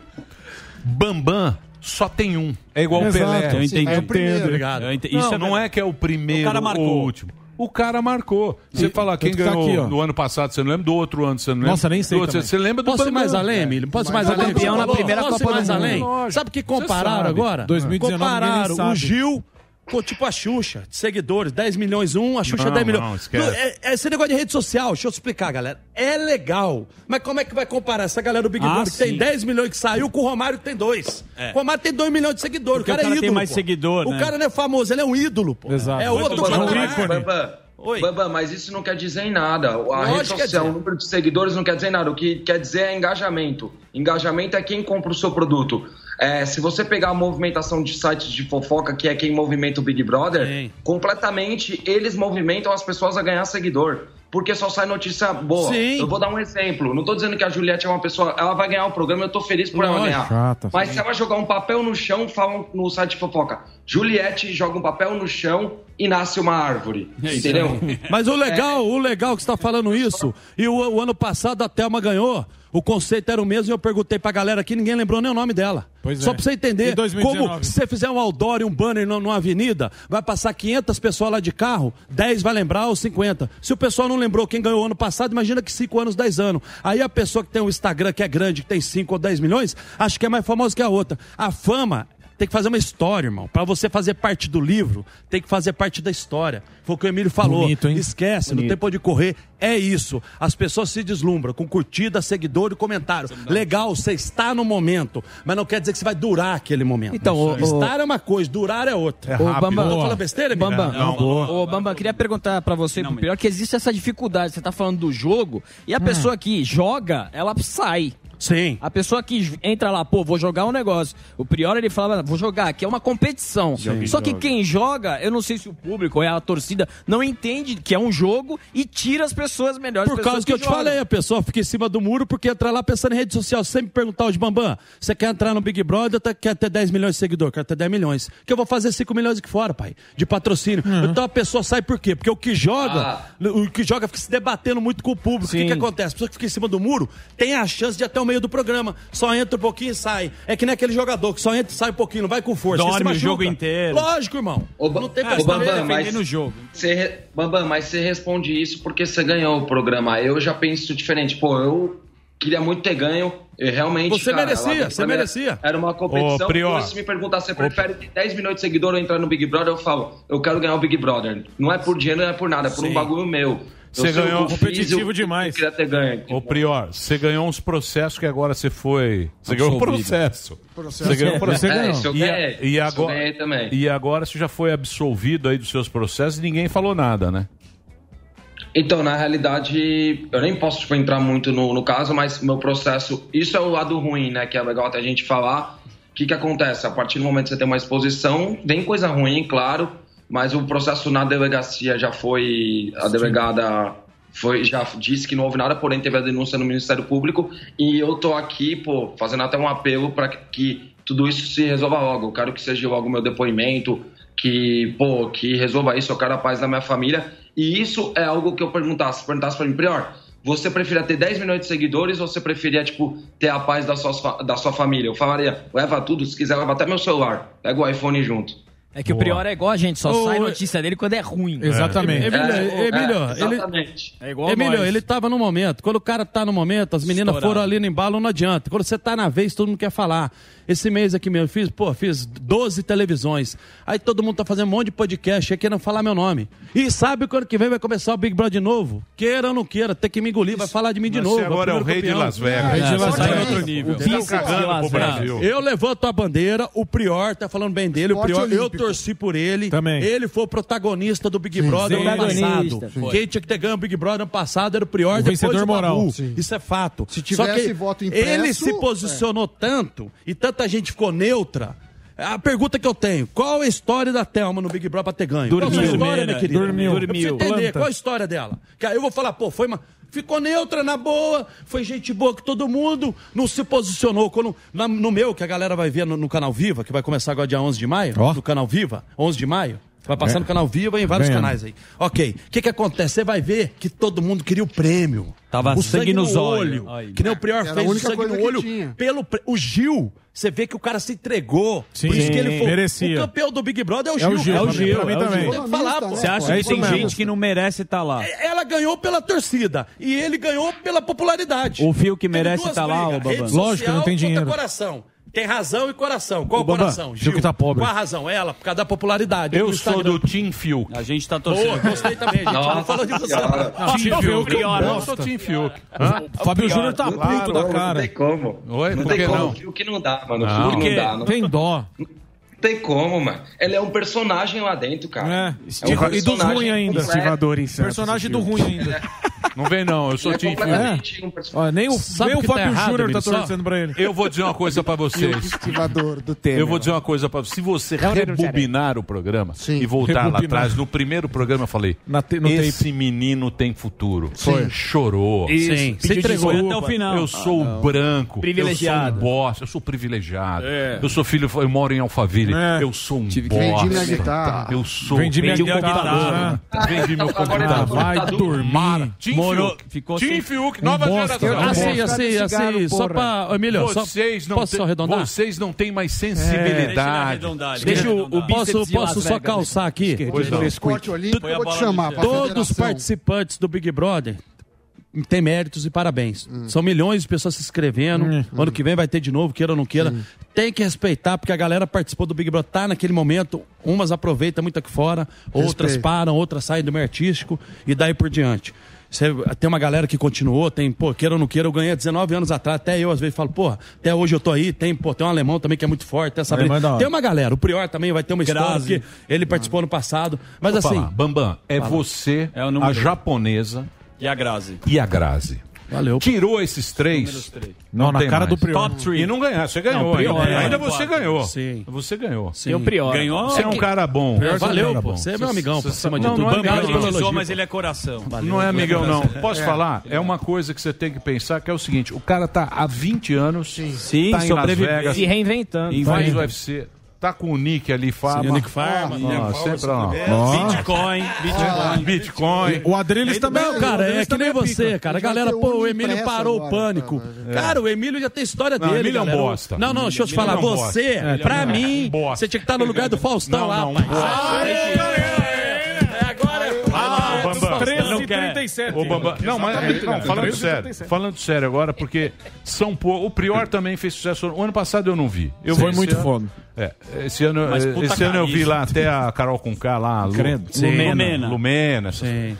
Bambam só tem um. É igual o. Pelé. Eu entendi. É o primeiro. Obrigado. Eu ente- Não, isso é não é que é o primeiro O cara marcou. ou o último. O cara marcou. Você E- fala quem tá ganhou aqui, ó. no ano passado, você não lembra? Do outro ano, você não lembra? Nossa, nem sei Do outro. Você lembra do Posso Bambam? mais além. Emílio? Posso mais foi além? campeão na primeira Posso Copa do mais Mundo. além? Sabe o que compararam agora? 2019 compararam o. Gil com tipo a Xuxa, de seguidores, 10 milhões um, a Xuxa Não, 10 milhões. não, esquece. É- é esse negócio de rede social, deixa eu explicar, galera. É legal, mas como é que vai comparar essa galera do Big Ah, Brother que tem sim. 10 milhões que saiu com o Romário que tem dois? É. O Romário tem 2 milhões de seguidores, Porque o cara, o cara é tem ídolo. mais pô. seguidor, O né? cara não é famoso, ele é um ídolo, pô. Exato. É outro Bambam, patamar. Bambam, Bambam, mas isso não quer dizer em nada. A Lógico rede social, o número de seguidores não quer dizer nada. O que quer dizer é engajamento. Engajamento é quem compra o seu produto. É, se você pegar a movimentação de sites de fofoca, que é quem movimenta o Big Brother, Sim. completamente eles movimentam as pessoas a ganhar seguidor. Porque só sai notícia boa. Sim. Eu vou dar um exemplo. Não tô dizendo que a Juliette é uma pessoa. Ela vai ganhar o programa, eu tô feliz por ela ganhar. Chata. Mas se ela jogar um papel no chão, falam no site de fofoca. Juliette joga um papel no chão e nasce uma árvore. Entendeu? Mas o legal, o legal que você tá falando isso, e o, o ano passado a Thelma ganhou, o conceito era o mesmo e eu perguntei pra galera aqui, ninguém lembrou nem o nome dela. Pois Só é. pra você entender, 2019? como se você fizer um outdoor e um banner numa, avenida, vai passar 500 pessoas lá de carro, 10 vai lembrar ou 50. Se o pessoal não lembrou quem ganhou ano passado, imagina que 5 anos, 10 anos. Aí a pessoa que tem um Instagram que é grande, que tem 5 ou 10 milhões, acha que é mais famosa que a outra. A fama tem que fazer uma história, irmão. Pra você fazer parte do livro, tem que fazer parte da história. Foi o que o Emílio falou. Bonito, hein? Esquece, não tem pra onde correr. É isso. As pessoas se deslumbram com curtida, seguidor e comentário. Legal, você está no momento, mas não quer dizer que você vai durar aquele momento. Então, o- o- estar é uma coisa, durar é outra. É Tô falando besteira, Emílio? Bambam, Não, boa. Ô, Bambam, queria perguntar pra você, pro pior, que existe essa dificuldade. Você tá falando do jogo e a pessoa que joga, ela sai. Sim. A pessoa que entra lá, pô, vou jogar um negócio. O Prior, ele falava, vou jogar, que é uma competição. Só que quem joga, eu não sei se o público ou é a torcida, não entende que é um jogo e tira as pessoas melhores. Por causa que eu te jogam. falei, a pessoa fica em cima do muro porque entra lá pensando em rede social. Se você me perguntar hoje, Bambam, você quer entrar no Big Brother ou quer ter 10 milhões de seguidores? Quero ter 10 milhões. Que eu vou fazer 5 milhões aqui fora, pai, de patrocínio. Então a pessoa sai por quê? Porque o que joga, Ah. o que joga fica se debatendo muito com o público. O que, Sim. que acontece? A pessoa que fica em cima do muro tem a chance de até o meio do programa. Só entra um pouquinho e sai. É que nem aquele jogador que só entra e sai um pouquinho, não vai com força. Dorme se o jogo inteiro. Lógico, irmão. Ô, não tem pra Bambam, mas- Defendendo o jogo. Você, Bambam, mas você responde isso porque você ganhou o programa. Eu já penso diferente. Pô, eu queria muito ter ganho. Eu realmente. Você cara, merecia, você merecia. Era uma competição. Ô, Prior. Hoje, se me perguntar, você prefere ter 10 milhões de seguidores ou entrar no Big Brother? Eu falo, eu quero ganhar o Big Brother. Não é por dinheiro, não é por nada, é por um Sim. bagulho meu. Você ganhou competitivo eu- demais. Eu queria ter ganho. Ô, Prior, você ganhou uns processos que agora você foi. Você ganhou um processo. Você ganhou um processo. É, isso eu E, ganhei. e Isso eu agora, ganhei também. e agora você já foi absolvido aí dos seus processos e ninguém falou nada, né? Então, na realidade, eu nem posso tipo, entrar muito no, no caso, mas meu processo. Isso é o lado ruim, né? Que é legal até a gente falar. O que, que acontece? A partir do momento que você tem uma exposição, vem coisa ruim, claro, mas o processo na delegacia já foi. A delegada foi, já disse que não houve nada, porém teve a denúncia no Ministério Público. E eu tô aqui, pô, fazendo até um apelo para que, tudo isso se resolva logo. Eu quero que seja logo o meu depoimento, que, pô, que resolva isso, eu quero a paz da minha família. E isso é algo que eu perguntasse, perguntasse para mim, Prior, você preferia ter 10 milhões de seguidores ou você preferia, tipo, ter a paz da sua, da sua família? Eu falaria, leva tudo, se quiser, leva até meu celular, pega o iPhone junto. É que o Prior é igual a gente, só Ô, sai notícia dele quando é ruim. Exatamente. Emílio, É, Emílio, é, ele, exatamente. É igual Emílio, nós. ele tava no momento. Quando o cara tá no momento, as meninas Estourado. foram ali no embalo, não adianta. Quando você tá na vez, todo mundo quer falar. Esse mês aqui mesmo, eu fiz, pô, fiz 12 televisões. Aí todo mundo tá fazendo um monte de podcast, aí querendo falar meu nome. E sabe quando que vem vai começar o Big Brother de novo? Queira ou não queira, tem que me engolir, vai falar de mim de Mas novo. você agora é o primeiro rei de campeão. Las Vegas. É, Rei de é, Las Vegas. outro nível. O vice Tá de Las pro Vegas. Brasil. Eu levanto a bandeira, o Prior tá falando bem dele, o Prior, eu olímpico. Torci por ele. Também. Ele foi o protagonista do Big Sim, Brother sim. ano passado. foi. Quem tinha que ter ganho o Big Brother ano passado era o Prior, O depois vencedor o moral. Isso é fato. Se tivesse voto impresso, ele se posicionou tanto e tanta gente ficou neutra. A pergunta que eu tenho, qual a história da Thelma no Big Brother pra ter ganho? Dormiu. Qual a história, Dormiu, minha querida? Dormiu. Eu Dormiu. entender, Planta. qual a história dela? Que aí eu vou falar, pô, foi uma... Ficou neutra, na boa, foi gente boa que todo mundo, não se posicionou. Quando, na- no meu, que a galera vai ver no, no Canal Viva, que vai começar agora dia 11 de maio, Ó. no Canal Viva, 11 de maio, vai passar É. no Canal Viva e em vários canais aí. Ok, o que que acontece? Você vai ver que todo mundo queria o prêmio. Tava o sangue nos olhos. olho. Aí. Que nem o Prior Era fez o sangue no olho. tinha. Pelo, o Gil, você vê que o cara se entregou. Sim. Por isso que ele foi. Merecia. O campeão do Big Brother é o É Gil. o Gil, cara. pra mim- pra mim É o também. Gil. Tem que falar, pô. Você acha É que tem mesmo. gente que não merece estar lá? Ela ganhou pela torcida e ele ganhou pela popularidade. O fio que merece duas tá lá, ô, rede Lógico, não tem dinheiro. coração. Tem razão e coração. Qual o coração? Gil que tá pobre. Qual a razão? Ela, por causa da popularidade. Eu sou Instagram. do Team Fiuk. A gente tá Boa, torcendo. gostei também, gente. não falou de você. Não. Team Team Fiuk, Fiuk. Eu sou Team Fiuk. Fábio Júnior tá puto Claro, da Não cara. tem como. Oi, não por tem que como. não? O que não dá, mano. Não. O que Por não quê? dá. Não Tem dó. Tem como, mano. Ele é um personagem lá dentro, cara. É. É um E dos personagem ruins ainda. Estivador em. Personagem do ruim ainda. Não vem não, eu sou é um personagem. Ó, nem o, Sabe nem o que tá Fábio errado, Júnior tá torcendo pra ele. Eu vou dizer uma coisa pra vocês. Estivador do Temer. Eu vou dizer uma coisa pra vocês. Se você rebobinar o programa Sim. e voltar lá Rebobinar. atrás, no primeiro programa eu falei: Na te- no esse menino tem futuro. Foi. Chorou. Sim, se Pediu entregou. desculpa até o final. Eu sou o branco. Privilegiado. Eu sou um bosta. Eu sou privilegiado. É. Eu sou filho, eu moro em Alphaville. É. Eu sou um Tive que vendi bosta. minha guitarra. Eu sou. Vendi minha guitarra. computador. Vendi meu Agora computador. tá vai dormir. Team Morou- Fiuk. ficou sem- Fiuk, Um nova bosta. geração. Eu Assim, assim, Cigarro, assim, só pra. Emílio, só, Vocês não, posso têm, arredondar? vocês não têm mais ele sensibilidade. ele Deixa o- o Posso, posso só calçar aqui? Pois não. Esporte olímpico, eu vou te chamar Todos os participantes do Big Brother têm méritos e parabéns. Hum. São milhões de pessoas se inscrevendo. Ano que vem vai ter de novo, queira ou não queira. Tem que respeitar, porque a galera participou do Big Brother, tá naquele momento. Umas aproveitam muito aqui fora, outras Respeito. param, outras saem do meio artístico e daí por diante. Você- tem uma galera que continuou, tem, pô, queira ou não queira, eu ganhei há 19 anos atrás, até eu às vezes falo, pô, até hoje eu tô aí, tem, pô, tem um alemão também que é muito forte, tem essa é. Tem uma galera, o Prior também vai ter uma história, Grazi. porque ele participou no passado, mas Vou assim, falar, Bambam, é você, É a japonesa E a Grazi? e a Grazi. valeu. Tirou esses três. Não, na tem cara mais. do Prior. Top 3. E não ganhar, você ganhou. Não, Prior, ainda é, ainda é, você ganhou. Sim. Você ganhou. Sim. O Prior. Ganhou? Você é um cara bom. Valeu, era pô. bom. Você é meu amigão, pô, de Não, tudo. não é Obrigado amigão, mas pô. ele é coração. Não é amigão, não. Posso falar? É uma coisa que você tem que pensar, que é o seguinte, o cara tá há 20 anos, Sim, tá em Las Vegas, Se reinventando. faz Vai. o UFC, tá com o Nick ali, Farma. Sim, o Nick Farma. Ó, sempre lá. Bitcoin, Bitcoin. Bitcoin. O Adriles também. Não, cara, o é que nem também você, cara. A galera, pô, o Emílio parou o pânico. cara. Cara, o Emílio já tem história Não, dele, Emílio é um bosta. Não, não, deixa eu te falar. é. Você, É, pra é mim, você tinha que estar no lugar do Faustão lá, pai. Bambam, 13h37. Ô, Bambam, não, mas Exatamente, não, cara. falando 13h37. sério, falando sério agora, porque São Paulo, o Prior também fez sucesso. O ano passado eu não vi. Eu Foi vi muito ano- foda. É, esse ano, Mas eh, esse ano eu vi lá até a Carol Conká lá, Lu-. Sim. Lumena, Lumena. Lumena. essas Sim.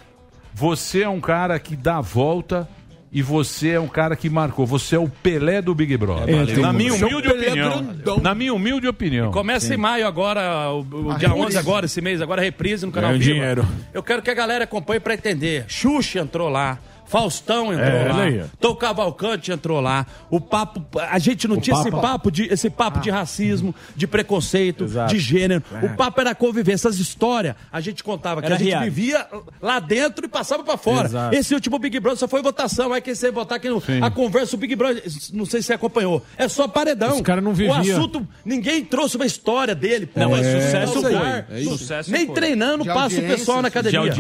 Você é um cara que dá a volta e você é um cara que marcou. Você é o Pelé do Big Brother. É, na, minha humilde é opinião, na minha humilde opinião. Começa Sim. em maio agora, o, o dia 11 agora, esse mês, agora reprise no canal Viva. dinheiro. Eu quero que a galera acompanhe para entender. Xuxa entrou lá. Faustão entrou é, lá. Tom Cavalcante entrou lá. O papo. A gente não o tinha papo, esse papo de, esse papo ah, de racismo, de preconceito, Exato. de gênero. É. O papo era conviver. Essas histórias a gente contava que era a gente vivia lá dentro e passava para fora. Exato. Esse último Big Brother só foi votação. Aí quem você votar, quem A conversa, o Big Brother, não sei se você acompanhou. É só paredão. Os caras não vivia. O assunto, ninguém trouxe uma história dele. Pô, não, é, é sucesso, lugar, é sucesso Nem foi. treinando, passa o pessoal na academia.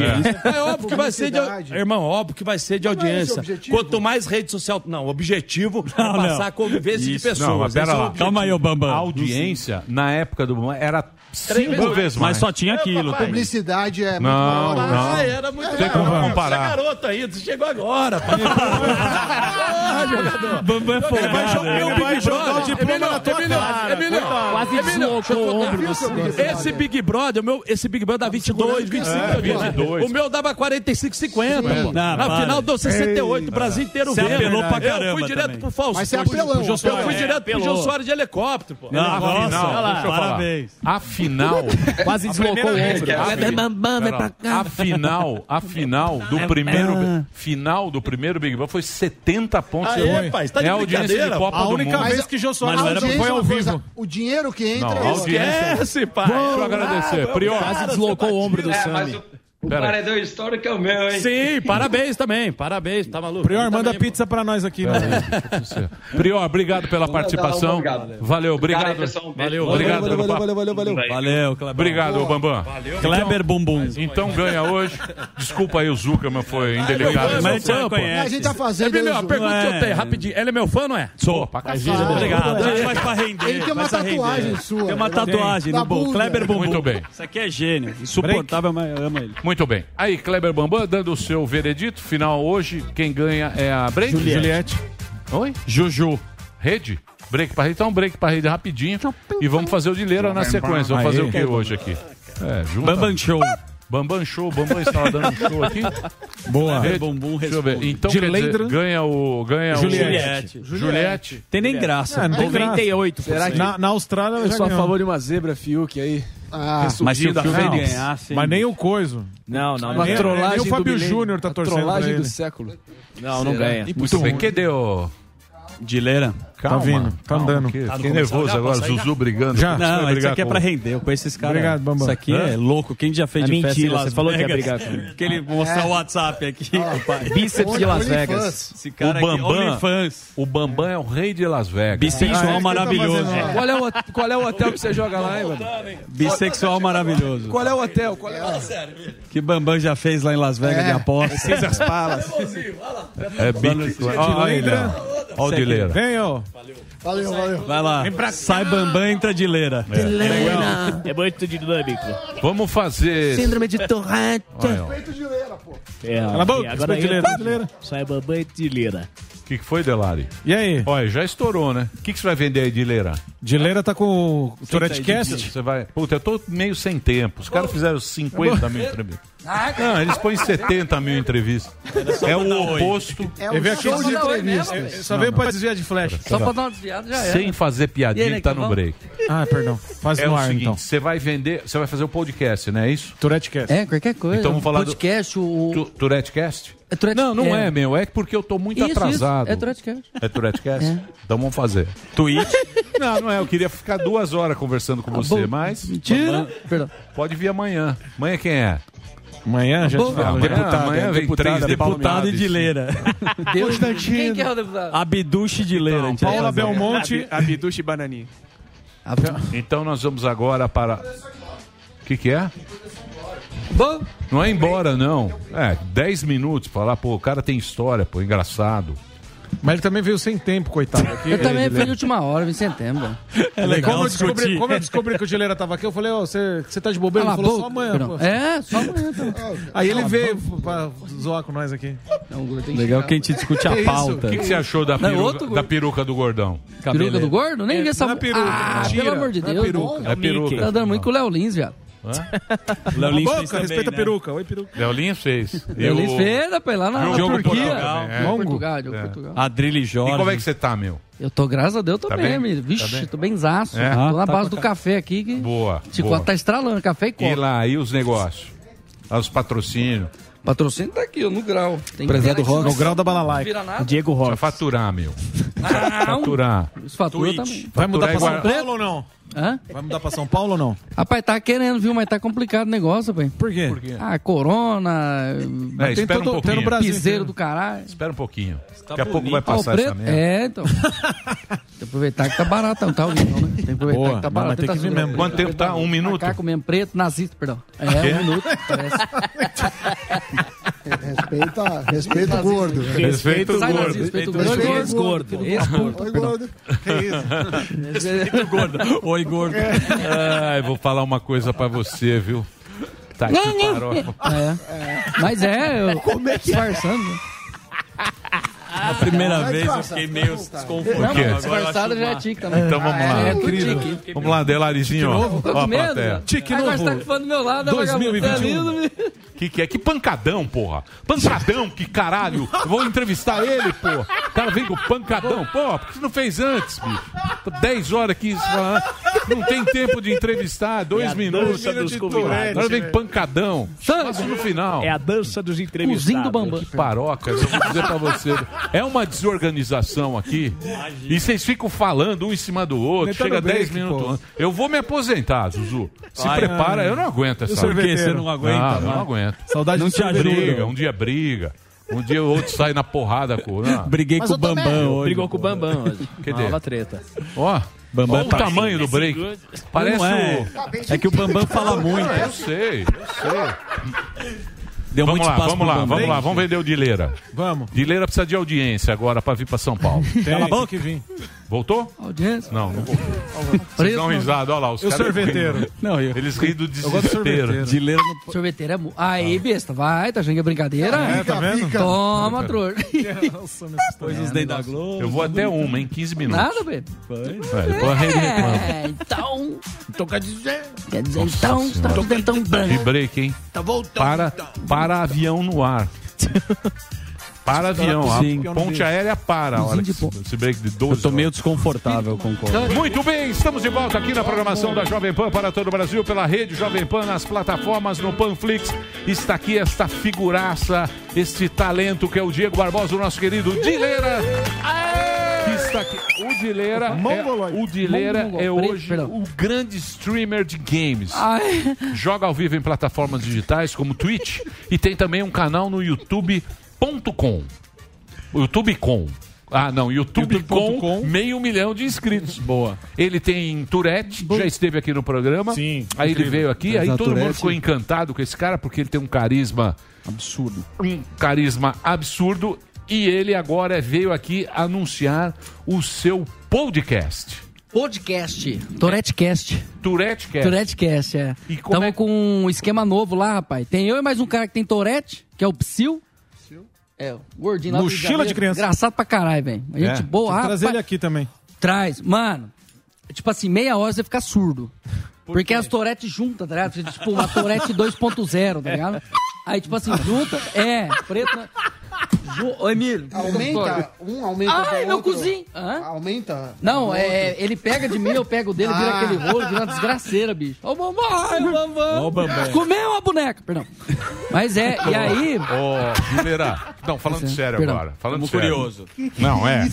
É. é óbvio que vai ser. De, irmão, óbvio que vai ser de audiência. Quanto mais rede social. Não, o objetivo é não, é passar não. a convivência Isso, de pessoas. Não, mas pera é lá. É Calma aí, ô Bambam. A audiência, na época do Bambam, era Três cinco vezes mais. Mas só tinha é, aquilo. A publicidade é não, muito maior. Não, né? era muito Tem como comparar. Essa é garota aí, você chegou agora. Porra, jogador. Bambu é folgado. Vai jogar, ele vai jogar o diploma na tua quase deslocou o. Esse Big Brother, meu, esse Big Brother dá 22, 25. 22. O meu dava 45, 50. Na final deu 68, o Brasil inteiro veio. Você apelou pra caramba Eu fui direto pro Fausto. Mas você apelou. Eu fui direto pro Jô Soares de helicóptero, pô. Parabéns. A final. Quase deslocou o ombro. É né? assim. A, final, a final do primeiro. Final do primeiro Big Brother foi 70 pontos. Ah, é, pai, tá de é a audiência de Copa a única do Mundo. vez que Jô Soares era, foi ao vivo. O dinheiro que entra não, é, é esquece, pai. Deixa eu agradecer. Ah, Prior, quase deslocou o ombro do é, Sami. O Pera. paredão é histórico é o meu, hein? Sim, parabéns também, parabéns, tá maluco? Prior, manda também, pizza para nós aqui. Né? Pera né? Prior, obrigado pela participação. Obrigado. Valeu, obrigado. Valeu, obrigado valeu, valeu, valeu, valeu, valeu. Valeu, Kleber. Obrigado, Bambam. Valeu. Então, Kleber Bumbum. Então ganha hoje. Desculpa aí, o Zucca, mas foi indelicado. Mas você então, fã, conhece. A gente tá fazendo. É, meu, pergunta que eu é? tenho, rapidinho. Ele é meu fã, não é? Sou. Pra caramba. Obrigado. A gente faz pra render. Ele tem uma tatuagem sua. Tem uma tatuagem no tá Kleber Bumbum. Muito bem. Isso aqui é gênio. Insuportável, mas ama ele. Muito bem. Aí, Kleber Bambam, dando o seu veredito. Final hoje, quem ganha é a Break. Juliette. Juliette. Oi? Juju. Rede? Break para rede. Então, break para rede rapidinho. E vamos fazer o dileiro na sequência. Vamos fazer o que hoje aqui? É. Bambam Show. Bambam Show, Bambam estava dando um show aqui. Boa. Rede. Bumbum Deixa eu ver. Então, quer dizer, ganha o... Ganha Juliette. O... Juliette. Juliette. Tem nem graça. É, não tem 98%. Será que... Na, na Austrália... Eu sou a favor de uma zebra Fiuk aí. Ah, mas se o Fio ganhasse. Mas nem o Coiso. Não, não, não. Nem, nem o Fábio Júnior tá torcendo. Trollagem do século. Não, não ganha. Impossível. Muito bem. Que deu. Dileira. Calma, tá vindo, tá calma, andando. Que... Tá Fiquei nervoso já, agora, Zuzu brigando. Já, não, isso aqui é pra render. Eu conheço esse cara. Obrigado, Bambam. Isso aqui é louco. Quem já fez é de mentira, festa Las Você falou Vegas. que ia brigar comigo. Que ele mostrar o WhatsApp aqui. Ah, Bíceps de Las Vegas. Esse cara o é Bambam, aqui, O Bambam é o rei de Las Vegas. Bissexual ah, é? tá maravilhoso. Qual é, o, qual é o hotel que você joga lá, hein, Bissexual maravilhoso. Qual é o hotel? Qual é o hotel? Que Bambam já fez lá em Las Vegas é. de aposta. Caesars palas, tá É Bíceps. Olha o Vem, ó. Valeu. Valeu, valeu. Vai lá. Sai Bambam, entra Dileira. É. Dileira. É muito dinâmico. Vamos fazer... Síndrome de Tourette. Respeito Dileira, pô. É, Cala a boca, agora Sai Bambam e Dileira que, que foi, Delari? E aí? Olha, já estourou, né? O que, que você vai vender aí de Leira? De Leira tá com o Tourette Você vai... Puta, eu tô meio sem tempo. Os caras fizeram 50 mil entrevistas. Não, eles põem 70 mil entrevistas. É o oposto. É o show de é entrevistas. Só veio pra desviar de flecha. Só pra dar uma desviada, já é. Sem fazer piadinha, ele tá no break. Ah, perdão. Faz é no ar, então. Você vai vender, você vai fazer o podcast, né? é isso? Tourette É, qualquer coisa. Então vamos falar podcast, do... Podcast, o... É Tourette Não, não é. é, meu. É porque eu tô muito Isso, atrasado. isso. É Tourette É Tourette Cast? É. Então vamos fazer. Twitch. Não, não é. Eu queria ficar duas horas conversando com ah, você, bom. mas. Mentira. Perdão. Pode vir amanhã. Amanhã quem é? Amanhã já Bom, deputado, amanhã é vem três deputado deputados. e de Leira. Deus, Quem que é o deputado? Abduche de Leira. Então, então. Paula Belmonte, Abiduche Bananinha. Então nós vamos agora para. O que, que é? Bom. Não é embora, não. É, 10 minutos, falar, pô, o cara tem história, pô, engraçado. Mas ele também veio sem tempo, coitado. Aqui. Eu também fui né? de última hora, vim sem tempo. É legal como, eu descobri, como eu descobri que o Gileira tava aqui, eu falei, ó, oh, você tá de bobeira? Ele falou, boca, só amanhã. Pô. É, só amanhã. Tá. Aí ele veio pra zoar com nós aqui. Não, legal que a gente discute a é pauta. O que, que, você achou da é peruca, da peruca do gordão? Cabeleiro. Peruca do gordo? Nem é, vi essa... É peruca. Ah, Tira. pelo amor de Deus. É peruca. É peruca. Tá dando muito com o Léo Lins, viado. Boca, fez também, respeita né? a peruca. Oi, peruca. Léo Lins fez. Léo Lins fez, rapaz, lá na- na Jogo Turquia. Portugal. É. Jogo Portugal, jogo Portugal. Adrilho Jorge. E como é que você tá, meu? Eu tô, graças a Deus, tô Tá bem, bem? amigo. Tá Vixe, bem? tô bem zaço. É? Tô na Tá base do café aqui que Boa. Chicote boa. tá estralando, café e copo. E lá, e os negócios? Os patrocínios? Patrocínio tá aqui, ó, no grau. Tem Prezado que- Rox. No grau da balalaica. Diego Rox. Vai faturar, meu. Não. Faturar. Isso fatura também. Vai mudar pra São Paulo ou não? Hã? Vai mudar pra São Paulo ou não? Rapaz, tá querendo, viu? Mas tá complicado o negócio, velho. Por quê? Por quê? Ah, corona. É, espera um pouquinho. Piseiro do caralho. Espera um pouquinho. Tá Daqui a pouco vai bonito. passar Ah, o essa merda. É, então. Tem que aproveitar que tá barato, não tá ouvindo, não, né? Tem que aproveitar Boa, que tá mas barato. tem que tá vir subindo. mesmo. Quanto tempo tá? Um minuto? Macaco mesmo, preto, nazista, perdão. É, um minuto, parece. Respeita, respeita o gordo. Respeita o gordo. Respeita o gordo. o Ex-gordo. gordo. Ex-gordo. Oi, gordo. Que isso? Respeita o gordo. Oi, gordo. Ai, vou falar uma coisa pra você, viu? Tá aqui, farofa. É. Mas é, eu Como é que é? disfarçando. Né? A primeira vez eu fiquei meio desconfortável. Agora disfarçado já é tique também. Então vamos lá. É, incrível. tique. Vamos lá, Delarizinho. ó. Plateia. Tique Agora novo. você tá falando do meu lado, 2021. vagabundo, tá Que que é? Que pancadão, porra. Pancadão, que caralho. Eu vou entrevistar ele, porra. O cara vem com pancadão. Porra, por que você não fez antes, bicho? 10 horas aqui. falando. Não tem tempo de entrevistar. Dois É minutos. dança dos de convidados. Tourette. Agora vem pancadão. Faço no final. É a dança dos entrevistados. Cozinho do Bambam. Que paroca, eu vou dizer pra você. É uma desorganização aqui. E vocês ficam falando um em cima do outro. Chega no break, 10 minutos pô. antes. Eu vou me aposentar, Zuzu. Se Ai, prepara, ai. eu não aguento essa Por que você não aguenta? Não, eu mano? não aguento. Saudade Não do te ajuda. Briga, um dia briga. Um dia o outro sai na porrada com. Não. Briguei Mas com o também. Bambam hoje. Brigou com o Bambam hoje. Cadê? Nova treta. Ó, Bambam olha o tá- tamanho do break. Parece Não é. o. É que o Bambam fala muito. Eu sei, eu sei. Deu Vamos muito lá, espaço vamos lá, vamos lá, vamos vender o Dileira. Vamos. Dileira precisa de audiência agora pra vir pra São Paulo. Tem Cala a boca. que vir. Voltou? Audiência. Não, não voltou. Vocês dão risada, olha lá. Os E o caras sorveteiro? riem. Não, eu... Eles riem do Eu gosto de desespero. sorveteiro. Dileira no... Sorveteiro é... mu- Aí, besta, vai, tá achando que é brincadeira? É, tá vendo? Toma, trouxa. Pôs os dentes da Globo. Eu vou até uma, em 15 minutos. Nada. É, a rede reclama. É, então... Então quer dizer. Quer dizer, então, tá tudo dentão De branco. break, hein? Tá voltando. Para, para avião no ar. Para avião. A Sim. ponte aérea para. a hora que esse break de 12 Eu tô meio desconfortável, concordo. Muito bem, estamos de volta aqui na programação da Jovem Pan para todo o Brasil, pela rede Jovem Pan, nas plataformas, no Panflix. Está aqui esta figuraça, este talento que é o Diego Barbosa, o nosso querido Dileira. Que está aqui. O Dileira, é, o Dileira é hoje o grande streamer de games. Joga ao vivo em plataformas digitais como Twitch e tem também um canal no youtube.com. YouTube.com. Ah, não, YouTube.com, YouTube.com. meio milhão de inscritos. Boa. Ele tem Tourette, já esteve aqui no programa. Sim, Aí ele incrível. veio aqui, aí Exato, todo mundo Tourette. ficou encantado com esse cara, porque ele tem um carisma, Absurdo. um carisma absurdo. E ele agora veio aqui anunciar o seu podcast. podcast. Toretecast. Tourettecast. Touretecast, é. E Tamo é- com um esquema novo lá, rapaz. Tem eu e mais um cara que tem Torete, que é o Psyll. É, gordinho lá Mochila de criança. Engraçado pra caralho, velho. A gente É. boa, trazer ele aqui também. Traz. Mano, tipo assim, meia hora você fica surdo. porque as Tourette juntas, tá ligado? Tipo, uma Tourette 2.0, tá ligado? Aí, tipo assim, junta. É, preto. Ju... Ô, Emílio. Aumenta, um aumenta Ai, do meu outro. cozinho. Hã? Aumenta. Não, é, outro. ele pega de mim, eu pego dele, vira Ah. aquele rolo, vira uma desgraceira, bicho. Ô, bambam, ô, bambam. Ó o Bambam. Comeu uma boneca, perdão. Mas é, e aí... Ô, Dileira, não, falando Esse- sério perdão. agora. Falando Tamo sério. curioso. Não, é.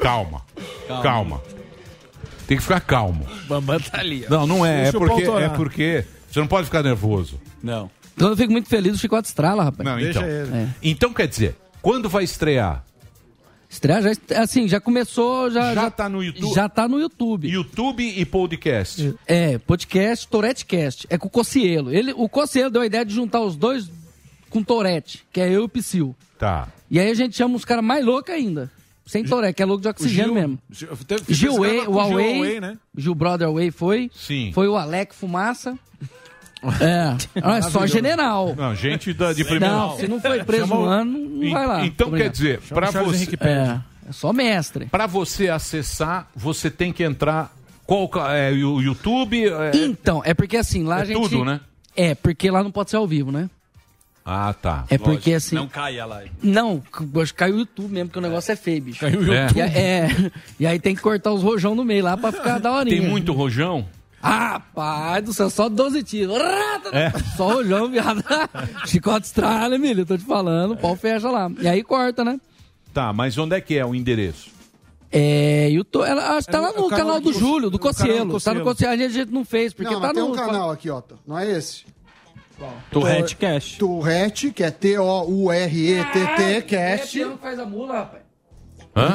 Calma. Calma. Tem que ficar calmo. Bambam tá ali, Não, não é. É Deixa porque, é porque você não pode ficar nervoso. Não. Então eu fico muito feliz, o Chicote estrala, rapaz. Não, Deixa então. ele. É. Então quer dizer, quando vai estrear? Estreia já, assim, já começou, já... Já tá no YouTube? Já tá no YouTube. YouTube e podcast. É, podcast, Toretecast. É com o Cocielo. Ele, o Cocielo deu a ideia de juntar os dois com Torete, que é eu e o Psyll. Tá. E aí a gente chama os caras mais loucos ainda. Sem Torete, que é louco de oxigênio Gil- mesmo. Gil- teve- Gil Way, o Gil Huawei, Huawei, né? Gil Brother Way foi. Sim. Foi o Alec Fumaça. É, ah, é só general. Não, gente da, de primeira. Não, se não foi preso Chama o- um ano, não vai lá. Então quer dizer, pra você, É, é só mestre. pra você acessar, você tem que entrar qual é, o YouTube? É, Então, é porque assim, lá É a gente. tudo, né? É, porque lá não pode ser ao vivo, né? Ah, tá. É porque assim. Não cai a live. Não, acho que caiu o YouTube mesmo, porque o negócio é feio, bicho. Caiu o E, YouTube. é, e aí tem que cortar os rojão no meio lá pra ficar da horinha. Tem muito rojão? Ah, pai do céu, só 12 tiros. É. Só rojão, viado. Chicote estrala, Emílio, eu tô te falando. O pau fecha lá. E aí corta, né? Tá, mas onde é que é o endereço? É, YouTube, ela, acho que tá lá no o canal, canal do do- Júlio, do Cocielo. Tá no Cocielo. A gente não fez, porque não, tá mas tem no. um canal aqui, ó. Não é esse? Turrete Cash. Turrete, que é T-O-U-R-E-T-T, É Cast. peão que faz a mula, rapaz. Hã?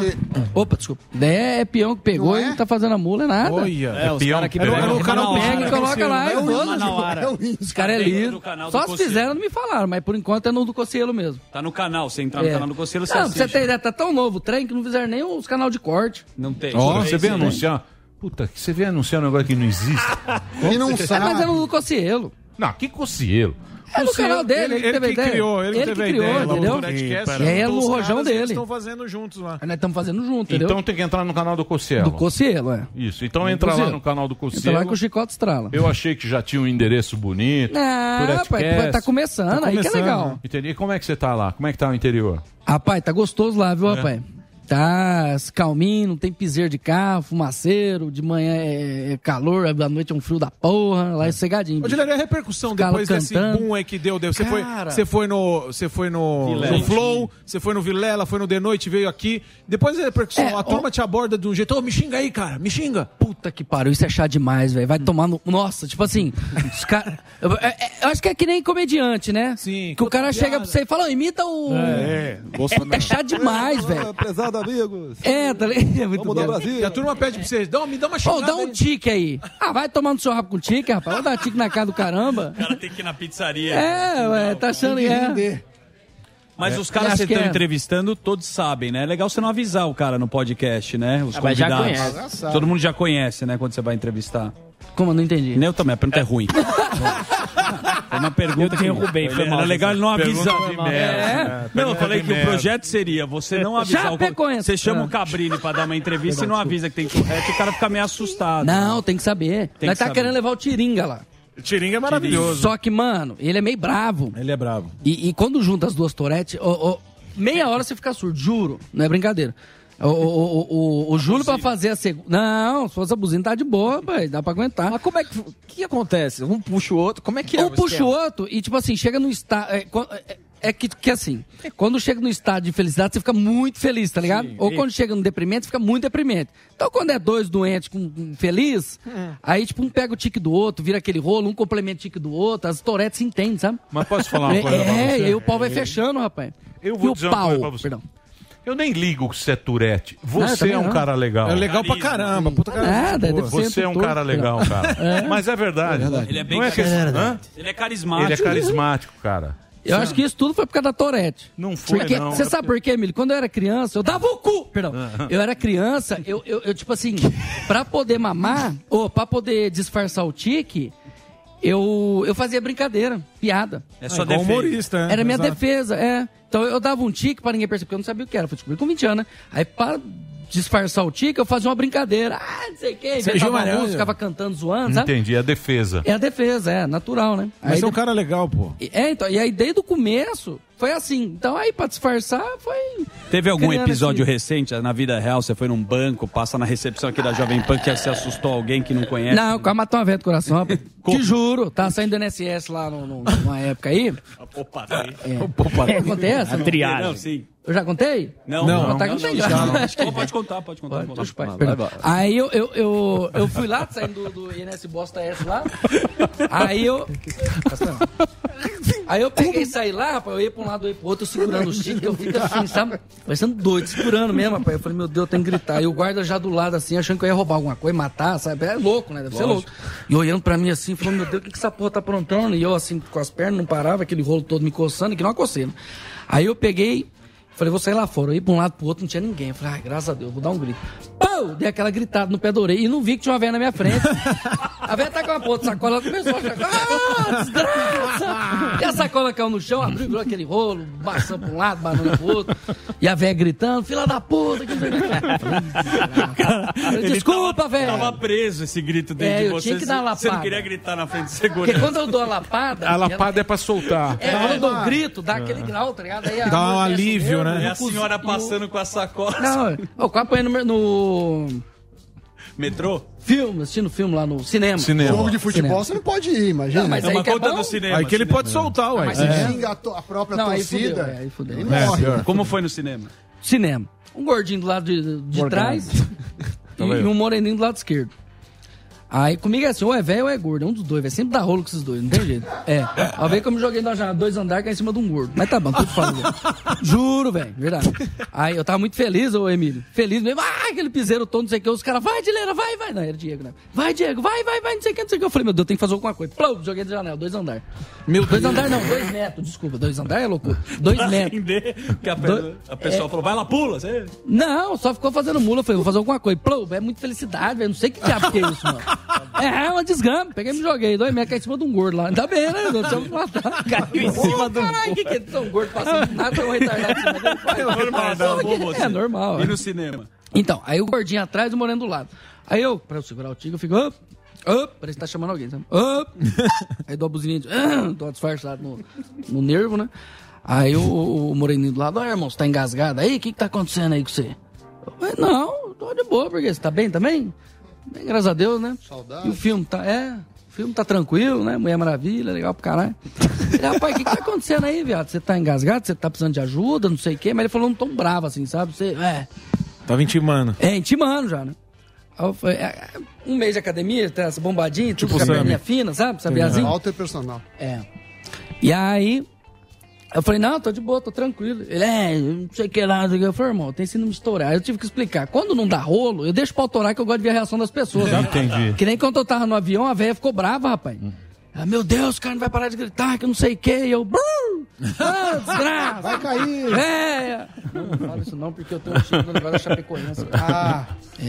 Opa, desculpa. É, é peão que pegou e tá fazendo a mula, é nada. Olha. É, os caras que pegam- era o canal Pega e coloca lá é e o foda-se. Manauara. Os caras é Tá dentro liso. do canal do Só se Cocielo. fizeram, não me falaram, mas por enquanto é no do Cocielo mesmo. Tá no canal, você entrar no É. canal do Conselho, você Não, você ter ideia, tá tão novo o trem que não fizeram nem os canal de corte. Não tem. Ó, você vem tem. anunciar. Puta, que você vem anunciar um negócio que não existe. E não É, sabe. mas é no do Cocielo. Não, que cocielo. É no canal dele, ele, Ele, teve a que ideia. criou, ele, que teve a criou, ideia. lá, o entendeu? E aí é no dos rojão que eles dele. estão fazendo juntos lá. Aí Nós estamos fazendo junto, entendeu? Então tem que entrar no canal do Cocielo. do Cocielo, é. Isso, então Do entra lá Cocielo. no canal do Entra lá que o chicote estrala. Eu achei que já tinha um endereço bonito. Não, rapaz, tá começando, aí que é legal. Entendi. E como é que você tá lá? Como é que tá o interior? Rapaz, tá gostoso lá, viu, É. rapaz? Tá calminho, não tem piseiro de carro, fumaceiro, de manhã é, é calor, à noite é um frio da porra, lá é cegadinho. Dilery, a repercussão depois desse boom aí que deu, deu. Você foi, você foi no, você foi no, no Flow, você foi no Vilela, foi no The Noite, veio aqui. Depois da repercussão, É, a turma te aborda de um jeito, ô, me xinga aí, cara, me xinga. Puta que pariu, isso é chato demais, velho. Vai tomar no. Nossa, tipo assim, os caras. Eu, é- é- eu acho que é que nem comediante, né? Sim. Que o cara chega pra você e fala, "Ô, imita o. É, é, é chato demais, velho. Amigos. É, tá ligado? É muito Vamos bom. Brasil. E a turma pede pra você, dá, me dá uma Ô, xingada dá um aí. tique aí. Ah, vai tomar no seu rabo com tique, rapaz. Vai dar tique na cara do caramba. O cara tem que ir na pizzaria. É, ué, tá achando que é. Mas É. os caras que vocês que estão é. entrevistando, todos sabem, né? É legal você não avisar o cara no podcast, né? Os Ah, mas já convidados. sabe. Todo mundo já conhece, né? Quando você vai entrevistar. Como? Eu não entendi. Nem eu também, a pergunta é ruim. Foi uma pergunta que derrubei, foi Era mal, legal ele não avisar. de merda. É. É, Não, eu falei que o projeto seria você não avisar. o- Chapecoense. Você chama o Cabrini pra dar uma entrevista e não avisa que tem Tourette, o cara fica meio assustado. Não, tem que saber. Tem Nós que tá saber. querendo levar o Tiringa lá. Tiringa é maravilhoso. Só que, mano, ele é meio bravo. Ele é bravo. E, e quando junta as duas Tourette, ô, ô, meia hora você fica surdo, juro. Não é brincadeira. O, o, o, o, o Júlio pra fazer a segunda. Não, se fosse a buzina tá de boa, rapaz, dá pra aguentar. Mas como é que. O que acontece? Um puxa o outro, como é que é? Um o puxa o outro e, tipo assim, chega no estádio. É, quan- é- é que, que assim, quando chega no estado de felicidade, você fica muito feliz, tá ligado? Ou e- quando chega no deprimente, você fica muito deprimente. Então, quando é dois doentes com feliz, aí, tipo, um pega o tique do outro, vira aquele rolo, um complementa o tique do outro, as toretes se entendem, sabe? Mas posso falar uma coisa é, pra você? É, e aí o pau vai fechando, rapaz. Eu e vou o dizer uma pau, coisa pra você. perdão. Eu nem ligo se é Tourette. Não, eu Você é um não. cara legal. É legal pra caramba, puta cara. Nada, de boa. deve Você é um cara legal, cara. É. Mas é verdade. Ele é bem Não é que... carismático. Hã? Ele é carismático. Ele é carismático, cara. Eu acho que isso tudo foi por causa da Torete. Não foi, Porque, não. Você sabe por quê, Emílio? Quando eu era criança, eu dava o cu! Perdão. Eu era criança, eu, eu, eu, tipo assim, pra poder mamar, ou pra poder disfarçar o tique, eu, eu fazia brincadeira, piada. É só defesa. humorista, né? Era minha Exato. defesa, é. Então eu dava um tique pra ninguém perceber, porque eu não sabia o que era. Fui descobrir com 20 anos, né? Aí pra disfarçar o tique, eu fazia uma brincadeira. Ah, não sei o inventava Gilmar, música, ficava cantando, zoando, sabe? Entendi, é defesa. É a defesa, é, natural, né? Mas Aí é um cara legal, pô. É, então, e aí desde o começo foi assim. Então aí pra disfarçar foi. Teve algum episódio esse- recente, na vida real, você foi num banco, passa na recepção aqui da Jovem Pan, que você assustou alguém que não conhece? Não, quase matou uma vez do coração. Te juro, tá saindo do NSS lá no, no- numa época aí. Opa, É, é, contei essa? A triagem. Não, sim. Eu já contei? Não, não, contar não, não tem não, graça. não, acho que pode contar, pode contar. Pode, pode pode, contar. perdão. Aí eu, eu, eu, eu fui lá, saindo do, do INS Bosta S lá. Aí eu. Aí eu peguei e saí lá, rapaz. Eu ia pra um lado, ia pro outro, segurando o chique, eu fico assim, sabe? Parecendo doido, segurando mesmo, rapaz. Eu falei, meu Deus, eu tenho que gritar. E o guarda já do lado, assim, achando que eu ia roubar alguma coisa, matar, sabe? É louco, né? Deve ser louco. E olhando pra mim assim, falando, meu Deus, o que, que essa porra tá aprontando? E eu, assim, com as pernas, não parava, aquele rolo todo me coçando, que não coceira. Aí eu peguei, falei, vou sair lá fora. Eu ia pra um lado pro outro, não tinha ninguém. Eu falei, ai, graças a Deus, vou dar um grito. Dei aquela gritada no pé da orelha e não vi que tinha uma velha na minha frente. A velha tá com uma ponta de sacola, ela começou a achar, ah, desgraça! E a sacola caiu no chão, abriu, virou aquele rolo, maçã pra um lado, banana pro outro. E a velha gritando, filha da puta, que Desculpa, velho. Tava preso esse grito dentro É, de eu você. tinha que dar uma Você não lapada. queria gritar na frente de Porque segurança. quando eu dou a lapada. A lapada é pra soltar. É, quando eu dou um grito, dá aquele grau, tá ligado? Aí Dá um alívio, né? E eu a senhora passando com a sacola. Não, eu quase apanhei no, no Metrô? filme, assistindo filme lá no cinema. Jogo de futebol você não pode ir, imagina. Não, mas aí que é bom. Aí que ele pode soltar, ué. Mas se É. xinga a, to- a própria Não, aí torcida, fudeu, é, aí fudeu. ele morre. Como foi no cinema? Cinema. Um gordinho do lado de, de trás e, Tava e eu. um moreninho do lado esquerdo. Aí comigo é assim, ou é velho ou é gordo, é um dos dois, vai sempre dar rolo com esses dois, não tem jeito. É, uma vez que eu me joguei na janela, dois andares, caí em cima de um gordo. Mas tá bom, tudo falando. Juro, velho, verdade. Aí eu tava muito feliz, ô Emílio, feliz mesmo, ah, aquele piseiro todo, não sei o que, os caras, vai, Dileira, vai, vai. Não, era Diego, né? Vai, Diego, vai, vai, vai, não sei o que, não sei o que. Eu falei, meu Deus, tem que fazer alguma coisa. Plum, joguei da janela, dois andares. Meu dois andares não, dois metros, desculpa, dois andares é loucura. Dois Pra metros. render, que a, Do- a pessoa é. falou, vai lá, pula. Você... Não, só ficou fazendo mula. Eu falei, vou fazer alguma coisa. Plum, é muita felicidade, velho. Não sei que diabo que é isso, mano. É, uma desgrama. Peguei e me joguei. Dois metros, caí em cima de um gordo lá. Ainda bem, né? Não que matar. Caiu em cima do Caralho, o que que é tão gordo passando nada, tão retardado em cima dele? É normal, não, que- você. É normal. E é. no cinema? Então, aí o gordinho atrás e o moreno do lado. Aí eu, pra eu segurar o tigre, eu fico, up, up, parece que tá chamando alguém, sabe? Up. aí dou a buzininha, de, dou uma disfarçada no, no nervo, né? Aí o, o moreninho do lado, ó, irmão, você tá engasgado aí? O que que tá acontecendo aí com você? Eu falei, não, tô de boa, porque você tá bem também? Bem, graças a Deus, né? Saudade. E o filme tá, é, o filme tá tranquilo, né? Mulher Maravilha, legal pro caralho. Ele, rapaz, o que que tá acontecendo aí, viado? Você tá engasgado? Você tá precisando de ajuda? Não sei o quê. Mas ele falou um tom bravo, assim, sabe? Você, é, Tava intimando. é, intimando já, né? Aí eu falei, é, um mês de academia, tá essa bombadinha, tudo Tipo com a perninha fina, sabe? Sabiazinho? Alto e personal. É. E aí, eu falei, não, tô de boa, tô tranquilo. Ele, é, não sei o que lá. Eu falei, irmão, tem sido me estourar. Eu tive que explicar. Quando não dá rolo, eu deixo pra autorar que eu gosto de ver a reação das pessoas, sabe? Entendi. Que nem quando eu tava no avião, a velha ficou brava, rapaz. Ela, meu Deus, o cara não vai parar de gritar, que eu não sei o que. E eu, ah, desgraça. Vai cair. É. Não, não fala isso não, porque eu tenho um time do negócio da Chapecoense. Ah,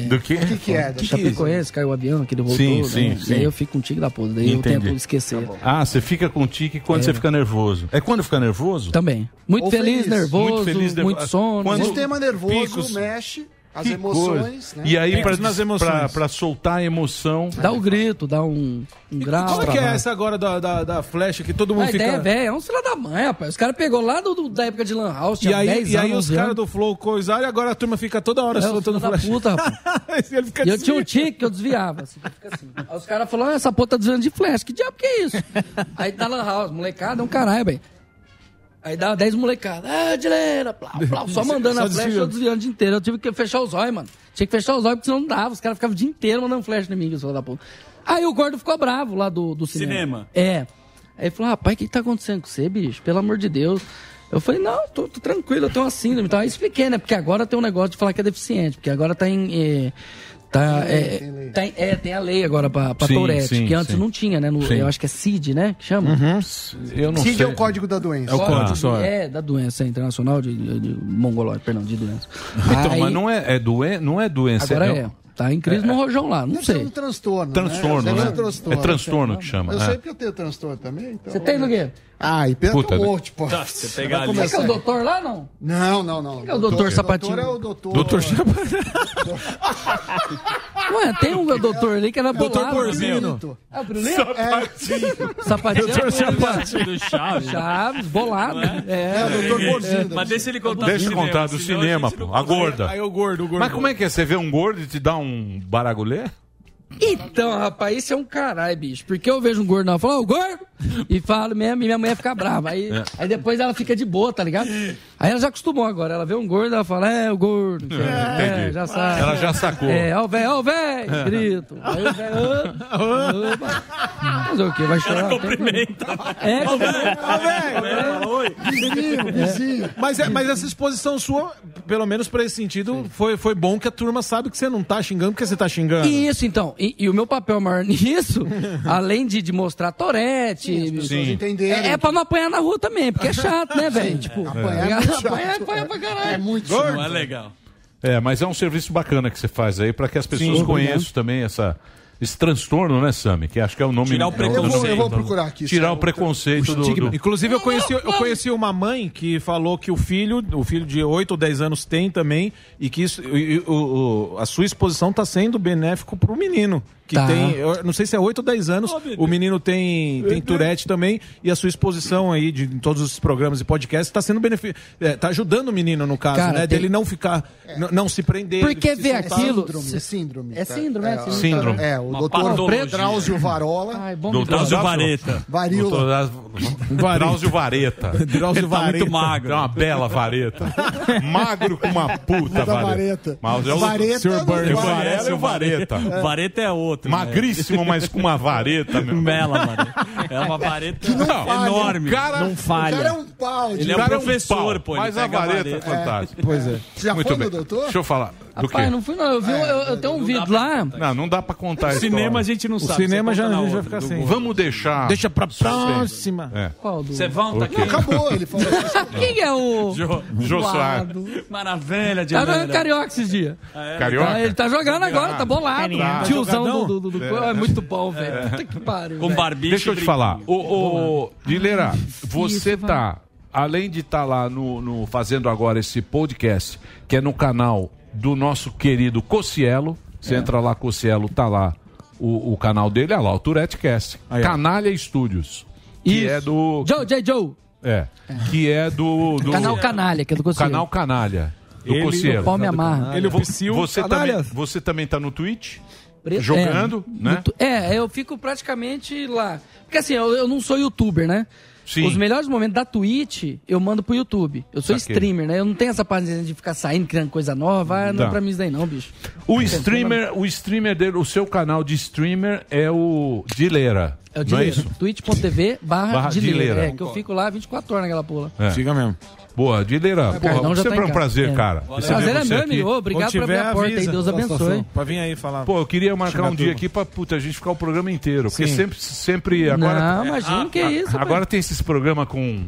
Do que? o que, que é? Da Chapecoense, caiu o avião, que ele voltou. Sim, né? sim, sim. Daí eu fico com um tigre da puta, daí eu Entendi. tento esquecer. Ah, você fica com tique quando É. você fica nervoso. É quando fica nervoso? Também. Muito Ou feliz, feliz. nervoso, Muito muito, feliz, nervo- sono. Quando- O sistema nervoso Picos. mexe as Que emoções, coisa. né? E aí, Picos pra, nas emoções. pra, pra soltar a emoção. Dá o grito, dá um, um grau. Como é pra que é essa agora da, da, da flecha que todo mundo A fica. ideia é velha, é um filho da mãe, rapaz. Os caras pegou lá do, do- da época de Lan House, E tinha aí, 10 e aí anos, os 11 caras anos. do Flow coisaram e agora a turma fica toda hora É, o soltando flecha. puta, rapaz. Ele fica E eu tinha um tique que eu desviava, assim, assim. Aí os caras falaram, ah, essa porra tá desviando de flash, que diabo que é isso? Aí tá Lan House, molecada é um caralho, velho. Aí dá 10 molecadas, ah, dileira, plau, plau, só mandando Só a flecha, desviando. eu desviando o dia inteiro. Eu tive que fechar os olhos, mano. Tinha que fechar os olhos, porque senão não dava. Os caras ficavam o dia inteiro mandando flecha em mim, filho da puta. Aí o gordo ficou bravo lá do, do cinema. Cinema. É. Aí ele falou, rapaz, o que, que tá acontecendo com você, bicho? Pelo amor de Deus. Eu falei, não, tô, tô tranquilo, eu tenho uma síndrome. Então aí expliquei, né? Porque agora tem um negócio de falar que é deficiente, porque agora tá em. eh, tá, Tem é, tem lei. tá em- é, tem a lei agora pra, pra Sim, Tourette, sim, que antes sim. não tinha, né? No, eu acho que é CID, né? Que chama? Eu não CID sei. é o código da doença. É o código, só é. É, da doença internacional de, de, de mongolóide, perdão, de doença. Então, Aí- mas não é, é, doen não é doença. Agora é, é. Tá em crise no rojão lá, não Deve ser sei. um transtorno. Transtorno, né? Né? um transtorno. É transtorno que chama. Eu é. sei porque eu tenho transtorno também. Então... Você tem, Nogueira? Ah, e pena Puta, que né? monte, pô. Você pegar ali. Que é o doutor lá, não? Não, não, não. é o doutor Sapatinho? doutor é o doutor. Doutor Ué, tem um doutor ali que era Doutor. Porcino. É o Brunito? É, Sapatinho. Doutor Sapatinho. do Chaves. Chaves, bolado. é É. o doutor Porcino. Mas deixa ele contar Deixa eu contar do cinema, pô. A gorda. Aí o gordo, o gordo. Mas como é que é? Você vê um gordo e te dá um baragulé? Então, rapaz, isso é um caralho, bicho. Porque eu vejo um gordo eu falo, ô, gordo! E falo mesmo, e minha mulher fica brava. Aí, É. aí depois ela fica de boa, tá ligado? Aí ela já acostumou agora. Ela vê um gordo, ela fala, é, o gordo. é, entendi. já sabe. Ela já sacou. É, ó o velho, ó o velho, grito. Aí o velho. Fazer o quê? Vai chorar? Ela cumprimenta. É, cumprimenta. Oi. Vizinho, vizinho. Mas, é- mas essa exposição sua, pelo menos pra esse sentido, foi, foi bom que a turma sabe que você não tá xingando porque você tá xingando. Isso, então. E, e o meu papel maior nisso, além de, de mostrar Torete. As pessoas entenderem. É, é pra não apanhar na rua também, porque é chato, né, velho? Tipo, Apanhar é muito chato. apanhar, apanhar pra caralho. É muito Não é legal. É, mas é um serviço bacana que você faz aí para que as pessoas Sim, conheçam também essa, esse transtorno, né, Sami? Que acho que é o nome... Tirar o é preconceito. Eu vou- eu vou procurar aqui, Tirar é o preconceito do... do- Inclusive, eu conheci, eu conheci uma mãe que falou que o filho, o filho de 8 ou 10 anos tem também, e que isso, o- o- a sua exposição está sendo benéfico para o menino. Que Tá. tem, eu não sei se é 8 ou 10 anos, o menino tem, tem Tourette também, e a sua exposição aí de, em todos os programas e podcasts está sendo benefi é, tá ajudando o menino, no caso, Cara, né? tem- Dele não ficar, n- não se prender. Porque se vê soltar. aquilo. Síndrome, síndrome. É tá? síndrome, é, É, Síndrome. É, o doutor. Drauzio Varola. Ai, Doutor Drauzio Vareta. Varíola. Doutor Drauzio Vareta. Drauzio tá Vareta. muito magro. É uma bela vareta. magro com uma puta vareta. vareta. Mas é o Vareta Sr. não Burns. Varela é o vareta. Vareta é outro. Magríssimo, mas com uma vareta, meu. Bela vareta. É uma vareta não falha. enorme. O cara- Não O cara é falha. um pau. Ele é O um professor, pau, pô. ele Mas a vareta é vareta. fantástica. Pois é. Já Muito foi bem. doutor? Deixa eu falar. Do Rapaz, quê? não fui não. Eu, vi, eu, eu tenho um vídeo lá. Não, não dá pra contar isso. Cinema a gente não O sabe. cinema você já, já outra, fica do assim. Vamos deixar. Deixa pra próxima. É. Qual do... Você volta aqui. Acabou, ele falou. Quem é o. Jô, Jô Soares. Maravilha de Tá Leira. carioca esses dias. Carioca? Tá, ele tá jogando agora, tá bolado. Tá. Tiozão do, do, do, do- é. muito bom, velho. Puta que pariu. Com barbicha. Deixa eu te falar. Ô, ô, Dileira, você vai. tá, além de estar lá no, no- fazendo agora esse podcast, que é no canal do nosso querido Cocielo. Você entra lá, Cocielo, tá lá o, o canal dele, olha lá, o Tourette Cast. Aí. Canalha Studios. Que Isso. é do. Joe, J. Joe. É. Que é do. do Canal Canalha, que é do Conselho. Canal Canalha. Do Ele- me amarra. Ele, o Vo- Psyu, Você também, canalha. você também tá no Twitch? Preto- Jogando, é, né? É, eu fico praticamente lá. Porque assim, eu, eu não sou youtuber, né? Sim. Os melhores momentos da Twitch eu mando pro YouTube. Eu sou Saquei. streamer, né? Eu não tenho essa paciência de ficar saindo, criando coisa nova. Ah, Não Tá. é pra mim isso daí não, bicho. O streamer, o streamer dele, o seu canal de streamer é o Dileira. É o não é Dileira. isso? twitch.tv barra Barra Dileira. É, que eu fico lá 24 horas naquela porra. É. Fica mesmo. Boa, Dileira. Porra, Cardão já sempre tá é um prazer, É. cara. Prazer é meu, amigo. Obrigado Quando por abrir tiver, a porta aí. avisa. Deus abençoe. Pra vir aí falar. Pô, eu queria marcar um dia aqui pra puta, a gente ficar o programa inteiro. Porque Sim. sempre, sempre. Agora, Não, imagina que é isso. agora tem esses programas com.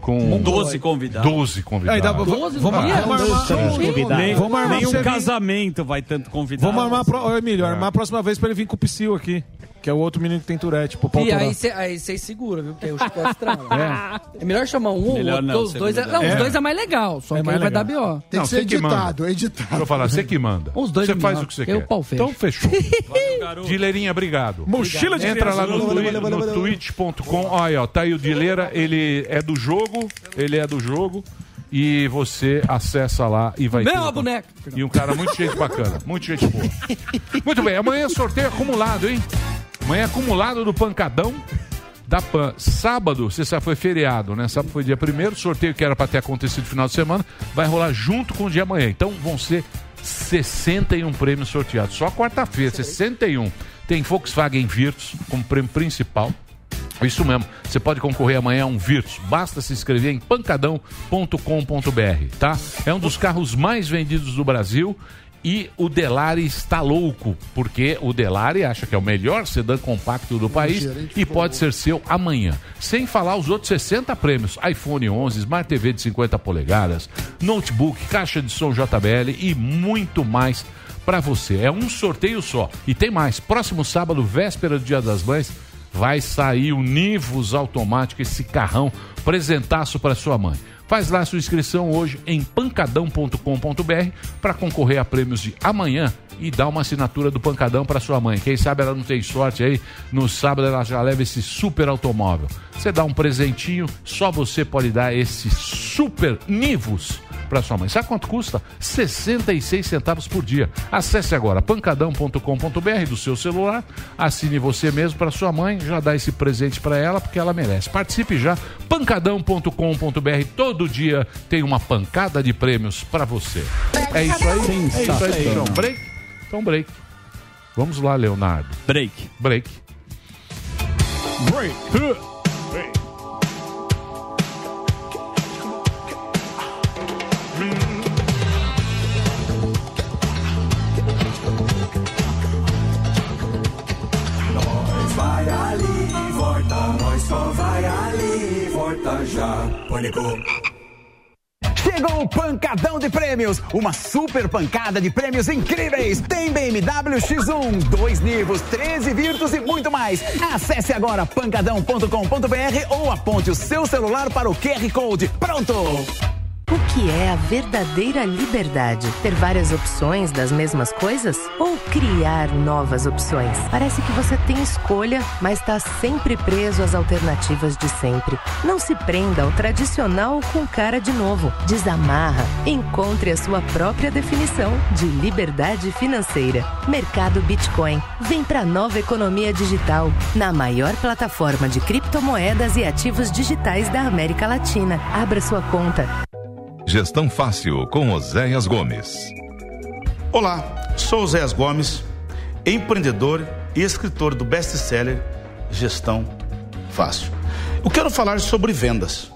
Com 12 convidados. 12 convidados. Aí, dá, pra- Doze vamos, no dia? vamos armar. Nem, Vamos armar nenhum casamento vai tanto convidado. Vamos armar, pro... Emílio, armar a próxima vez pra ele vir com o Psyu aqui. Que é o outro menino que tem Tourette. Pro pau E torar. aí você aí cê segura, viu? Porque aí o chicote estrala. É. melhor chamar um ou Melhor outro, não, porque os dois é, não, os É. dois é mais legal, só É que mais aí vai dar. B.O. Tem Não, que ser você que manda. editado, editado. Vou falar, você que manda. Os dois Você é faz o que você Eu quer. pau fecho. Então fechou. Dileirinha, obrigado. Mochila de Entra lá no, twi no twitch.com. Olha ó, tá aí o Dileira, ele é do jogo, ele é do jogo. E você acessa lá e vai ter. Mesma um- boneca. E um cara muito gente bacana, muito gente boa. Muito bem, amanhã é sorteio acumulado, hein? Amanhã é acumulado do Pancadão da PAN. Sábado, você sabe, foi feriado, né? Sábado foi dia primeiro, sorteio que era para ter acontecido no final de semana, vai rolar junto com o dia amanhã. Então vão ser 61 prêmios sorteados. Só quarta-feira, 61. Tem Volkswagen Virtus como prêmio principal. Isso mesmo, você pode concorrer amanhã a um Virtus. Basta se inscrever em pancadão.com.br, tá? É um dos carros mais vendidos do Brasil e o Delari está louco, porque o Delari acha que é o melhor sedã compacto do país e pode ser seu amanhã. Sem falar os outros 60 prêmios: iPhone 11, Smart TV de 50 polegadas, notebook, caixa de som JBL e muito mais para você. É um sorteio só. E tem mais. Próximo sábado, véspera do Dia das Mães, vai sair o Nivus automático, esse carrão, presentaço para sua mãe. Faz lá sua inscrição hoje em pancadão.com.br para concorrer a prêmios de amanhã e dar uma assinatura do Pancadão para sua mãe. Quem sabe ela não tem sorte aí, no sábado ela já leva esse super automóvel. Você dá um presentinho, só você pode dar esse super Nivus para sua mãe. Sabe quanto custa? 66 centavos por dia. Acesse agora pancadão.com.br do seu celular, assine você mesmo para sua mãe, já dá esse presente para ela porque ela merece. Participe já, pancadão.com.br. Todo dia tem uma pancada de prêmios para você. É isso aí? É isso aí, então. Break? Então break. Vamos lá, Leonardo. Break. Break. Break. Só vai ali volta já. Pânico. Chegou o Pancadão de Prêmios, uma super pancada de prêmios incríveis. Tem BMW X1, dois Nivos, 13 Virtus e muito mais. Acesse agora pancadão.com.br ou aponte o seu celular para o QR Code. Pronto! O que é a verdadeira liberdade? Ter várias opções das mesmas coisas? Ou criar novas opções? Parece que você tem escolha, mas está sempre preso às alternativas de sempre. Não se prenda ao tradicional com cara de novo. Desamarra. Encontre a sua própria definição de liberdade financeira. Mercado Bitcoin. Vem para a nova economia digital, na maior plataforma de criptomoedas e ativos digitais da América Latina. Abra sua conta. Gestão Fácil com Oséias Gomes. Olá, sou Oséias Gomes, empreendedor e escritor do best-seller Gestão Fácil. Eu quero falar sobre vendas.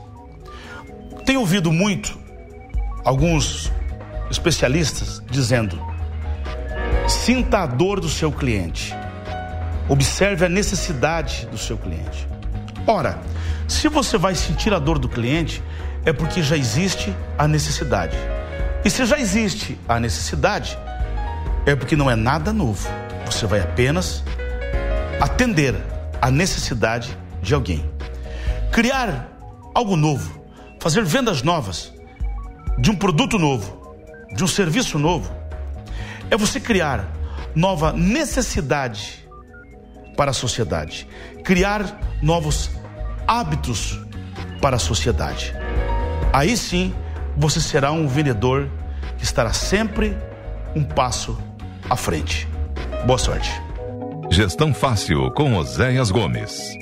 Tenho ouvido muito alguns especialistas dizendo: sinta a dor do seu cliente, observe a necessidade do seu cliente. Ora, se você vai sentir a dor do cliente, é porque já existe a necessidade. E se já existe a necessidade, é porque não é nada novo. Você vai apenas atender a necessidade de alguém. Criar algo novo, fazer vendas novas, de um produto novo, de um serviço novo, é você criar nova necessidade para a sociedade, criar novos hábitos para a sociedade. Aí sim você será um vendedor que estará sempre um passo à frente. Boa sorte. Gestão Fácil com Oséias Gomes.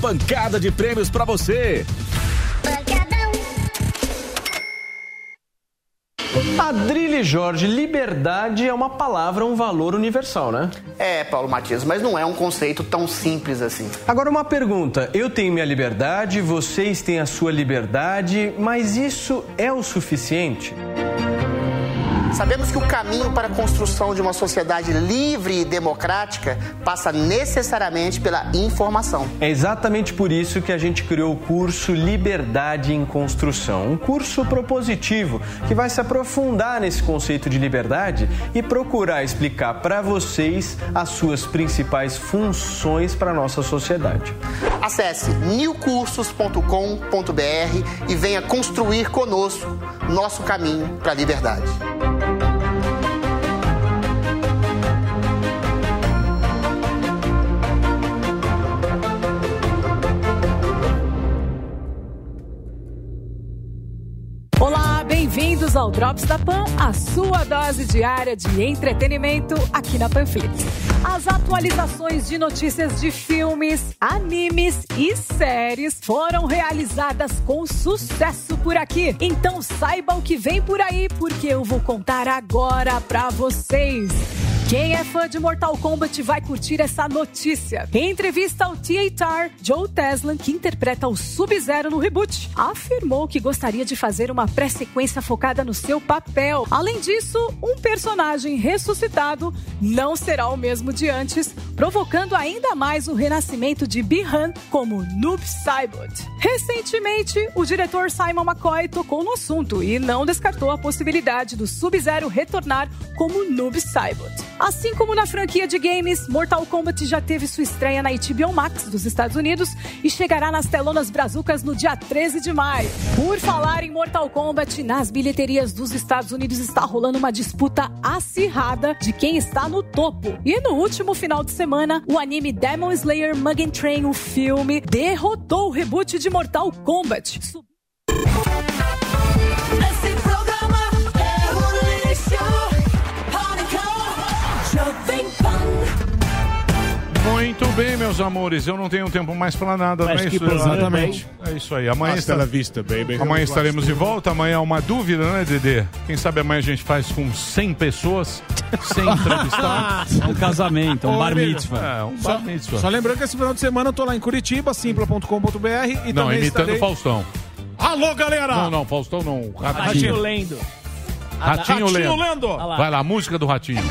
pancada de prêmios pra você. Adrilho Jorge, liberdade é uma palavra, um valor universal, né? É, Paulo Matias, mas não é um conceito tão simples assim. Agora uma pergunta, eu tenho minha liberdade, vocês têm a sua liberdade, mas isso é o suficiente? Sabemos que o caminho para a construção de uma sociedade livre e democrática passa necessariamente pela informação. É exatamente por isso que a gente criou o curso Liberdade em Construção, um curso propositivo que vai se aprofundar nesse conceito de liberdade e procurar explicar para vocês as suas principais funções para a nossa sociedade. Acesse newcursos.com.br e venha construir conosco nosso caminho para a liberdade. Bem-vindos ao Drops da Pan, a sua dose diária de entretenimento aqui na Panflix. As atualizações de notícias de filmes, animes e séries foram realizadas com sucesso por aqui. Então saiba o que vem por aí, porque eu vou contar agora pra vocês. Quem é fã de Mortal Kombat vai curtir essa notícia. Em entrevista ao T.A.Tar, Joe Teslan, que interpreta o Sub-Zero no reboot, afirmou que gostaria de fazer uma pré-sequência focada no seu papel. Além disso, um personagem ressuscitado não será o mesmo de antes, provocando ainda mais o renascimento de Bihan como Noob Saibot. Recentemente, o diretor Simon McCoy tocou no assunto e não descartou a possibilidade do Sub-Zero retornar como Noob Saibot. Assim como na franquia de games, Mortal Kombat já teve sua estreia na HBO Max dos Estados Unidos e chegará nas telonas brazucas no dia 13 de maio. Por falar em Mortal Kombat, nas bilheterias dos Estados Unidos está rolando uma disputa acirrada de quem está no topo. E no último final de semana, o anime Demon Slayer Mugen Train, o filme, derrotou o reboot de Mortal Kombat. Muito bem, meus amores. Eu não tenho tempo mais pra nada, Mas não é isso? pesado, Exatamente. É isso aí. Amanhã, la vista, baby. amanhã estaremos de volta. Amanhã é uma dúvida, né, Dedê? Quem sabe amanhã a gente faz com 100 pessoas, sem entrevistar. Um casamento, um bar mitzvah. É, um Só, bar mitzvah. só lembrando que esse final de semana eu tô lá em Curitiba, simpla.com.br e Não, também imitando estarei... o Faustão. Alô, galera! Não, não, Faustão não. Ratinho. Ratinho lendo. Ratinho, Ratinho lendo. lendo. Vai lá, a música do Ratinho.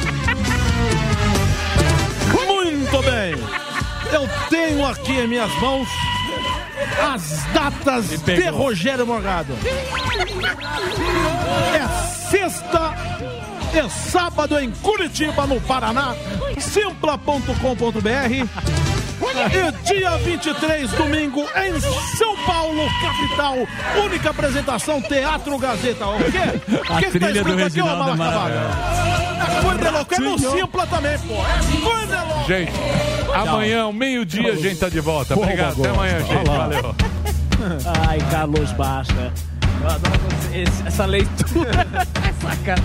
Muito bem. Eu tenho aqui em minhas mãos as datas de Rogério Morgado. É sexta e sábado em Curitiba, no Paraná. Simpla.com.br. E dia 23, domingo, em São Paulo, capital. Única apresentação, Teatro Gazeta. O quê? O A que que tá trilha do escrito aqui, ô Reginaldo é Malacabada? É louco. É no Simpla também, pô. É. Gente, amanhã, meio-dia, a gente tá de volta. Obrigado. Até amanhã, gente. Valeu. Ai, Carlos Basta. Eu adoro essa leitura. essa cara.